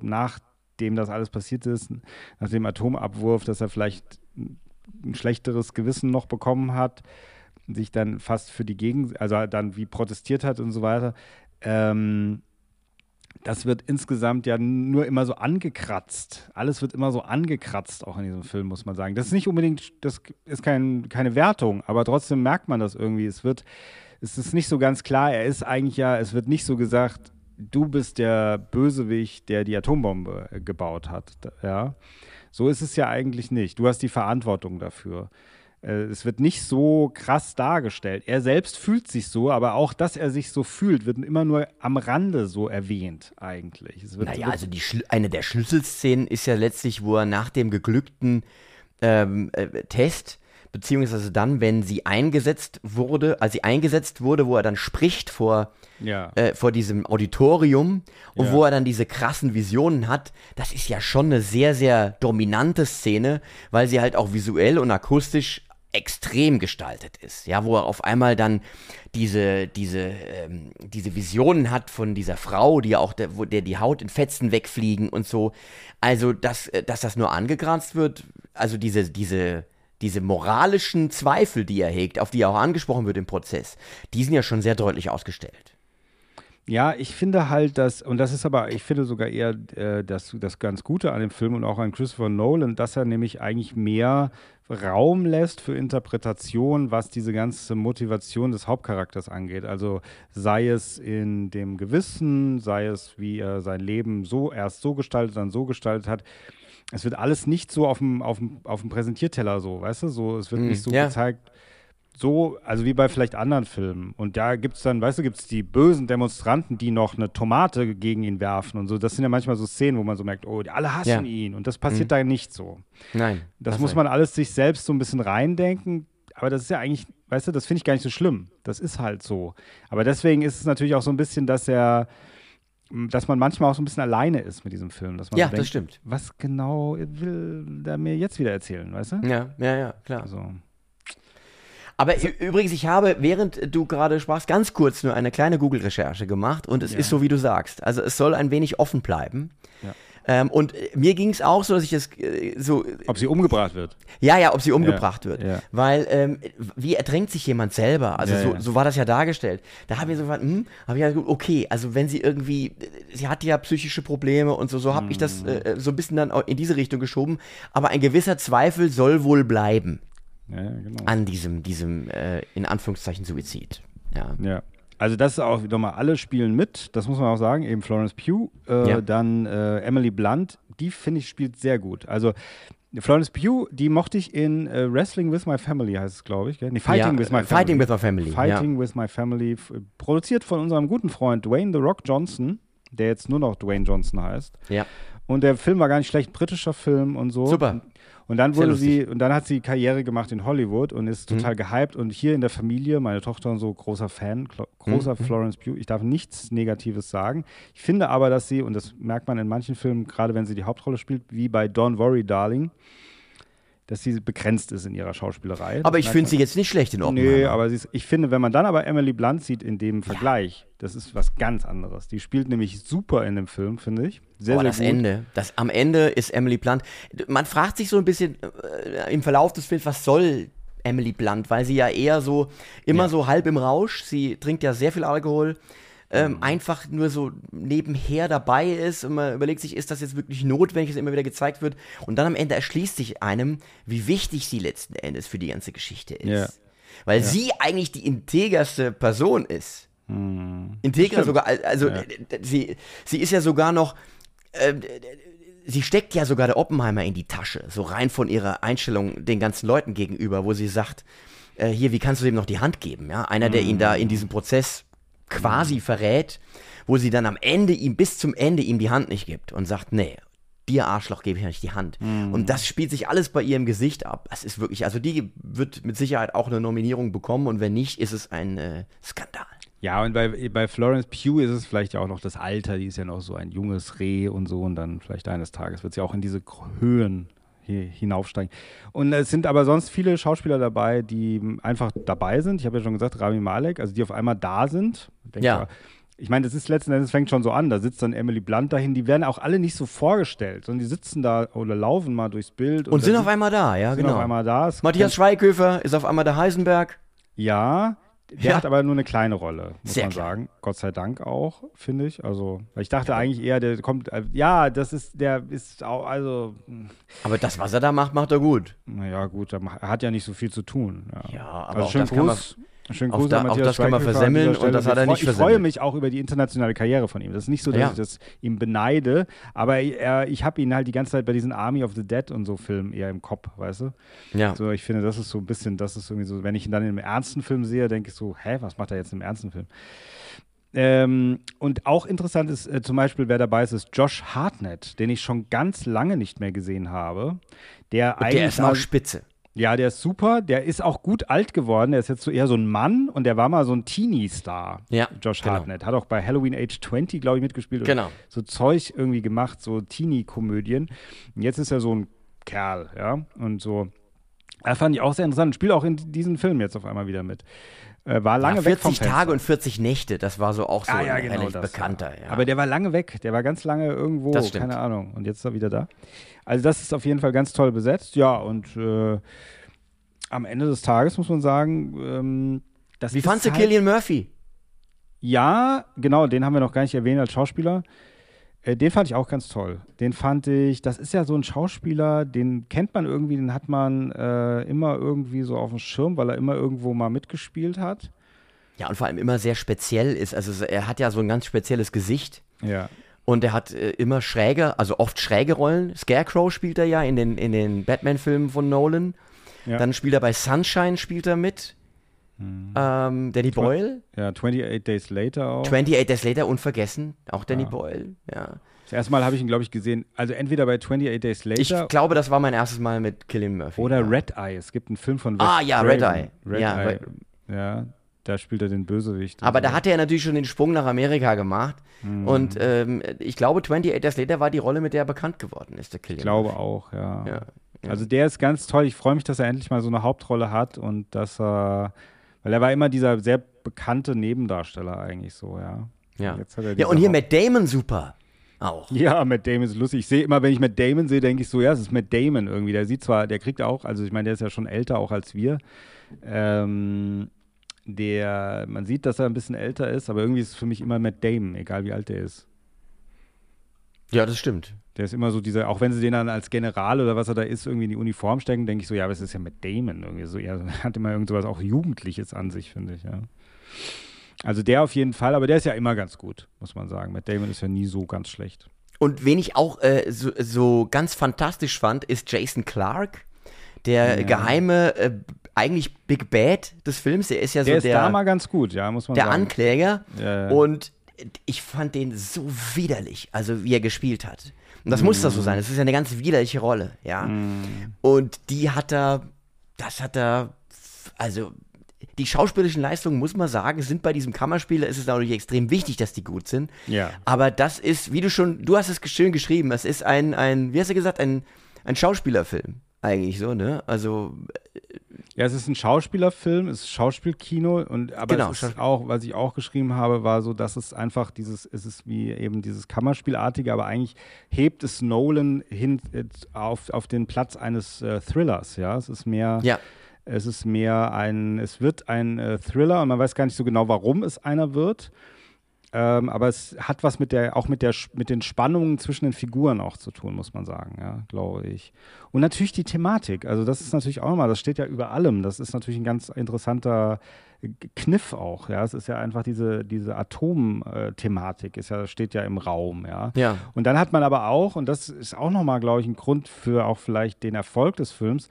S2: nachdem das alles passiert ist, nach dem Atomabwurf, dass er vielleicht ein schlechteres Gewissen noch bekommen hat, sich dann fast für die Gegend, also dann wie protestiert hat und so weiter ähm, das wird insgesamt ja nur immer so angekratzt. Alles wird immer so angekratzt, auch in diesem Film, muss man sagen. Das ist nicht unbedingt, das ist kein, keine Wertung, aber trotzdem merkt man das irgendwie. Es wird, es ist nicht so ganz klar, er ist eigentlich ja, es wird nicht so gesagt, du bist der Bösewicht, der die Atombombe gebaut hat, ja. So ist es ja eigentlich nicht. Du hast die Verantwortung dafür. Äh, es wird nicht so krass dargestellt. Er selbst fühlt sich so, aber auch, dass er sich so fühlt, wird immer nur am Rande so erwähnt, eigentlich. Es wird,
S1: Naja, also die Schl eine der Schlüsselszenen ist ja letztlich, wo er nach dem geglückten ähm, äh, Test, beziehungsweise dann, wenn sie eingesetzt wurde, als sie eingesetzt wurde, wo er dann spricht vor,
S2: ja.
S1: äh, vor diesem Auditorium und
S2: Ja.
S1: wo er dann diese krassen Visionen hat, das ist ja schon eine sehr, sehr dominante Szene, weil sie halt auch visuell und akustisch extrem gestaltet ist, ja, wo er auf einmal dann diese, diese, ähm, diese Visionen hat von dieser Frau, die ja auch, der, wo der die Haut in Fetzen wegfliegen und so. Also, dass, äh, dass das nur angegranzt wird, also diese, diese, diese moralischen Zweifel, die er hegt, auf die er auch angesprochen wird im Prozess, die sind ja schon sehr deutlich ausgestellt.
S2: Ja, ich finde halt, dass, und das ist aber, ich finde sogar eher äh, das, das ganz Gute an dem Film und auch an Christopher Nolan, dass er nämlich eigentlich mehr Raum lässt für Interpretation, was diese ganze Motivation des Hauptcharakters angeht. Also sei es in dem Gewissen, sei es, wie er sein Leben so erst so gestaltet, dann so gestaltet hat. Es wird alles nicht so auf dem, auf dem, auf dem Präsentierteller so, weißt du? So, es wird
S1: Mhm,
S2: nicht so
S1: ja.
S2: gezeigt, so, also wie bei vielleicht anderen Filmen. Und da gibt es dann, weißt du, gibt es die bösen Demonstranten, die noch eine Tomate gegen ihn werfen und so. Das sind ja manchmal so Szenen, wo man so merkt, oh, die alle hassen
S1: Ja.
S2: ihn. Und das passiert da nicht so.
S1: Nein.
S2: Das muss man alles sich selbst so ein bisschen reindenken. Aber das ist ja eigentlich, weißt du, das finde ich gar nicht so schlimm. Das ist halt so. Aber deswegen ist es natürlich auch so ein bisschen, dass er, dass man manchmal auch so ein bisschen alleine ist mit diesem Film. Dass man
S1: Ja,
S2: so
S1: das
S2: denkt,
S1: stimmt.
S2: Was genau will der mir jetzt wieder erzählen, weißt du?
S1: Ja, ja, ja, klar.
S2: Also,
S1: Aber ü- übrigens, ich habe, während du gerade sprachst, ganz kurz nur eine kleine Google-Recherche gemacht und es
S2: Ja.
S1: ist so, wie du sagst. Also es soll ein wenig offen bleiben.
S2: Ja.
S1: Ähm, und äh, mir ging es auch so, dass ich es äh, so,
S2: ob sie umgebracht wird.
S1: ja, ja, ob sie umgebracht wird.
S2: ja.
S1: Weil, ähm, wie ertränkt sich jemand selber? Also
S2: Ja,
S1: so,
S2: ja.
S1: so war das ja dargestellt. Da habe ich so gefragt, hm, habe ich ja gut, okay, also wenn sie irgendwie, äh, sie hat ja psychische Probleme und so, so habe ich
S2: Mhm.
S1: das äh, so ein bisschen dann in diese Richtung geschoben. Aber ein gewisser Zweifel soll wohl bleiben
S2: Ja, ja, genau.
S1: an diesem, diesem äh, in Anführungszeichen Suizid. Ja.
S2: Ja. Also das ist auch nochmal, alle spielen mit, das muss man auch sagen, eben Florence Pugh, äh,
S1: Ja.
S2: dann äh, Emily Blunt, die finde ich spielt sehr gut. Also Florence Pugh, die mochte ich in äh, Wrestling with My Family, heißt es, glaube ich. Gell? Nee, Fighting
S1: Ja,
S2: with My
S1: äh,
S2: Family.
S1: Fighting with My Family,
S2: Fighting with My Family, produziert von unserem guten Freund Dwayne The Rock Johnson, der jetzt nur noch Dwayne Johnson heißt.
S1: Ja.
S2: Und der Film war gar nicht schlecht, britischer Film und so.
S1: Super.
S2: Und dann wurde sie, und dann hat sie Karriere gemacht in Hollywood und ist
S1: Mhm.
S2: total gehypt. Und hier in der Familie, meine Tochter und so, großer Fan, großer
S1: Mhm.
S2: Florence Pugh. Ich darf nichts Negatives sagen. Ich finde aber, dass sie, und das merkt man in manchen Filmen, gerade wenn sie die Hauptrolle spielt, wie bei Don't Worry, Darling, dass sie begrenzt ist in ihrer Schauspielerei.
S1: Aber
S2: Das
S1: ich finde sie jetzt nicht schlecht in Oppenheimer.
S2: Nee, aber ist, ich finde, wenn man dann aber Emily Blunt sieht in dem Vergleich, das ist was ganz anderes. Die spielt nämlich super in dem Film, finde ich. Sehr,
S1: Aber
S2: sehr
S1: das
S2: gut.
S1: Ende, das, am Ende ist Emily Blunt. Man fragt sich so ein bisschen äh, im Verlauf des Films, was soll Emily Blunt, weil sie ja eher so, immer
S2: Ja.
S1: so halb im Rausch, sie trinkt ja sehr viel Alkohol, ähm,
S2: Mhm.
S1: einfach nur so nebenher dabei ist und man überlegt sich, ist das jetzt wirklich notwendig, dass immer wieder gezeigt wird und dann am Ende erschließt sich einem, wie wichtig sie letzten Endes für die ganze Geschichte ist.
S2: Ja.
S1: Weil sie eigentlich die integerste Person ist. Integer sogar, al- also
S2: Ja.
S1: sie, sie ist ja sogar noch, d- sie steckt ja sogar der Oppenheimer in die Tasche, so rein von ihrer Einstellung den ganzen Leuten gegenüber, wo sie sagt, äh, hier, wie kannst du dem noch die Hand geben? Ja, einer, der ihn da in diesem Prozess quasi verrät, wo sie dann am Ende ihm bis zum Ende ihm die Hand nicht gibt und sagt, nee. Dir Arschloch gebe ich nicht die Hand. Und das spielt sich alles bei ihr im Gesicht ab. Es ist wirklich, also die wird mit Sicherheit auch eine Nominierung bekommen und wenn nicht, ist es ein äh, Skandal.
S2: Ja, und bei, bei Florence Pugh ist es vielleicht ja auch noch das Alter, die ist ja noch so ein junges Reh und so und dann vielleicht eines Tages wird sie auch in diese Höhen hinaufsteigen. Und es sind aber sonst viele Schauspieler dabei, die einfach dabei sind. Ich habe ja schon gesagt, Rami Malek, also die auf einmal da sind. Ich denke
S1: Ja.
S2: mal, Ich meine, das ist letzten Endes fängt schon so an. Da sitzt dann Emily Blunt dahin. Die werden auch alle nicht so vorgestellt, sondern die sitzen da oder laufen mal durchs Bild
S1: Und sind
S2: dann
S1: auf einmal da, ja,
S2: sind
S1: genau.
S2: auf einmal da. Es
S1: Matthias Schweighöfer ist auf einmal der Heisenberg.
S2: Ja, der
S1: Ja.
S2: hat aber nur eine kleine Rolle, muss
S1: Sehr
S2: man
S1: klein.
S2: sagen. Gott sei Dank auch, finde ich. Also, ich dachte eigentlich eher, der kommt, äh, ja, das ist, der ist auch, also,
S1: Aber das, was er da macht, macht er gut.
S2: naja, gut, er hat ja nicht so viel zu tun. Ja,
S1: Ja, aber
S2: also
S1: auch
S2: schön
S1: das kann man-
S2: Schönen Gruß
S1: da-
S2: an
S1: auch
S2: Matthias
S1: das kann man versemmeln und das hat er nicht
S2: Ich freue mich auch über die internationale Karriere von ihm. Das ist nicht so, dass
S1: Ja.
S2: ich das ihm beneide, aber er, ich habe ihn halt die ganze Zeit bei diesen Army of the Dead und so Filmen eher im Kopf, weißt du?
S1: Ja.
S2: So, ich finde, das ist so ein bisschen, das ist irgendwie so, wenn ich ihn dann in einem ernsten Film sehe, denke ich so, hä, was macht er jetzt im ernsten Film? Ähm, und auch interessant ist äh, zum Beispiel, wer dabei ist, ist Josh Hartnett, den ich schon ganz lange nicht mehr gesehen habe. Der
S1: Und
S2: eigentlich
S1: der ist auch spitze.
S2: Ja, der ist super. Der ist auch gut alt geworden. Der ist jetzt so eher so ein Mann und der war mal so ein Teenie-Star.
S1: Ja,
S2: Josh
S1: genau.
S2: Hartnett. Hat auch bei Halloween Age 20, glaube ich, mitgespielt. und
S1: Genau.
S2: So Zeug irgendwie gemacht, so Teenie-Komödien. Und jetzt ist er so ein Kerl, ja. Und so. Das fand ich auch sehr interessant. Spielt auch in diesen Film jetzt auf einmal wieder mit. Äh, war lange
S1: ja,
S2: weg vom
S1: 40
S2: Fenster.
S1: Tage und 40 Nächte, das war so auch so
S2: Ah, ja,
S1: ein
S2: genau, das,
S1: bekannter. Ja.
S2: Aber der war lange weg. Der war ganz lange irgendwo, keine Ahnung. Und jetzt ist er wieder da. Also das ist auf jeden Fall ganz toll besetzt. Ja, und äh, am Ende des Tages muss man sagen, ähm, das
S1: Wie fandst du
S2: halt,
S1: Killian Murphy?
S2: Ja, genau, den haben wir noch gar nicht erwähnt als Schauspieler. Äh, den fand ich auch ganz toll. Den fand ich, das ist ja so ein Schauspieler, den kennt man irgendwie, den hat man äh, immer irgendwie so auf dem Schirm, weil er immer irgendwo mal mitgespielt hat.
S1: Ja, und vor allem immer sehr speziell ist. Also so- er hat ja so ein ganz spezielles Gesicht.
S2: Ja.
S1: Und er hat äh, immer schräge, also oft schräge Rollen. Scarecrow spielt er ja in den, in den Batman-Filmen von Nolan.
S2: Ja.
S1: Dann spielt er bei Sunshine, spielt er mit.
S2: Mhm.
S1: Ähm, Danny Boyle.
S2: Ja, 28 Days Later auch.
S1: 28 Days Later, unvergessen. Auch Danny
S2: Ja.
S1: Boyle. Ja.
S2: Das erste Mal habe ich ihn, glaube ich, gesehen. Also entweder bei 28 Days Later
S1: Ich glaube, das war mein erstes Mal mit Killian Murphy.
S2: oder
S1: ja.
S2: Red Eye. Es gibt einen Film von Wes
S1: Ah, ja, Red
S2: Craven.
S1: Eye.
S2: Red
S1: Ja,
S2: Eye.
S1: Red-
S2: Ja, da spielt er den Bösewicht.
S1: Aber
S2: so.
S1: da hat er natürlich schon den Sprung nach Amerika gemacht.
S2: Mhm.
S1: Und ähm, ich glaube, 28 Days Later war die Rolle, mit der er bekannt geworden ist, der Killian.
S2: Ich glaube
S1: Murphy.
S2: auch. Ja,
S1: ja.
S2: Also der ist ganz toll. Ich freue mich, dass er endlich mal so eine Hauptrolle hat und dass er, weil er war immer dieser sehr bekannte Nebendarsteller eigentlich so, ja.
S1: Ja.
S2: Jetzt hat er
S1: Ja, und hier
S2: Haupt-
S1: Matt Damon super. Auch.
S2: Ja, Matt Damon ist lustig. Ich sehe immer, wenn ich Matt Damon sehe, denke ich so, ja, es ist Matt Damon irgendwie. Der sieht zwar, der kriegt auch, also ich meine, der ist ja schon älter auch als wir. Ähm, der, man sieht, dass er ein bisschen älter ist, aber irgendwie ist es für mich immer Matt Damon, egal wie alt der ist.
S1: Ja, das stimmt.
S2: Der ist immer so dieser, auch wenn sie den dann als General oder was er da ist, irgendwie in die Uniform stecken, denke ich so, ja, es ist ja Matt Damon irgendwie so. Er *laughs* hat immer irgend sowas auch Jugendliches an sich, finde ich, ja. Also der auf jeden Fall, aber der ist ja immer ganz gut, muss man sagen. Matt Damon ist ja nie so ganz schlecht.
S1: Und wen ich auch äh, so, so ganz fantastisch fand, ist Jason Clark, der
S2: Ja.
S1: geheime, äh, eigentlich Big Bad des Films. Er ist ja
S2: Der
S1: so
S2: ist
S1: der,
S2: da mal ganz gut, ja, muss man
S1: der
S2: sagen.
S1: Ankläger.
S2: Ja, ja.
S1: Und ich fand den so widerlich, also wie er gespielt hat. Und das muss das so sein. Das ist ja eine ganz widerliche Rolle, ja.
S2: Mhm.
S1: Und die hat er, das hat er, also die schauspielerischen Leistungen, muss man sagen, sind bei diesem Kammerspieler, ist es natürlich extrem wichtig, dass die gut sind.
S2: Ja.
S1: Aber das ist, wie du schon, du hast es schön geschrieben, es ist ein, ein wie hast du gesagt, ein, ein Schauspielerfilm. Eigentlich so, ne? Also,
S2: Ja, es ist ein Schauspielerfilm, es ist Schauspielkino und aber
S1: Genau,
S2: es ist
S1: Schauspiel-
S2: auch, was ich auch geschrieben habe, war so, dass es einfach dieses, es ist wie eben dieses Kammerspielartige, aber eigentlich hebt es Nolan hin äh, auf, auf den Platz eines äh, Thrillers, ja. Es ist mehr,
S1: ja,
S2: es ist mehr ein, es wird ein äh, Thriller und man weiß gar nicht so genau, warum es einer wird. Ähm, aber es hat was mit der, auch mit der, mit den Spannungen zwischen den Figuren auch zu tun, muss man sagen, ja, glaube ich. Und natürlich die Thematik. Also das ist natürlich auch nochmal, das steht ja über allem. Das ist natürlich ein ganz interessanter Kniff auch, ja. Es ist ja einfach diese, diese Atom-Thematik, ist ja, steht ja im Raum, ja.
S1: ja.
S2: Und dann hat man aber auch, und das ist auch nochmal, glaube ich, ein Grund für auch vielleicht den Erfolg des Films,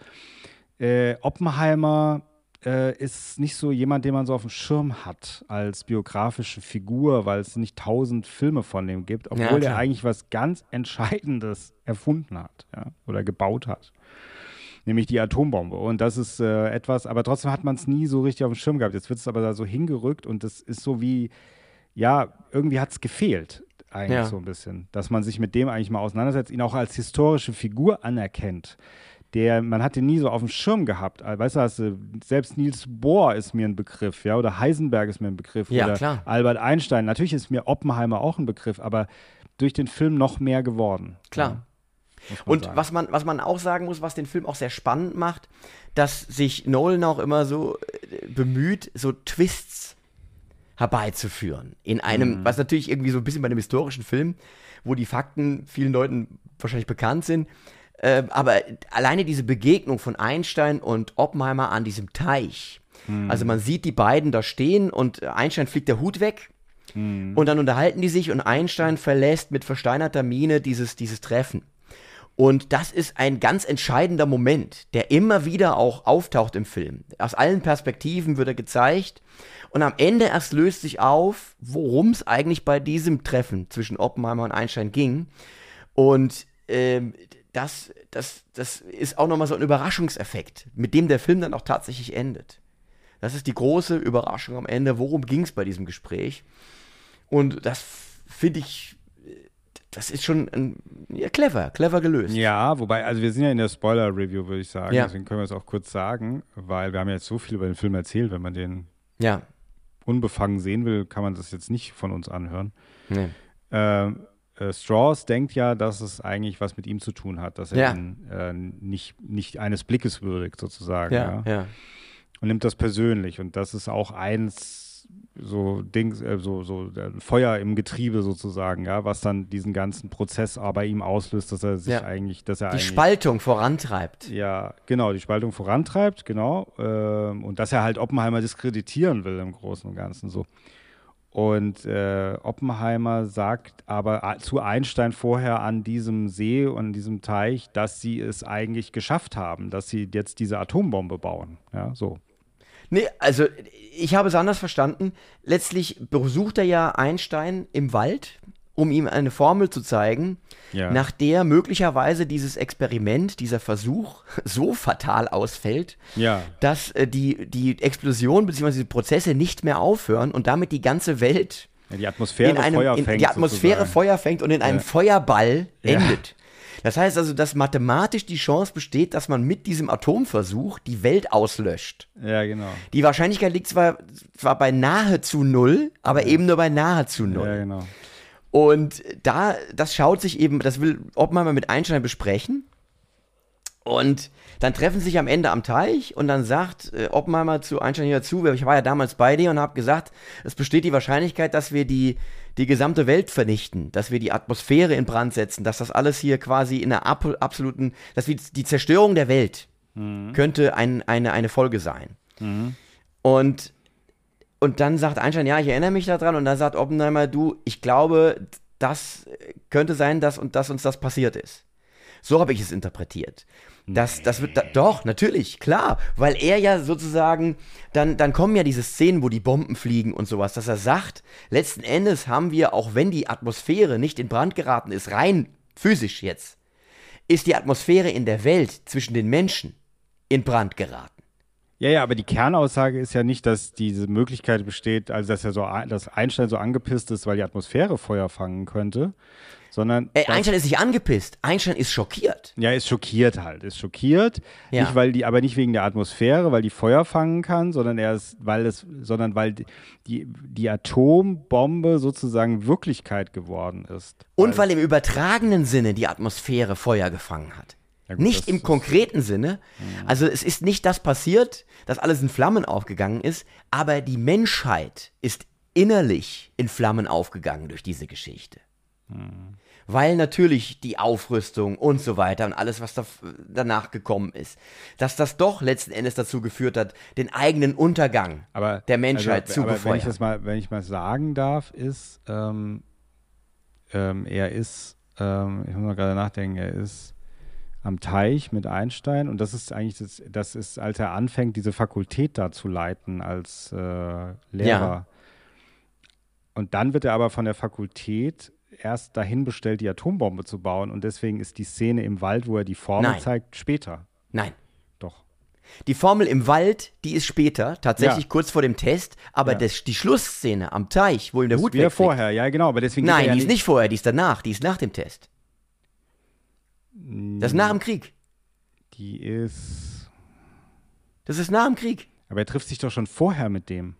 S2: äh, Oppenheimer äh, ist nicht so jemand, den man so auf dem Schirm hat als biografische Figur, weil es nicht tausend Filme von dem gibt, obwohl er
S1: klar.
S2: eigentlich was ganz Entscheidendes erfunden hat ja, oder gebaut hat. Nämlich die Atombombe. Und das ist äh, etwas, aber trotzdem hat man es nie so richtig auf dem Schirm gehabt. Jetzt wird es aber da so hingerückt und das ist so wie, ja, irgendwie hat es gefehlt, eigentlich
S1: Ja.
S2: so ein bisschen. Dass man sich mit dem eigentlich mal auseinandersetzt, ihn auch als historische Figur anerkennt. Der, man hat den nie so auf dem Schirm gehabt. Also, Weißt du, hast du, selbst Niels Bohr ist mir ein Begriff, ja, oder Heisenberg ist mir ein Begriff,
S1: Ja,
S2: oder
S1: klar.
S2: Albert Einstein. Natürlich ist mir Oppenheimer auch ein Begriff, aber durch den Film noch mehr geworden.
S1: Klar.
S2: man
S1: Und
S2: sagen.
S1: was man, was man auch sagen muss, was den Film auch sehr spannend macht, dass sich Nolan auch immer so äh, bemüht, so Twists herbeizuführen. In einem, was natürlich irgendwie so ein bisschen bei einem historischen Film, wo die Fakten vielen Leuten wahrscheinlich bekannt sind, äh, aber alleine diese Begegnung von Einstein und Oppenheimer an diesem Teich, Also man sieht die beiden da stehen und Einstein fliegt der Hut weg. Und dann unterhalten die sich und Einstein verlässt mit versteinerter Miene dieses, dieses Treffen. Und das ist ein ganz entscheidender Moment, der immer wieder auch auftaucht im Film. Aus allen Perspektiven wird er gezeigt. Und am Ende erst löst sich auf, worum es eigentlich bei diesem Treffen zwischen Oppenheimer und Einstein ging. Und ähm, das, das, das ist auch nochmal so ein Überraschungseffekt, mit dem der Film dann auch tatsächlich endet. Das ist die große Überraschung am Ende. Worum ging es bei diesem Gespräch? Und das finde ich, das ist schon ein, ja, clever, clever gelöst.
S2: Ja, wobei, also wir sind ja in der Spoiler-Review, würde ich sagen.
S1: Ja.
S2: Deswegen können wir es auch kurz sagen, weil wir haben ja jetzt so viel über den Film erzählt. Wenn man den
S1: Ja.
S2: unbefangen sehen will, kann man das jetzt nicht von uns anhören.
S1: Nee.
S2: Ähm, äh, Strauss denkt ja, dass es eigentlich was mit ihm zu tun hat, dass er
S1: Ja.
S2: ihn äh, nicht, nicht eines Blickes würdigt, sozusagen.
S1: Ja,
S2: ja. Und nimmt das persönlich. Und das ist auch eins so Dings, äh, so, so äh, Feuer im Getriebe sozusagen, ja, was dann diesen ganzen Prozess bei ihm auslöst, dass er sich eigentlich, dass er
S1: Die Spaltung vorantreibt.
S2: ja, genau, die Spaltung vorantreibt, genau. Ähm, und dass er halt Oppenheimer diskreditieren will im Großen und Ganzen so. Und äh, Oppenheimer sagt aber a- zu Einstein vorher an diesem See und diesem Teich, dass sie es eigentlich geschafft haben, dass sie jetzt diese Atombombe bauen. Ja, so.
S1: Nee, also ich habe es anders verstanden. Letztlich besucht er ja Einstein im Wald, um ihm eine Formel zu zeigen,
S2: Ja.
S1: nach der möglicherweise dieses Experiment, dieser Versuch *laughs* so fatal ausfällt,
S2: Ja.
S1: dass äh, die, die Explosion bzw. die Prozesse nicht mehr aufhören und damit die ganze Welt
S2: ja die Atmosphäre
S1: in einem,
S2: Feuer
S1: in,
S2: fängt.
S1: die Atmosphäre. Feuer fängt und in einem. Feuerball endet. Das heißt also, dass mathematisch die Chance besteht, dass man mit diesem Atomversuch die Welt auslöscht.
S2: Ja, genau.
S1: Die Wahrscheinlichkeit liegt zwar, zwar bei nahezu null, aber eben nur bei nahezu null.
S2: Ja, genau.
S1: Und da, das schaut sich eben, das will Oppenheimer mit Einstein besprechen. Und dann treffen sie sich am Ende am Teich und dann sagt äh, Oppenheimer zu Einstein hier dazu, ich war ja damals bei dir und habe gesagt, es besteht die Wahrscheinlichkeit, dass wir die, die gesamte Welt vernichten, dass wir die Atmosphäre in Brand setzen, dass das alles hier quasi in einer ab absoluten, dass wir die Zerstörung der Welt könnte ein, eine, eine Folge sein. Und und dann sagt Einstein, ja, ich erinnere mich daran. Und dann sagt Oppenheimer, du, ich glaube, das könnte sein, dass und dass uns das passiert ist. So habe ich es interpretiert. Das, das wird da, doch, natürlich, klar, weil er ja sozusagen, dann, dann kommen ja diese Szenen, wo die Bomben fliegen und sowas, dass er sagt, letzten Endes haben wir, auch wenn die Atmosphäre nicht in Brand geraten ist, rein physisch jetzt, ist die Atmosphäre in der Welt zwischen den Menschen in Brand geraten.
S2: Ja, ja, aber die Kernaussage ist ja nicht, dass diese Möglichkeit besteht, also dass er so, dass Einstein so angepisst ist, weil die Atmosphäre Feuer fangen könnte, sondern
S1: Ey, Einstein ist nicht angepisst, Einstein ist schockiert.
S2: ja, ist schockiert halt, ist schockiert,
S1: Ja.
S2: nicht weil die, aber nicht wegen der Atmosphäre, weil die Feuer fangen kann, sondern er ist, weil es, sondern weil die, die, Atombombe sozusagen Wirklichkeit geworden ist.
S1: Und weil im übertragenen Sinne die Atmosphäre Feuer gefangen hat.
S2: Ja gut,
S1: nicht im konkreten Sinne. Also es ist nicht das passiert, dass alles in Flammen aufgegangen ist, aber die Menschheit ist innerlich in Flammen aufgegangen durch diese Geschichte. Weil natürlich die Aufrüstung und so weiter und alles, was da, danach gekommen ist, dass das doch letzten Endes dazu geführt hat, den eigenen Untergang
S2: aber,
S1: der Menschheit
S2: also,
S1: zu
S2: aber wenn
S1: befeuern.
S2: ich das mal, wenn ich mal sagen darf, ist, ähm, ähm, er ist, ähm, ich muss mal gerade nachdenken, er ist am Teich mit Einstein und das ist eigentlich, das, das ist, als er anfängt, diese Fakultät da zu leiten als äh, Lehrer. Und dann wird er aber von der Fakultät erst dahin bestellt, die Atombombe zu bauen und deswegen ist die Szene im Wald, wo er die Formel
S1: Nein.
S2: zeigt, später.
S1: Nein.
S2: Doch.
S1: Die Formel im Wald, die ist später, tatsächlich
S2: Ja.
S1: kurz vor dem Test, aber
S2: Ja.
S1: das, die Schlussszene am Teich, wo ihm der Hut
S2: Wieder
S1: wegfliegt,
S2: vorher, ja genau, aber deswegen
S1: Nein,
S2: ja
S1: die ist nicht vorher, die ist danach, die ist nach dem Test. Das ist nach dem Krieg.
S2: Die ist.
S1: Das ist nach dem Krieg.
S2: Aber er trifft sich doch schon vorher mit dem.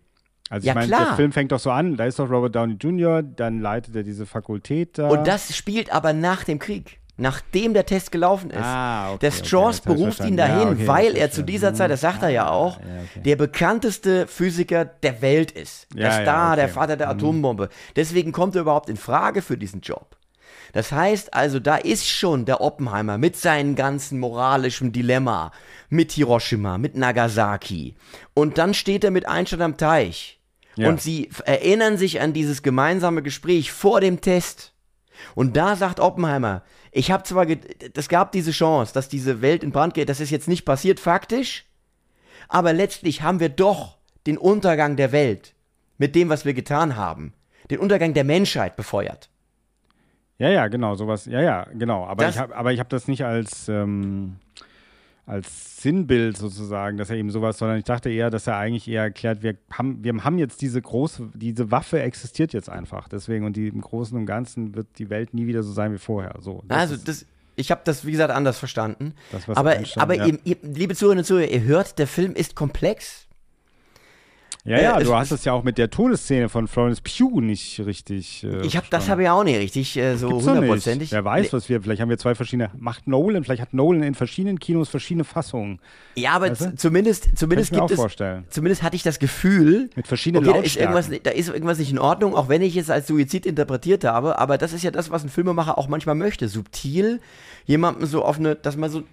S2: Also
S1: Ja,
S2: ich meine, der Film fängt doch so an, da ist doch Robert Downey Jr., dann leitet er diese Fakultät da.
S1: Und das spielt aber nach dem Krieg. Nachdem der Test gelaufen ist.
S2: Ah, okay,
S1: der
S2: okay,
S1: Strauss
S2: ich
S1: beruft ihn dahin,
S2: Ja, okay,
S1: weil er zu dieser Zeit, das sagt er ja auch,
S2: ja, okay.
S1: der bekannteste Physiker der Welt ist. Der Star, der
S2: okay. Mhm.
S1: Vater der Atombombe. Deswegen kommt er überhaupt in Frage für diesen Job. Das heißt also, da ist schon der Oppenheimer mit seinem ganzen moralischen Dilemma, mit Hiroshima, mit Nagasaki. Und dann steht er mit Einstein am Teich.
S2: Ja.
S1: Und sie erinnern sich an dieses gemeinsame Gespräch vor dem Test. Und da sagt Oppenheimer, ich habe zwar, es gab diese Chance, dass diese Welt in Brand geht, das ist jetzt nicht passiert faktisch, aber letztlich haben wir doch den Untergang der Welt mit dem, was wir getan haben, den Untergang der Menschheit befeuert.
S2: Ja, ja, genau, sowas. Ja, ja, genau. Aber
S1: Das-
S2: ich habe hab das nicht als, ähm, als Sinnbild sozusagen, dass er eben sowas, sondern ich dachte eher, dass er eigentlich eher erklärt, wir haben, wir haben jetzt diese große, diese Waffe existiert jetzt einfach. Deswegen und die, im Großen und Ganzen wird die Welt nie wieder so sein wie vorher. So, das
S1: also das, ich habe das, wie gesagt, anders verstanden.
S2: das,
S1: aber aber
S2: ja.
S1: ihr, ihr, liebe Zuhörerinnen und Zuhörer, ihr hört, der Film ist komplex.
S2: Ja, ja,
S1: äh,
S2: du hast es ja auch mit der Todesszene von Florence Pugh nicht richtig. Äh,
S1: Ich habe das habe ich auch nicht richtig äh, so hundertprozentig.
S2: Wer weiß, was wir, vielleicht haben wir zwei verschiedene, macht Nolan, vielleicht hat Nolan in verschiedenen Kinos verschiedene Fassungen.
S1: Ja, aber
S2: Weißt du?
S1: zumindest, zumindest
S2: Kann ich mir
S1: gibt
S2: auch
S1: es,
S2: vorstellen.
S1: zumindest hatte ich das Gefühl,
S2: Mit verschiedenen
S1: okay, da ist, irgendwas, da ist irgendwas nicht in Ordnung, auch wenn ich es als Suizid interpretiert habe, aber das ist ja das, was ein Filmemacher auch manchmal möchte. Subtil jemandem so auf eine, dass man so,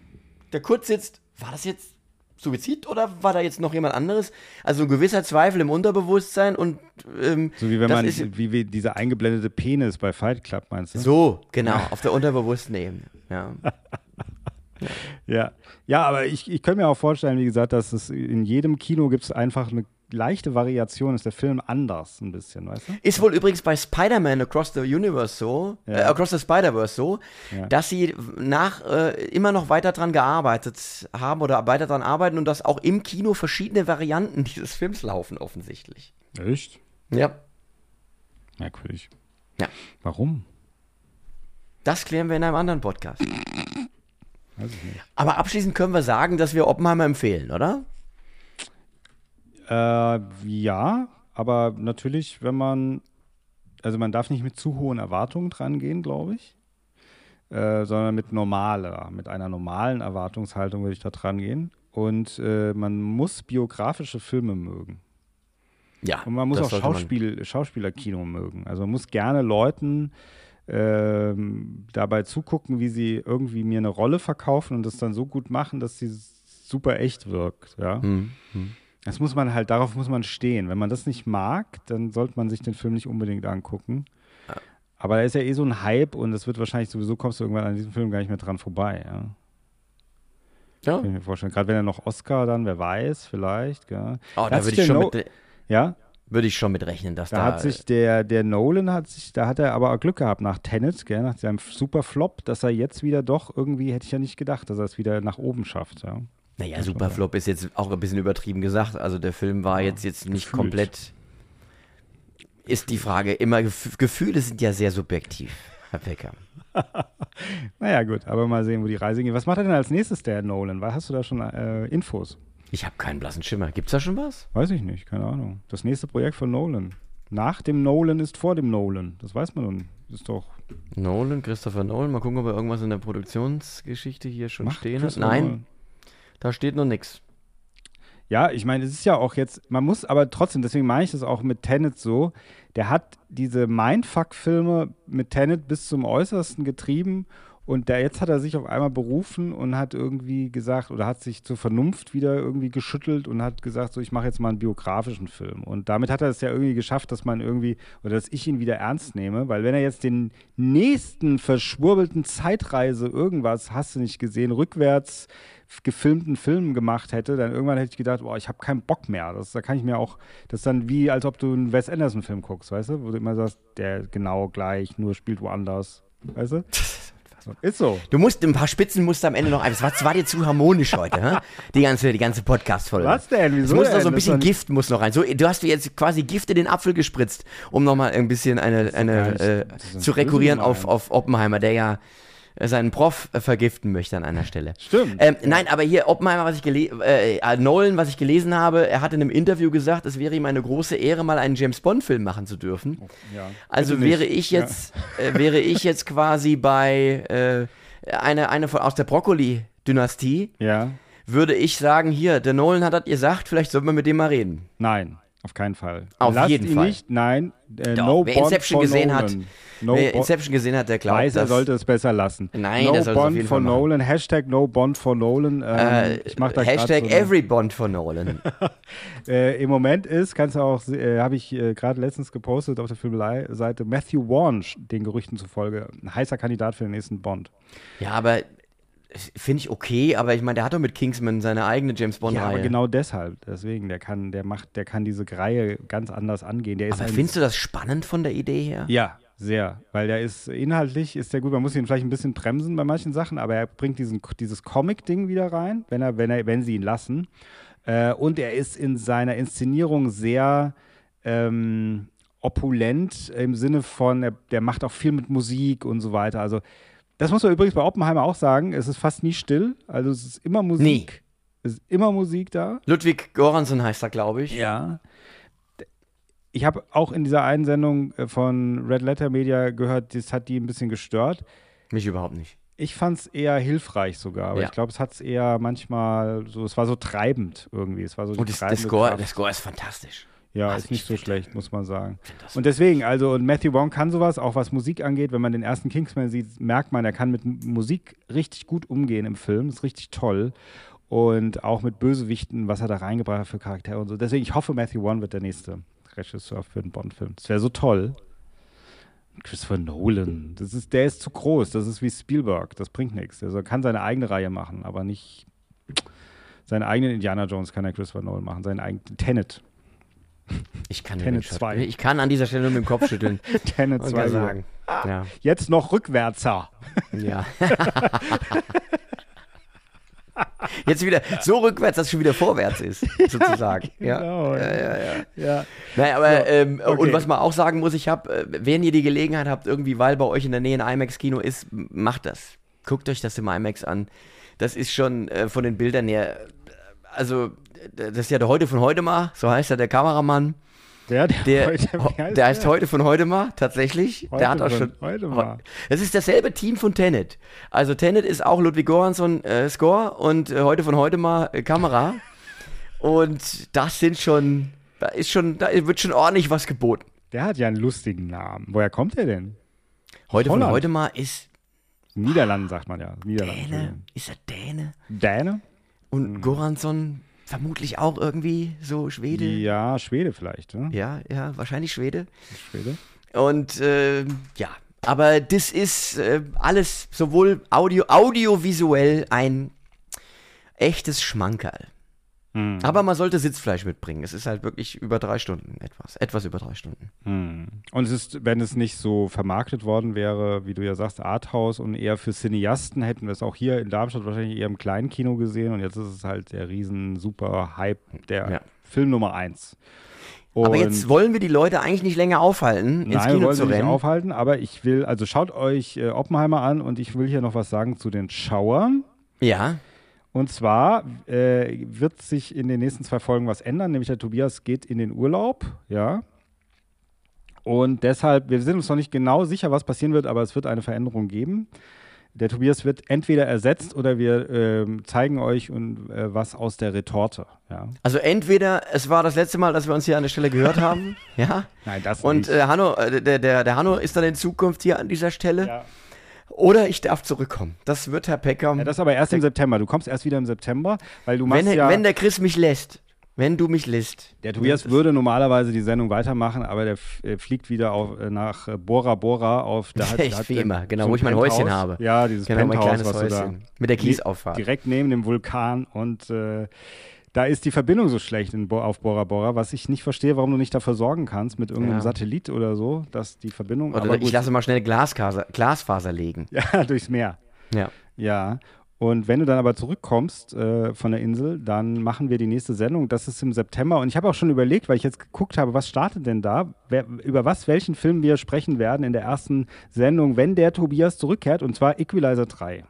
S1: der kurz sitzt, war das jetzt Suizid oder war da jetzt noch jemand anderes? Also ein gewisser Zweifel im Unterbewusstsein und ähm,
S2: So wie wenn man,
S1: ist,
S2: wie, wie dieser eingeblendete Penis bei Fight Club, meinst du?
S1: so, genau, auf der unterbewussten Ebene. Ja. *laughs*
S2: Ja, ja aber ich, ich könnte mir auch vorstellen, wie gesagt, dass es in jedem Kino gibt es einfach eine leichte Variation, ist der Film anders ein bisschen, weißt du?
S1: Ist wohl übrigens bei Spider-Man Across the Universe so,
S2: Ja.
S1: äh, Across the Spider-Verse so,
S2: Ja.
S1: dass sie nach äh, immer noch weiter dran gearbeitet haben oder weiter dran arbeiten und dass auch im Kino verschiedene Varianten *laughs* dieses Films laufen, offensichtlich.
S2: Echt?
S1: Ja.
S2: Merkwürdig.
S1: Ja.
S2: Warum?
S1: Das klären wir in einem anderen Podcast.
S2: Weiß ich nicht.
S1: Aber abschließend können wir sagen, dass wir Oppenheimer empfehlen, oder?
S2: Äh, ja, aber natürlich, wenn man, also man darf nicht mit zu hohen Erwartungen dran gehen, glaube ich, äh, sondern mit normaler, mit einer normalen Erwartungshaltung würde ich da dran gehen. Und äh, man muss biografische Filme mögen.
S1: Ja.
S2: Und man muss auch
S1: sollte man-
S2: Schauspiel, Schauspielerkino mögen. Also man muss gerne Leuten ähm, dabei zugucken, wie sie irgendwie mir eine Rolle verkaufen und das dann so gut machen, dass sie super echt wirkt. Ja?
S1: Hm, hm.
S2: Das muss man halt, darauf muss man stehen. Wenn man das nicht mag, dann sollte man sich den Film nicht unbedingt angucken. Aber da ist ja eh so ein Hype und es wird wahrscheinlich sowieso, kommst du irgendwann an diesem Film gar nicht mehr dran vorbei. Ja?
S1: Ja.
S2: Kann ich mir vorstellen. Gerade wenn er noch Oscar dann, wer weiß, vielleicht. Gell?
S1: Oh,
S2: Da
S1: würde ich, schon
S2: No-
S1: mit,
S2: Ja,
S1: würde ich schon mit rechnen, dass
S2: da
S1: da.
S2: hat sich der, der Nolan hat sich, da hat er aber auch Glück gehabt nach Tenet, gell, nach seinem super Flop, dass er jetzt wieder doch irgendwie, hätte ich ja nicht gedacht, dass er es wieder nach oben schafft. Ja.
S1: Naja, Superflop ist jetzt auch ein bisschen übertrieben gesagt. Also der Film war jetzt, jetzt nicht
S2: gefühlt.
S1: komplett. Ist die Frage immer, Gef Gefühle sind ja sehr subjektiv, Herr Becker. *laughs*
S2: Naja, gut, aber mal sehen, wo die Reise geht. Was macht er denn als nächstes, der Nolan? Hast du da schon äh, Infos?
S1: Ich habe keinen blassen Schimmer. Gibt's da schon was?
S2: Weiß ich nicht, keine Ahnung. Das nächste Projekt von Nolan. Nach dem Nolan ist vor dem Nolan. Das weiß man nun. Ist doch.
S1: Nolan, Christopher Nolan. Mal gucken, ob er irgendwas in der Produktionsgeschichte hier schon
S2: Macht
S1: stehen hat. Nein. Da steht noch nichts.
S2: Ja, ich meine, es ist ja auch jetzt, man muss aber trotzdem, deswegen meine ich das auch mit Tenet so, der hat diese Mindfuck-Filme mit Tenet bis zum Äußersten getrieben und der, jetzt hat er sich auf einmal berufen und hat irgendwie gesagt oder hat sich zur Vernunft wieder irgendwie geschüttelt und hat gesagt, so ich mache jetzt mal einen biografischen Film. Und damit hat er es ja irgendwie geschafft, dass man irgendwie, oder dass ich ihn wieder ernst nehme, weil wenn er jetzt den nächsten verschwurbelten Zeitreise irgendwas, hast du nicht gesehen, rückwärts gefilmten Film gemacht hätte, dann irgendwann hätte ich gedacht, boah, ich habe keinen Bock mehr. Das, da kann ich mir auch, das ist dann wie, als ob du einen Wes Anderson-Film guckst, weißt du? Wo du immer sagst, der genau gleich, nur spielt woanders. Weißt du? *laughs* Ist so.
S1: Du musst ein paar Spitzen musst du am Ende noch ein. Es war, es war dir zu harmonisch heute, hä? Die ganze, die ganze Podcast-Folge.
S2: Was denn?
S1: Es
S2: Wieso
S1: muss noch so ein bisschen Gift muss noch rein. So, du hast jetzt quasi Gift in den Apfel gespritzt, um nochmal ein bisschen eine, eine äh, zu rekurrieren auf, auf Oppenheimer, der ja seinen Prof äh, vergiften möchte an einer Stelle.
S2: Stimmt.
S1: Ähm, nein, aber hier Oppenheimer, was ich gelesen, äh, äh, Nolan, was ich gelesen habe, er hat in einem Interview gesagt, es wäre ihm eine große Ehre, mal einen James Bond Film machen zu dürfen.
S2: Ja.
S1: Also wäre ich jetzt, äh, wäre ich jetzt *laughs* quasi bei äh, eine, eine von, aus der Brokkoli-Dynastie,
S2: Ja.
S1: würde ich sagen, hier, der Nolan hat das gesagt, vielleicht sollten wir mit dem mal reden.
S2: Nein. Auf keinen Fall.
S1: Auf
S2: Lasst
S1: jeden
S2: ihn
S1: Fall.
S2: nicht, nein. Äh,
S1: Doch,
S2: no
S1: wer
S2: Bond
S1: Inception gesehen
S2: Nolan.
S1: hat,
S2: no
S1: Wer Inception gesehen hat, der glaubt,
S2: weiß, er sollte es besser lassen.
S1: Nein,
S2: no
S1: auf
S2: Bond for. Nolan. Hashtag No Bond for Nolan. Ähm,
S1: äh,
S2: ich mach da
S1: Hashtag
S2: so
S1: Every Bond for Nolan. *laughs*
S2: Äh, Im Moment ist, kannst du auch, äh, habe ich äh, gerade letztens gepostet auf der Filmelei-Seite, Matthew Vaughn, den Gerüchten zufolge, ein heißer Kandidat für den nächsten Bond.
S1: ja, aber finde ich okay, aber ich meine, der hat doch mit Kingsman seine eigene James Bond
S2: Ja, aber genau deshalb, deswegen, der kann, der macht, der kann diese Reihe ganz anders angehen. Der ist
S1: Aber findest du das spannend von der Idee her?
S2: Ja, sehr, weil der ist inhaltlich ist der gut. Man muss ihn vielleicht ein bisschen bremsen bei manchen Sachen, aber er bringt diesen, dieses Comic-Ding wieder rein, wenn er, wenn er, wenn sie ihn lassen. Äh, und er ist in seiner Inszenierung sehr ähm, opulent im Sinne von, er, der macht auch viel mit Musik und so weiter. Also das muss man übrigens bei Oppenheimer auch sagen. Es ist fast nie still. Also es ist immer Musik. Es ist immer Musik da.
S1: Ludwig Göransson heißt er, glaube ich.
S2: Ja. Ich habe auch in dieser einen Sendung äh, von Red Letter Media gehört, das hat die ein bisschen gestört.
S1: Mich überhaupt nicht.
S2: Ich fand es eher hilfreich sogar, aber
S1: Ja.
S2: ich glaube, es hat es eher manchmal so, es war so treibend irgendwie. Es war so
S1: Und das, der, Score,
S2: Kraft.
S1: der Score ist fantastisch.
S2: Ja,
S1: Also
S2: ist nicht
S1: ich
S2: so schlecht, muss man sagen. Und deswegen, also, und Matthew Vaughn kann sowas, auch was Musik angeht. Wenn man den ersten Kingsman sieht, merkt man, er kann mit Musik richtig gut umgehen im Film. Ist richtig toll. Und auch mit Bösewichten, was er da reingebracht hat für Charaktere und so. Deswegen, ich hoffe, Matthew Vaughn wird der nächste Regisseur für einen Bond-Film. Das wäre so toll. Christopher Nolan, das ist, der ist zu groß. Das ist wie Spielberg. Das bringt nichts. Also, er kann seine eigene Reihe machen, aber nicht seinen eigenen Indiana Jones kann er Christopher Nolan machen. Seinen eigenen Tenet.
S1: Ich kann,
S2: Tenet
S1: den Shot-
S2: 2.
S1: ich kann an dieser Stelle nur mit dem Kopf schütteln *laughs*
S2: Tenet
S1: und
S2: 2
S1: kann sagen. Ja.
S2: Jetzt noch rückwärtser.
S1: ja. Jetzt wieder so rückwärts, dass es schon wieder vorwärts ist, *laughs* sozusagen. ja.
S2: Genau,
S1: ja, ja, ja.
S2: Ja.
S1: Nein, aber ähm,
S2: okay.
S1: und was man auch sagen muss, ich habe, äh, wenn ihr die Gelegenheit habt, irgendwie, weil bei euch in der Nähe ein IMAX-Kino ist, macht das. Guckt euch das im IMAX an. Das ist schon äh, von den Bildern her, also das ist ja der heute von heute mal, so heißt er der Kameramann.
S2: Der, der,
S1: Der,
S2: heute, heißt
S1: der heißt heute von heute mal, tatsächlich.
S2: Heute
S1: der hat auch
S2: von
S1: schon.
S2: heute mal.
S1: Es ist dasselbe Team von Tenet. Also Tenet ist auch Ludwig Göransson äh, Score und äh, heute von heute mal äh, Kamera. und das sind schon, da ist schon, da wird schon ordentlich was geboten.
S2: Der hat ja einen lustigen Namen. Woher kommt der denn?
S1: Heute von
S2: Holland.
S1: heute mal ist
S2: Niederlanden, sagt man ja. Niederlande.
S1: Däne, ist er Däne?
S2: Däne?
S1: Und
S2: Hm.
S1: Göransson vermutlich auch irgendwie so Schwede.
S2: Ja, Schwede vielleicht. Ne?
S1: Ja, ja, wahrscheinlich Schwede.
S2: Schwede.
S1: Und äh, ja, aber das ist äh, alles sowohl audio, audiovisuell ein echtes Schmankerl.
S2: Hm.
S1: Aber man sollte Sitzfleisch mitbringen. Es ist halt wirklich über drei Stunden etwas. Etwas über drei Stunden.
S2: Hm. Und es ist, wenn es nicht so vermarktet worden wäre, wie du ja sagst, Arthouse und eher für Cineasten, hätten wir es auch hier in Darmstadt wahrscheinlich eher im kleinen Kino gesehen. Und jetzt ist es halt der riesen super Hype, der
S1: Ja.
S2: Film Nummer eins.
S1: aber
S2: Und-
S1: jetzt wollen wir die Leute eigentlich nicht länger aufhalten, ins
S2: Nein, wir
S1: Kino
S2: wollen
S1: zu
S2: sie nicht
S1: rennen.
S2: aufhalten, aber ich will, also schaut euch äh, Oppenheimer an und ich will hier noch was sagen zu den Schauern.
S1: Ja,
S2: Und zwar äh, wird sich in den nächsten zwei Folgen was ändern, nämlich der Tobias geht in den Urlaub, ja. Und deshalb, wir sind uns noch nicht genau sicher, was passieren wird, aber es wird eine Veränderung geben. Der Tobias wird entweder ersetzt oder wir ähm, zeigen euch und, äh, was aus der Retorte. Ja.
S1: also entweder es war das letzte Mal, dass wir uns hier an der Stelle gehört haben, *laughs* ja.
S2: Nein, das
S1: Und
S2: nicht.
S1: äh, Hanno, äh, der, der, der Hanno ist dann in Zukunft hier an dieser Stelle.
S2: ja.
S1: Oder ich darf zurückkommen. Das wird Herr Peckham.
S2: ja, das ist aber erst im September. Du kommst erst wieder im September, weil du machst
S1: wenn,
S2: ja...
S1: wenn der Chris mich lässt. Wenn du mich lässt.
S2: Der Tobias würde normalerweise die Sendung weitermachen, aber der äh, fliegt wieder auf, äh, nach äh, Bora Bora auf. Da hat, hat
S1: wie
S2: der-
S1: immer, genau, wo ich mein Häuschen
S2: Penthouse.
S1: habe.
S2: Ja, dieses
S1: Genau, mein
S2: Penthouse,
S1: kleines
S2: was du da.
S1: Häuschen. Mit der Kiesauffahrt.
S2: Direkt neben dem Vulkan und äh, da ist die Verbindung so schlecht in Bo auf Bora Bora, was ich nicht verstehe, warum du nicht dafür sorgen kannst mit irgendeinem
S1: Ja.
S2: Satellit oder so, dass die Verbindung.
S1: Oder ich
S2: gut.
S1: lasse mal schnell Glasfaser, Glasfaser legen. *laughs*
S2: Ja, durchs Meer.
S1: Ja.
S2: Ja. Und wenn du dann aber zurückkommst äh, von der Insel, dann machen wir die nächste Sendung. Das ist im September. Und ich habe auch schon überlegt, weil ich jetzt geguckt habe, was startet denn da? Wer, über was, welchen Film wir sprechen werden in der ersten Sendung, wenn der Tobias zurückkehrt. Und zwar Equalizer 3.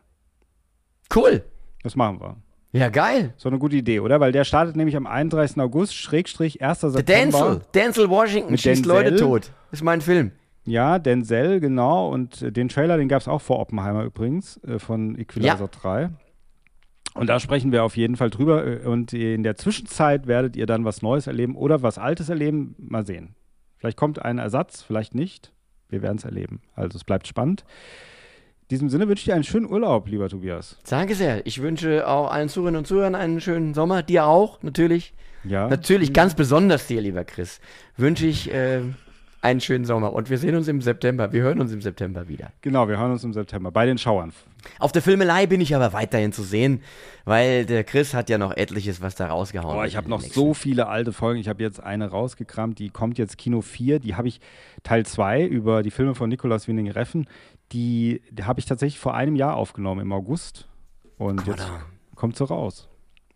S1: Cool.
S2: Das machen wir.
S1: Ja, geil.
S2: So eine gute Idee, oder? Weil der startet nämlich am 31. August, Schrägstrich 1.
S1: Der
S2: September.
S1: Denzel. Denzel Washington
S2: Mit
S1: schießt
S2: Denzel.
S1: Leute tot. Ist mein Film.
S2: Ja, Denzel, genau. Und äh, den Trailer, den gab es auch vor Oppenheimer übrigens, äh, von Equalizer 3. Und da sprechen wir auf jeden Fall drüber. Und in der Zwischenzeit werdet ihr dann was Neues erleben oder was Altes erleben. Mal sehen. Vielleicht kommt ein Ersatz, vielleicht nicht. Wir werden es erleben. Also es bleibt spannend. In diesem Sinne wünsche ich dir einen schönen Urlaub, lieber Tobias.
S1: Danke sehr. Ich wünsche auch allen Zuhörerinnen und Zuhörern einen schönen Sommer. Dir auch, natürlich.
S2: Ja.
S1: Natürlich, ganz besonders dir, lieber Chris, wünsche ich äh, einen schönen Sommer. Und wir sehen uns im September. Wir hören uns im September wieder.
S2: Genau, wir hören uns im September bei den Schauern.
S1: Auf der Filmelei bin ich aber weiterhin zu sehen, weil der Chris hat ja noch etliches, was da rausgehauen
S2: Boah, ich habe noch
S1: den
S2: so
S1: nächsten-
S2: viele alte Folgen. Ich habe jetzt eine rausgekramt, die kommt jetzt Kino 4. Die habe ich Teil 2 über die Filme von Nikolaus Winding Reffen. Die, die habe ich tatsächlich vor einem Jahr aufgenommen, im August. Und jetzt
S1: da.
S2: kommt sie raus.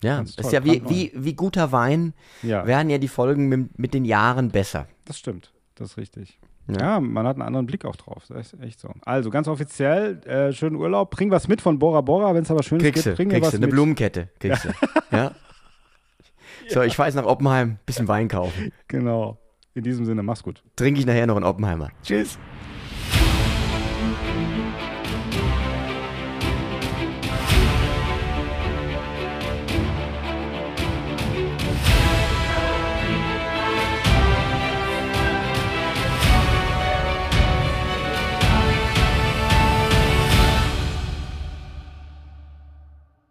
S1: Ja,
S2: Ganz
S1: das ist
S2: toll,
S1: ja wie, wie, wie guter Wein,
S2: Ja,
S1: werden ja die Folgen mit, mit den Jahren besser.
S2: das stimmt. Das ist richtig.
S1: Ja.
S2: Ja. man hat einen anderen Blick auch drauf. Das ist echt so. Also ganz offiziell, äh, schönen Urlaub. Bring was mit von Bora Bora, wenn es aber schön
S1: Kriegst du,
S2: gibt. Bring
S1: kriegst
S2: was
S1: eine
S2: mit.
S1: Blumenkette, kriegst du. Ja. So, ich fahre jetzt nach Oppenheim, bisschen Wein kaufen.
S2: Genau. In diesem Sinne, mach's gut.
S1: Trinke ich nachher noch einen Oppenheimer. Tschüss.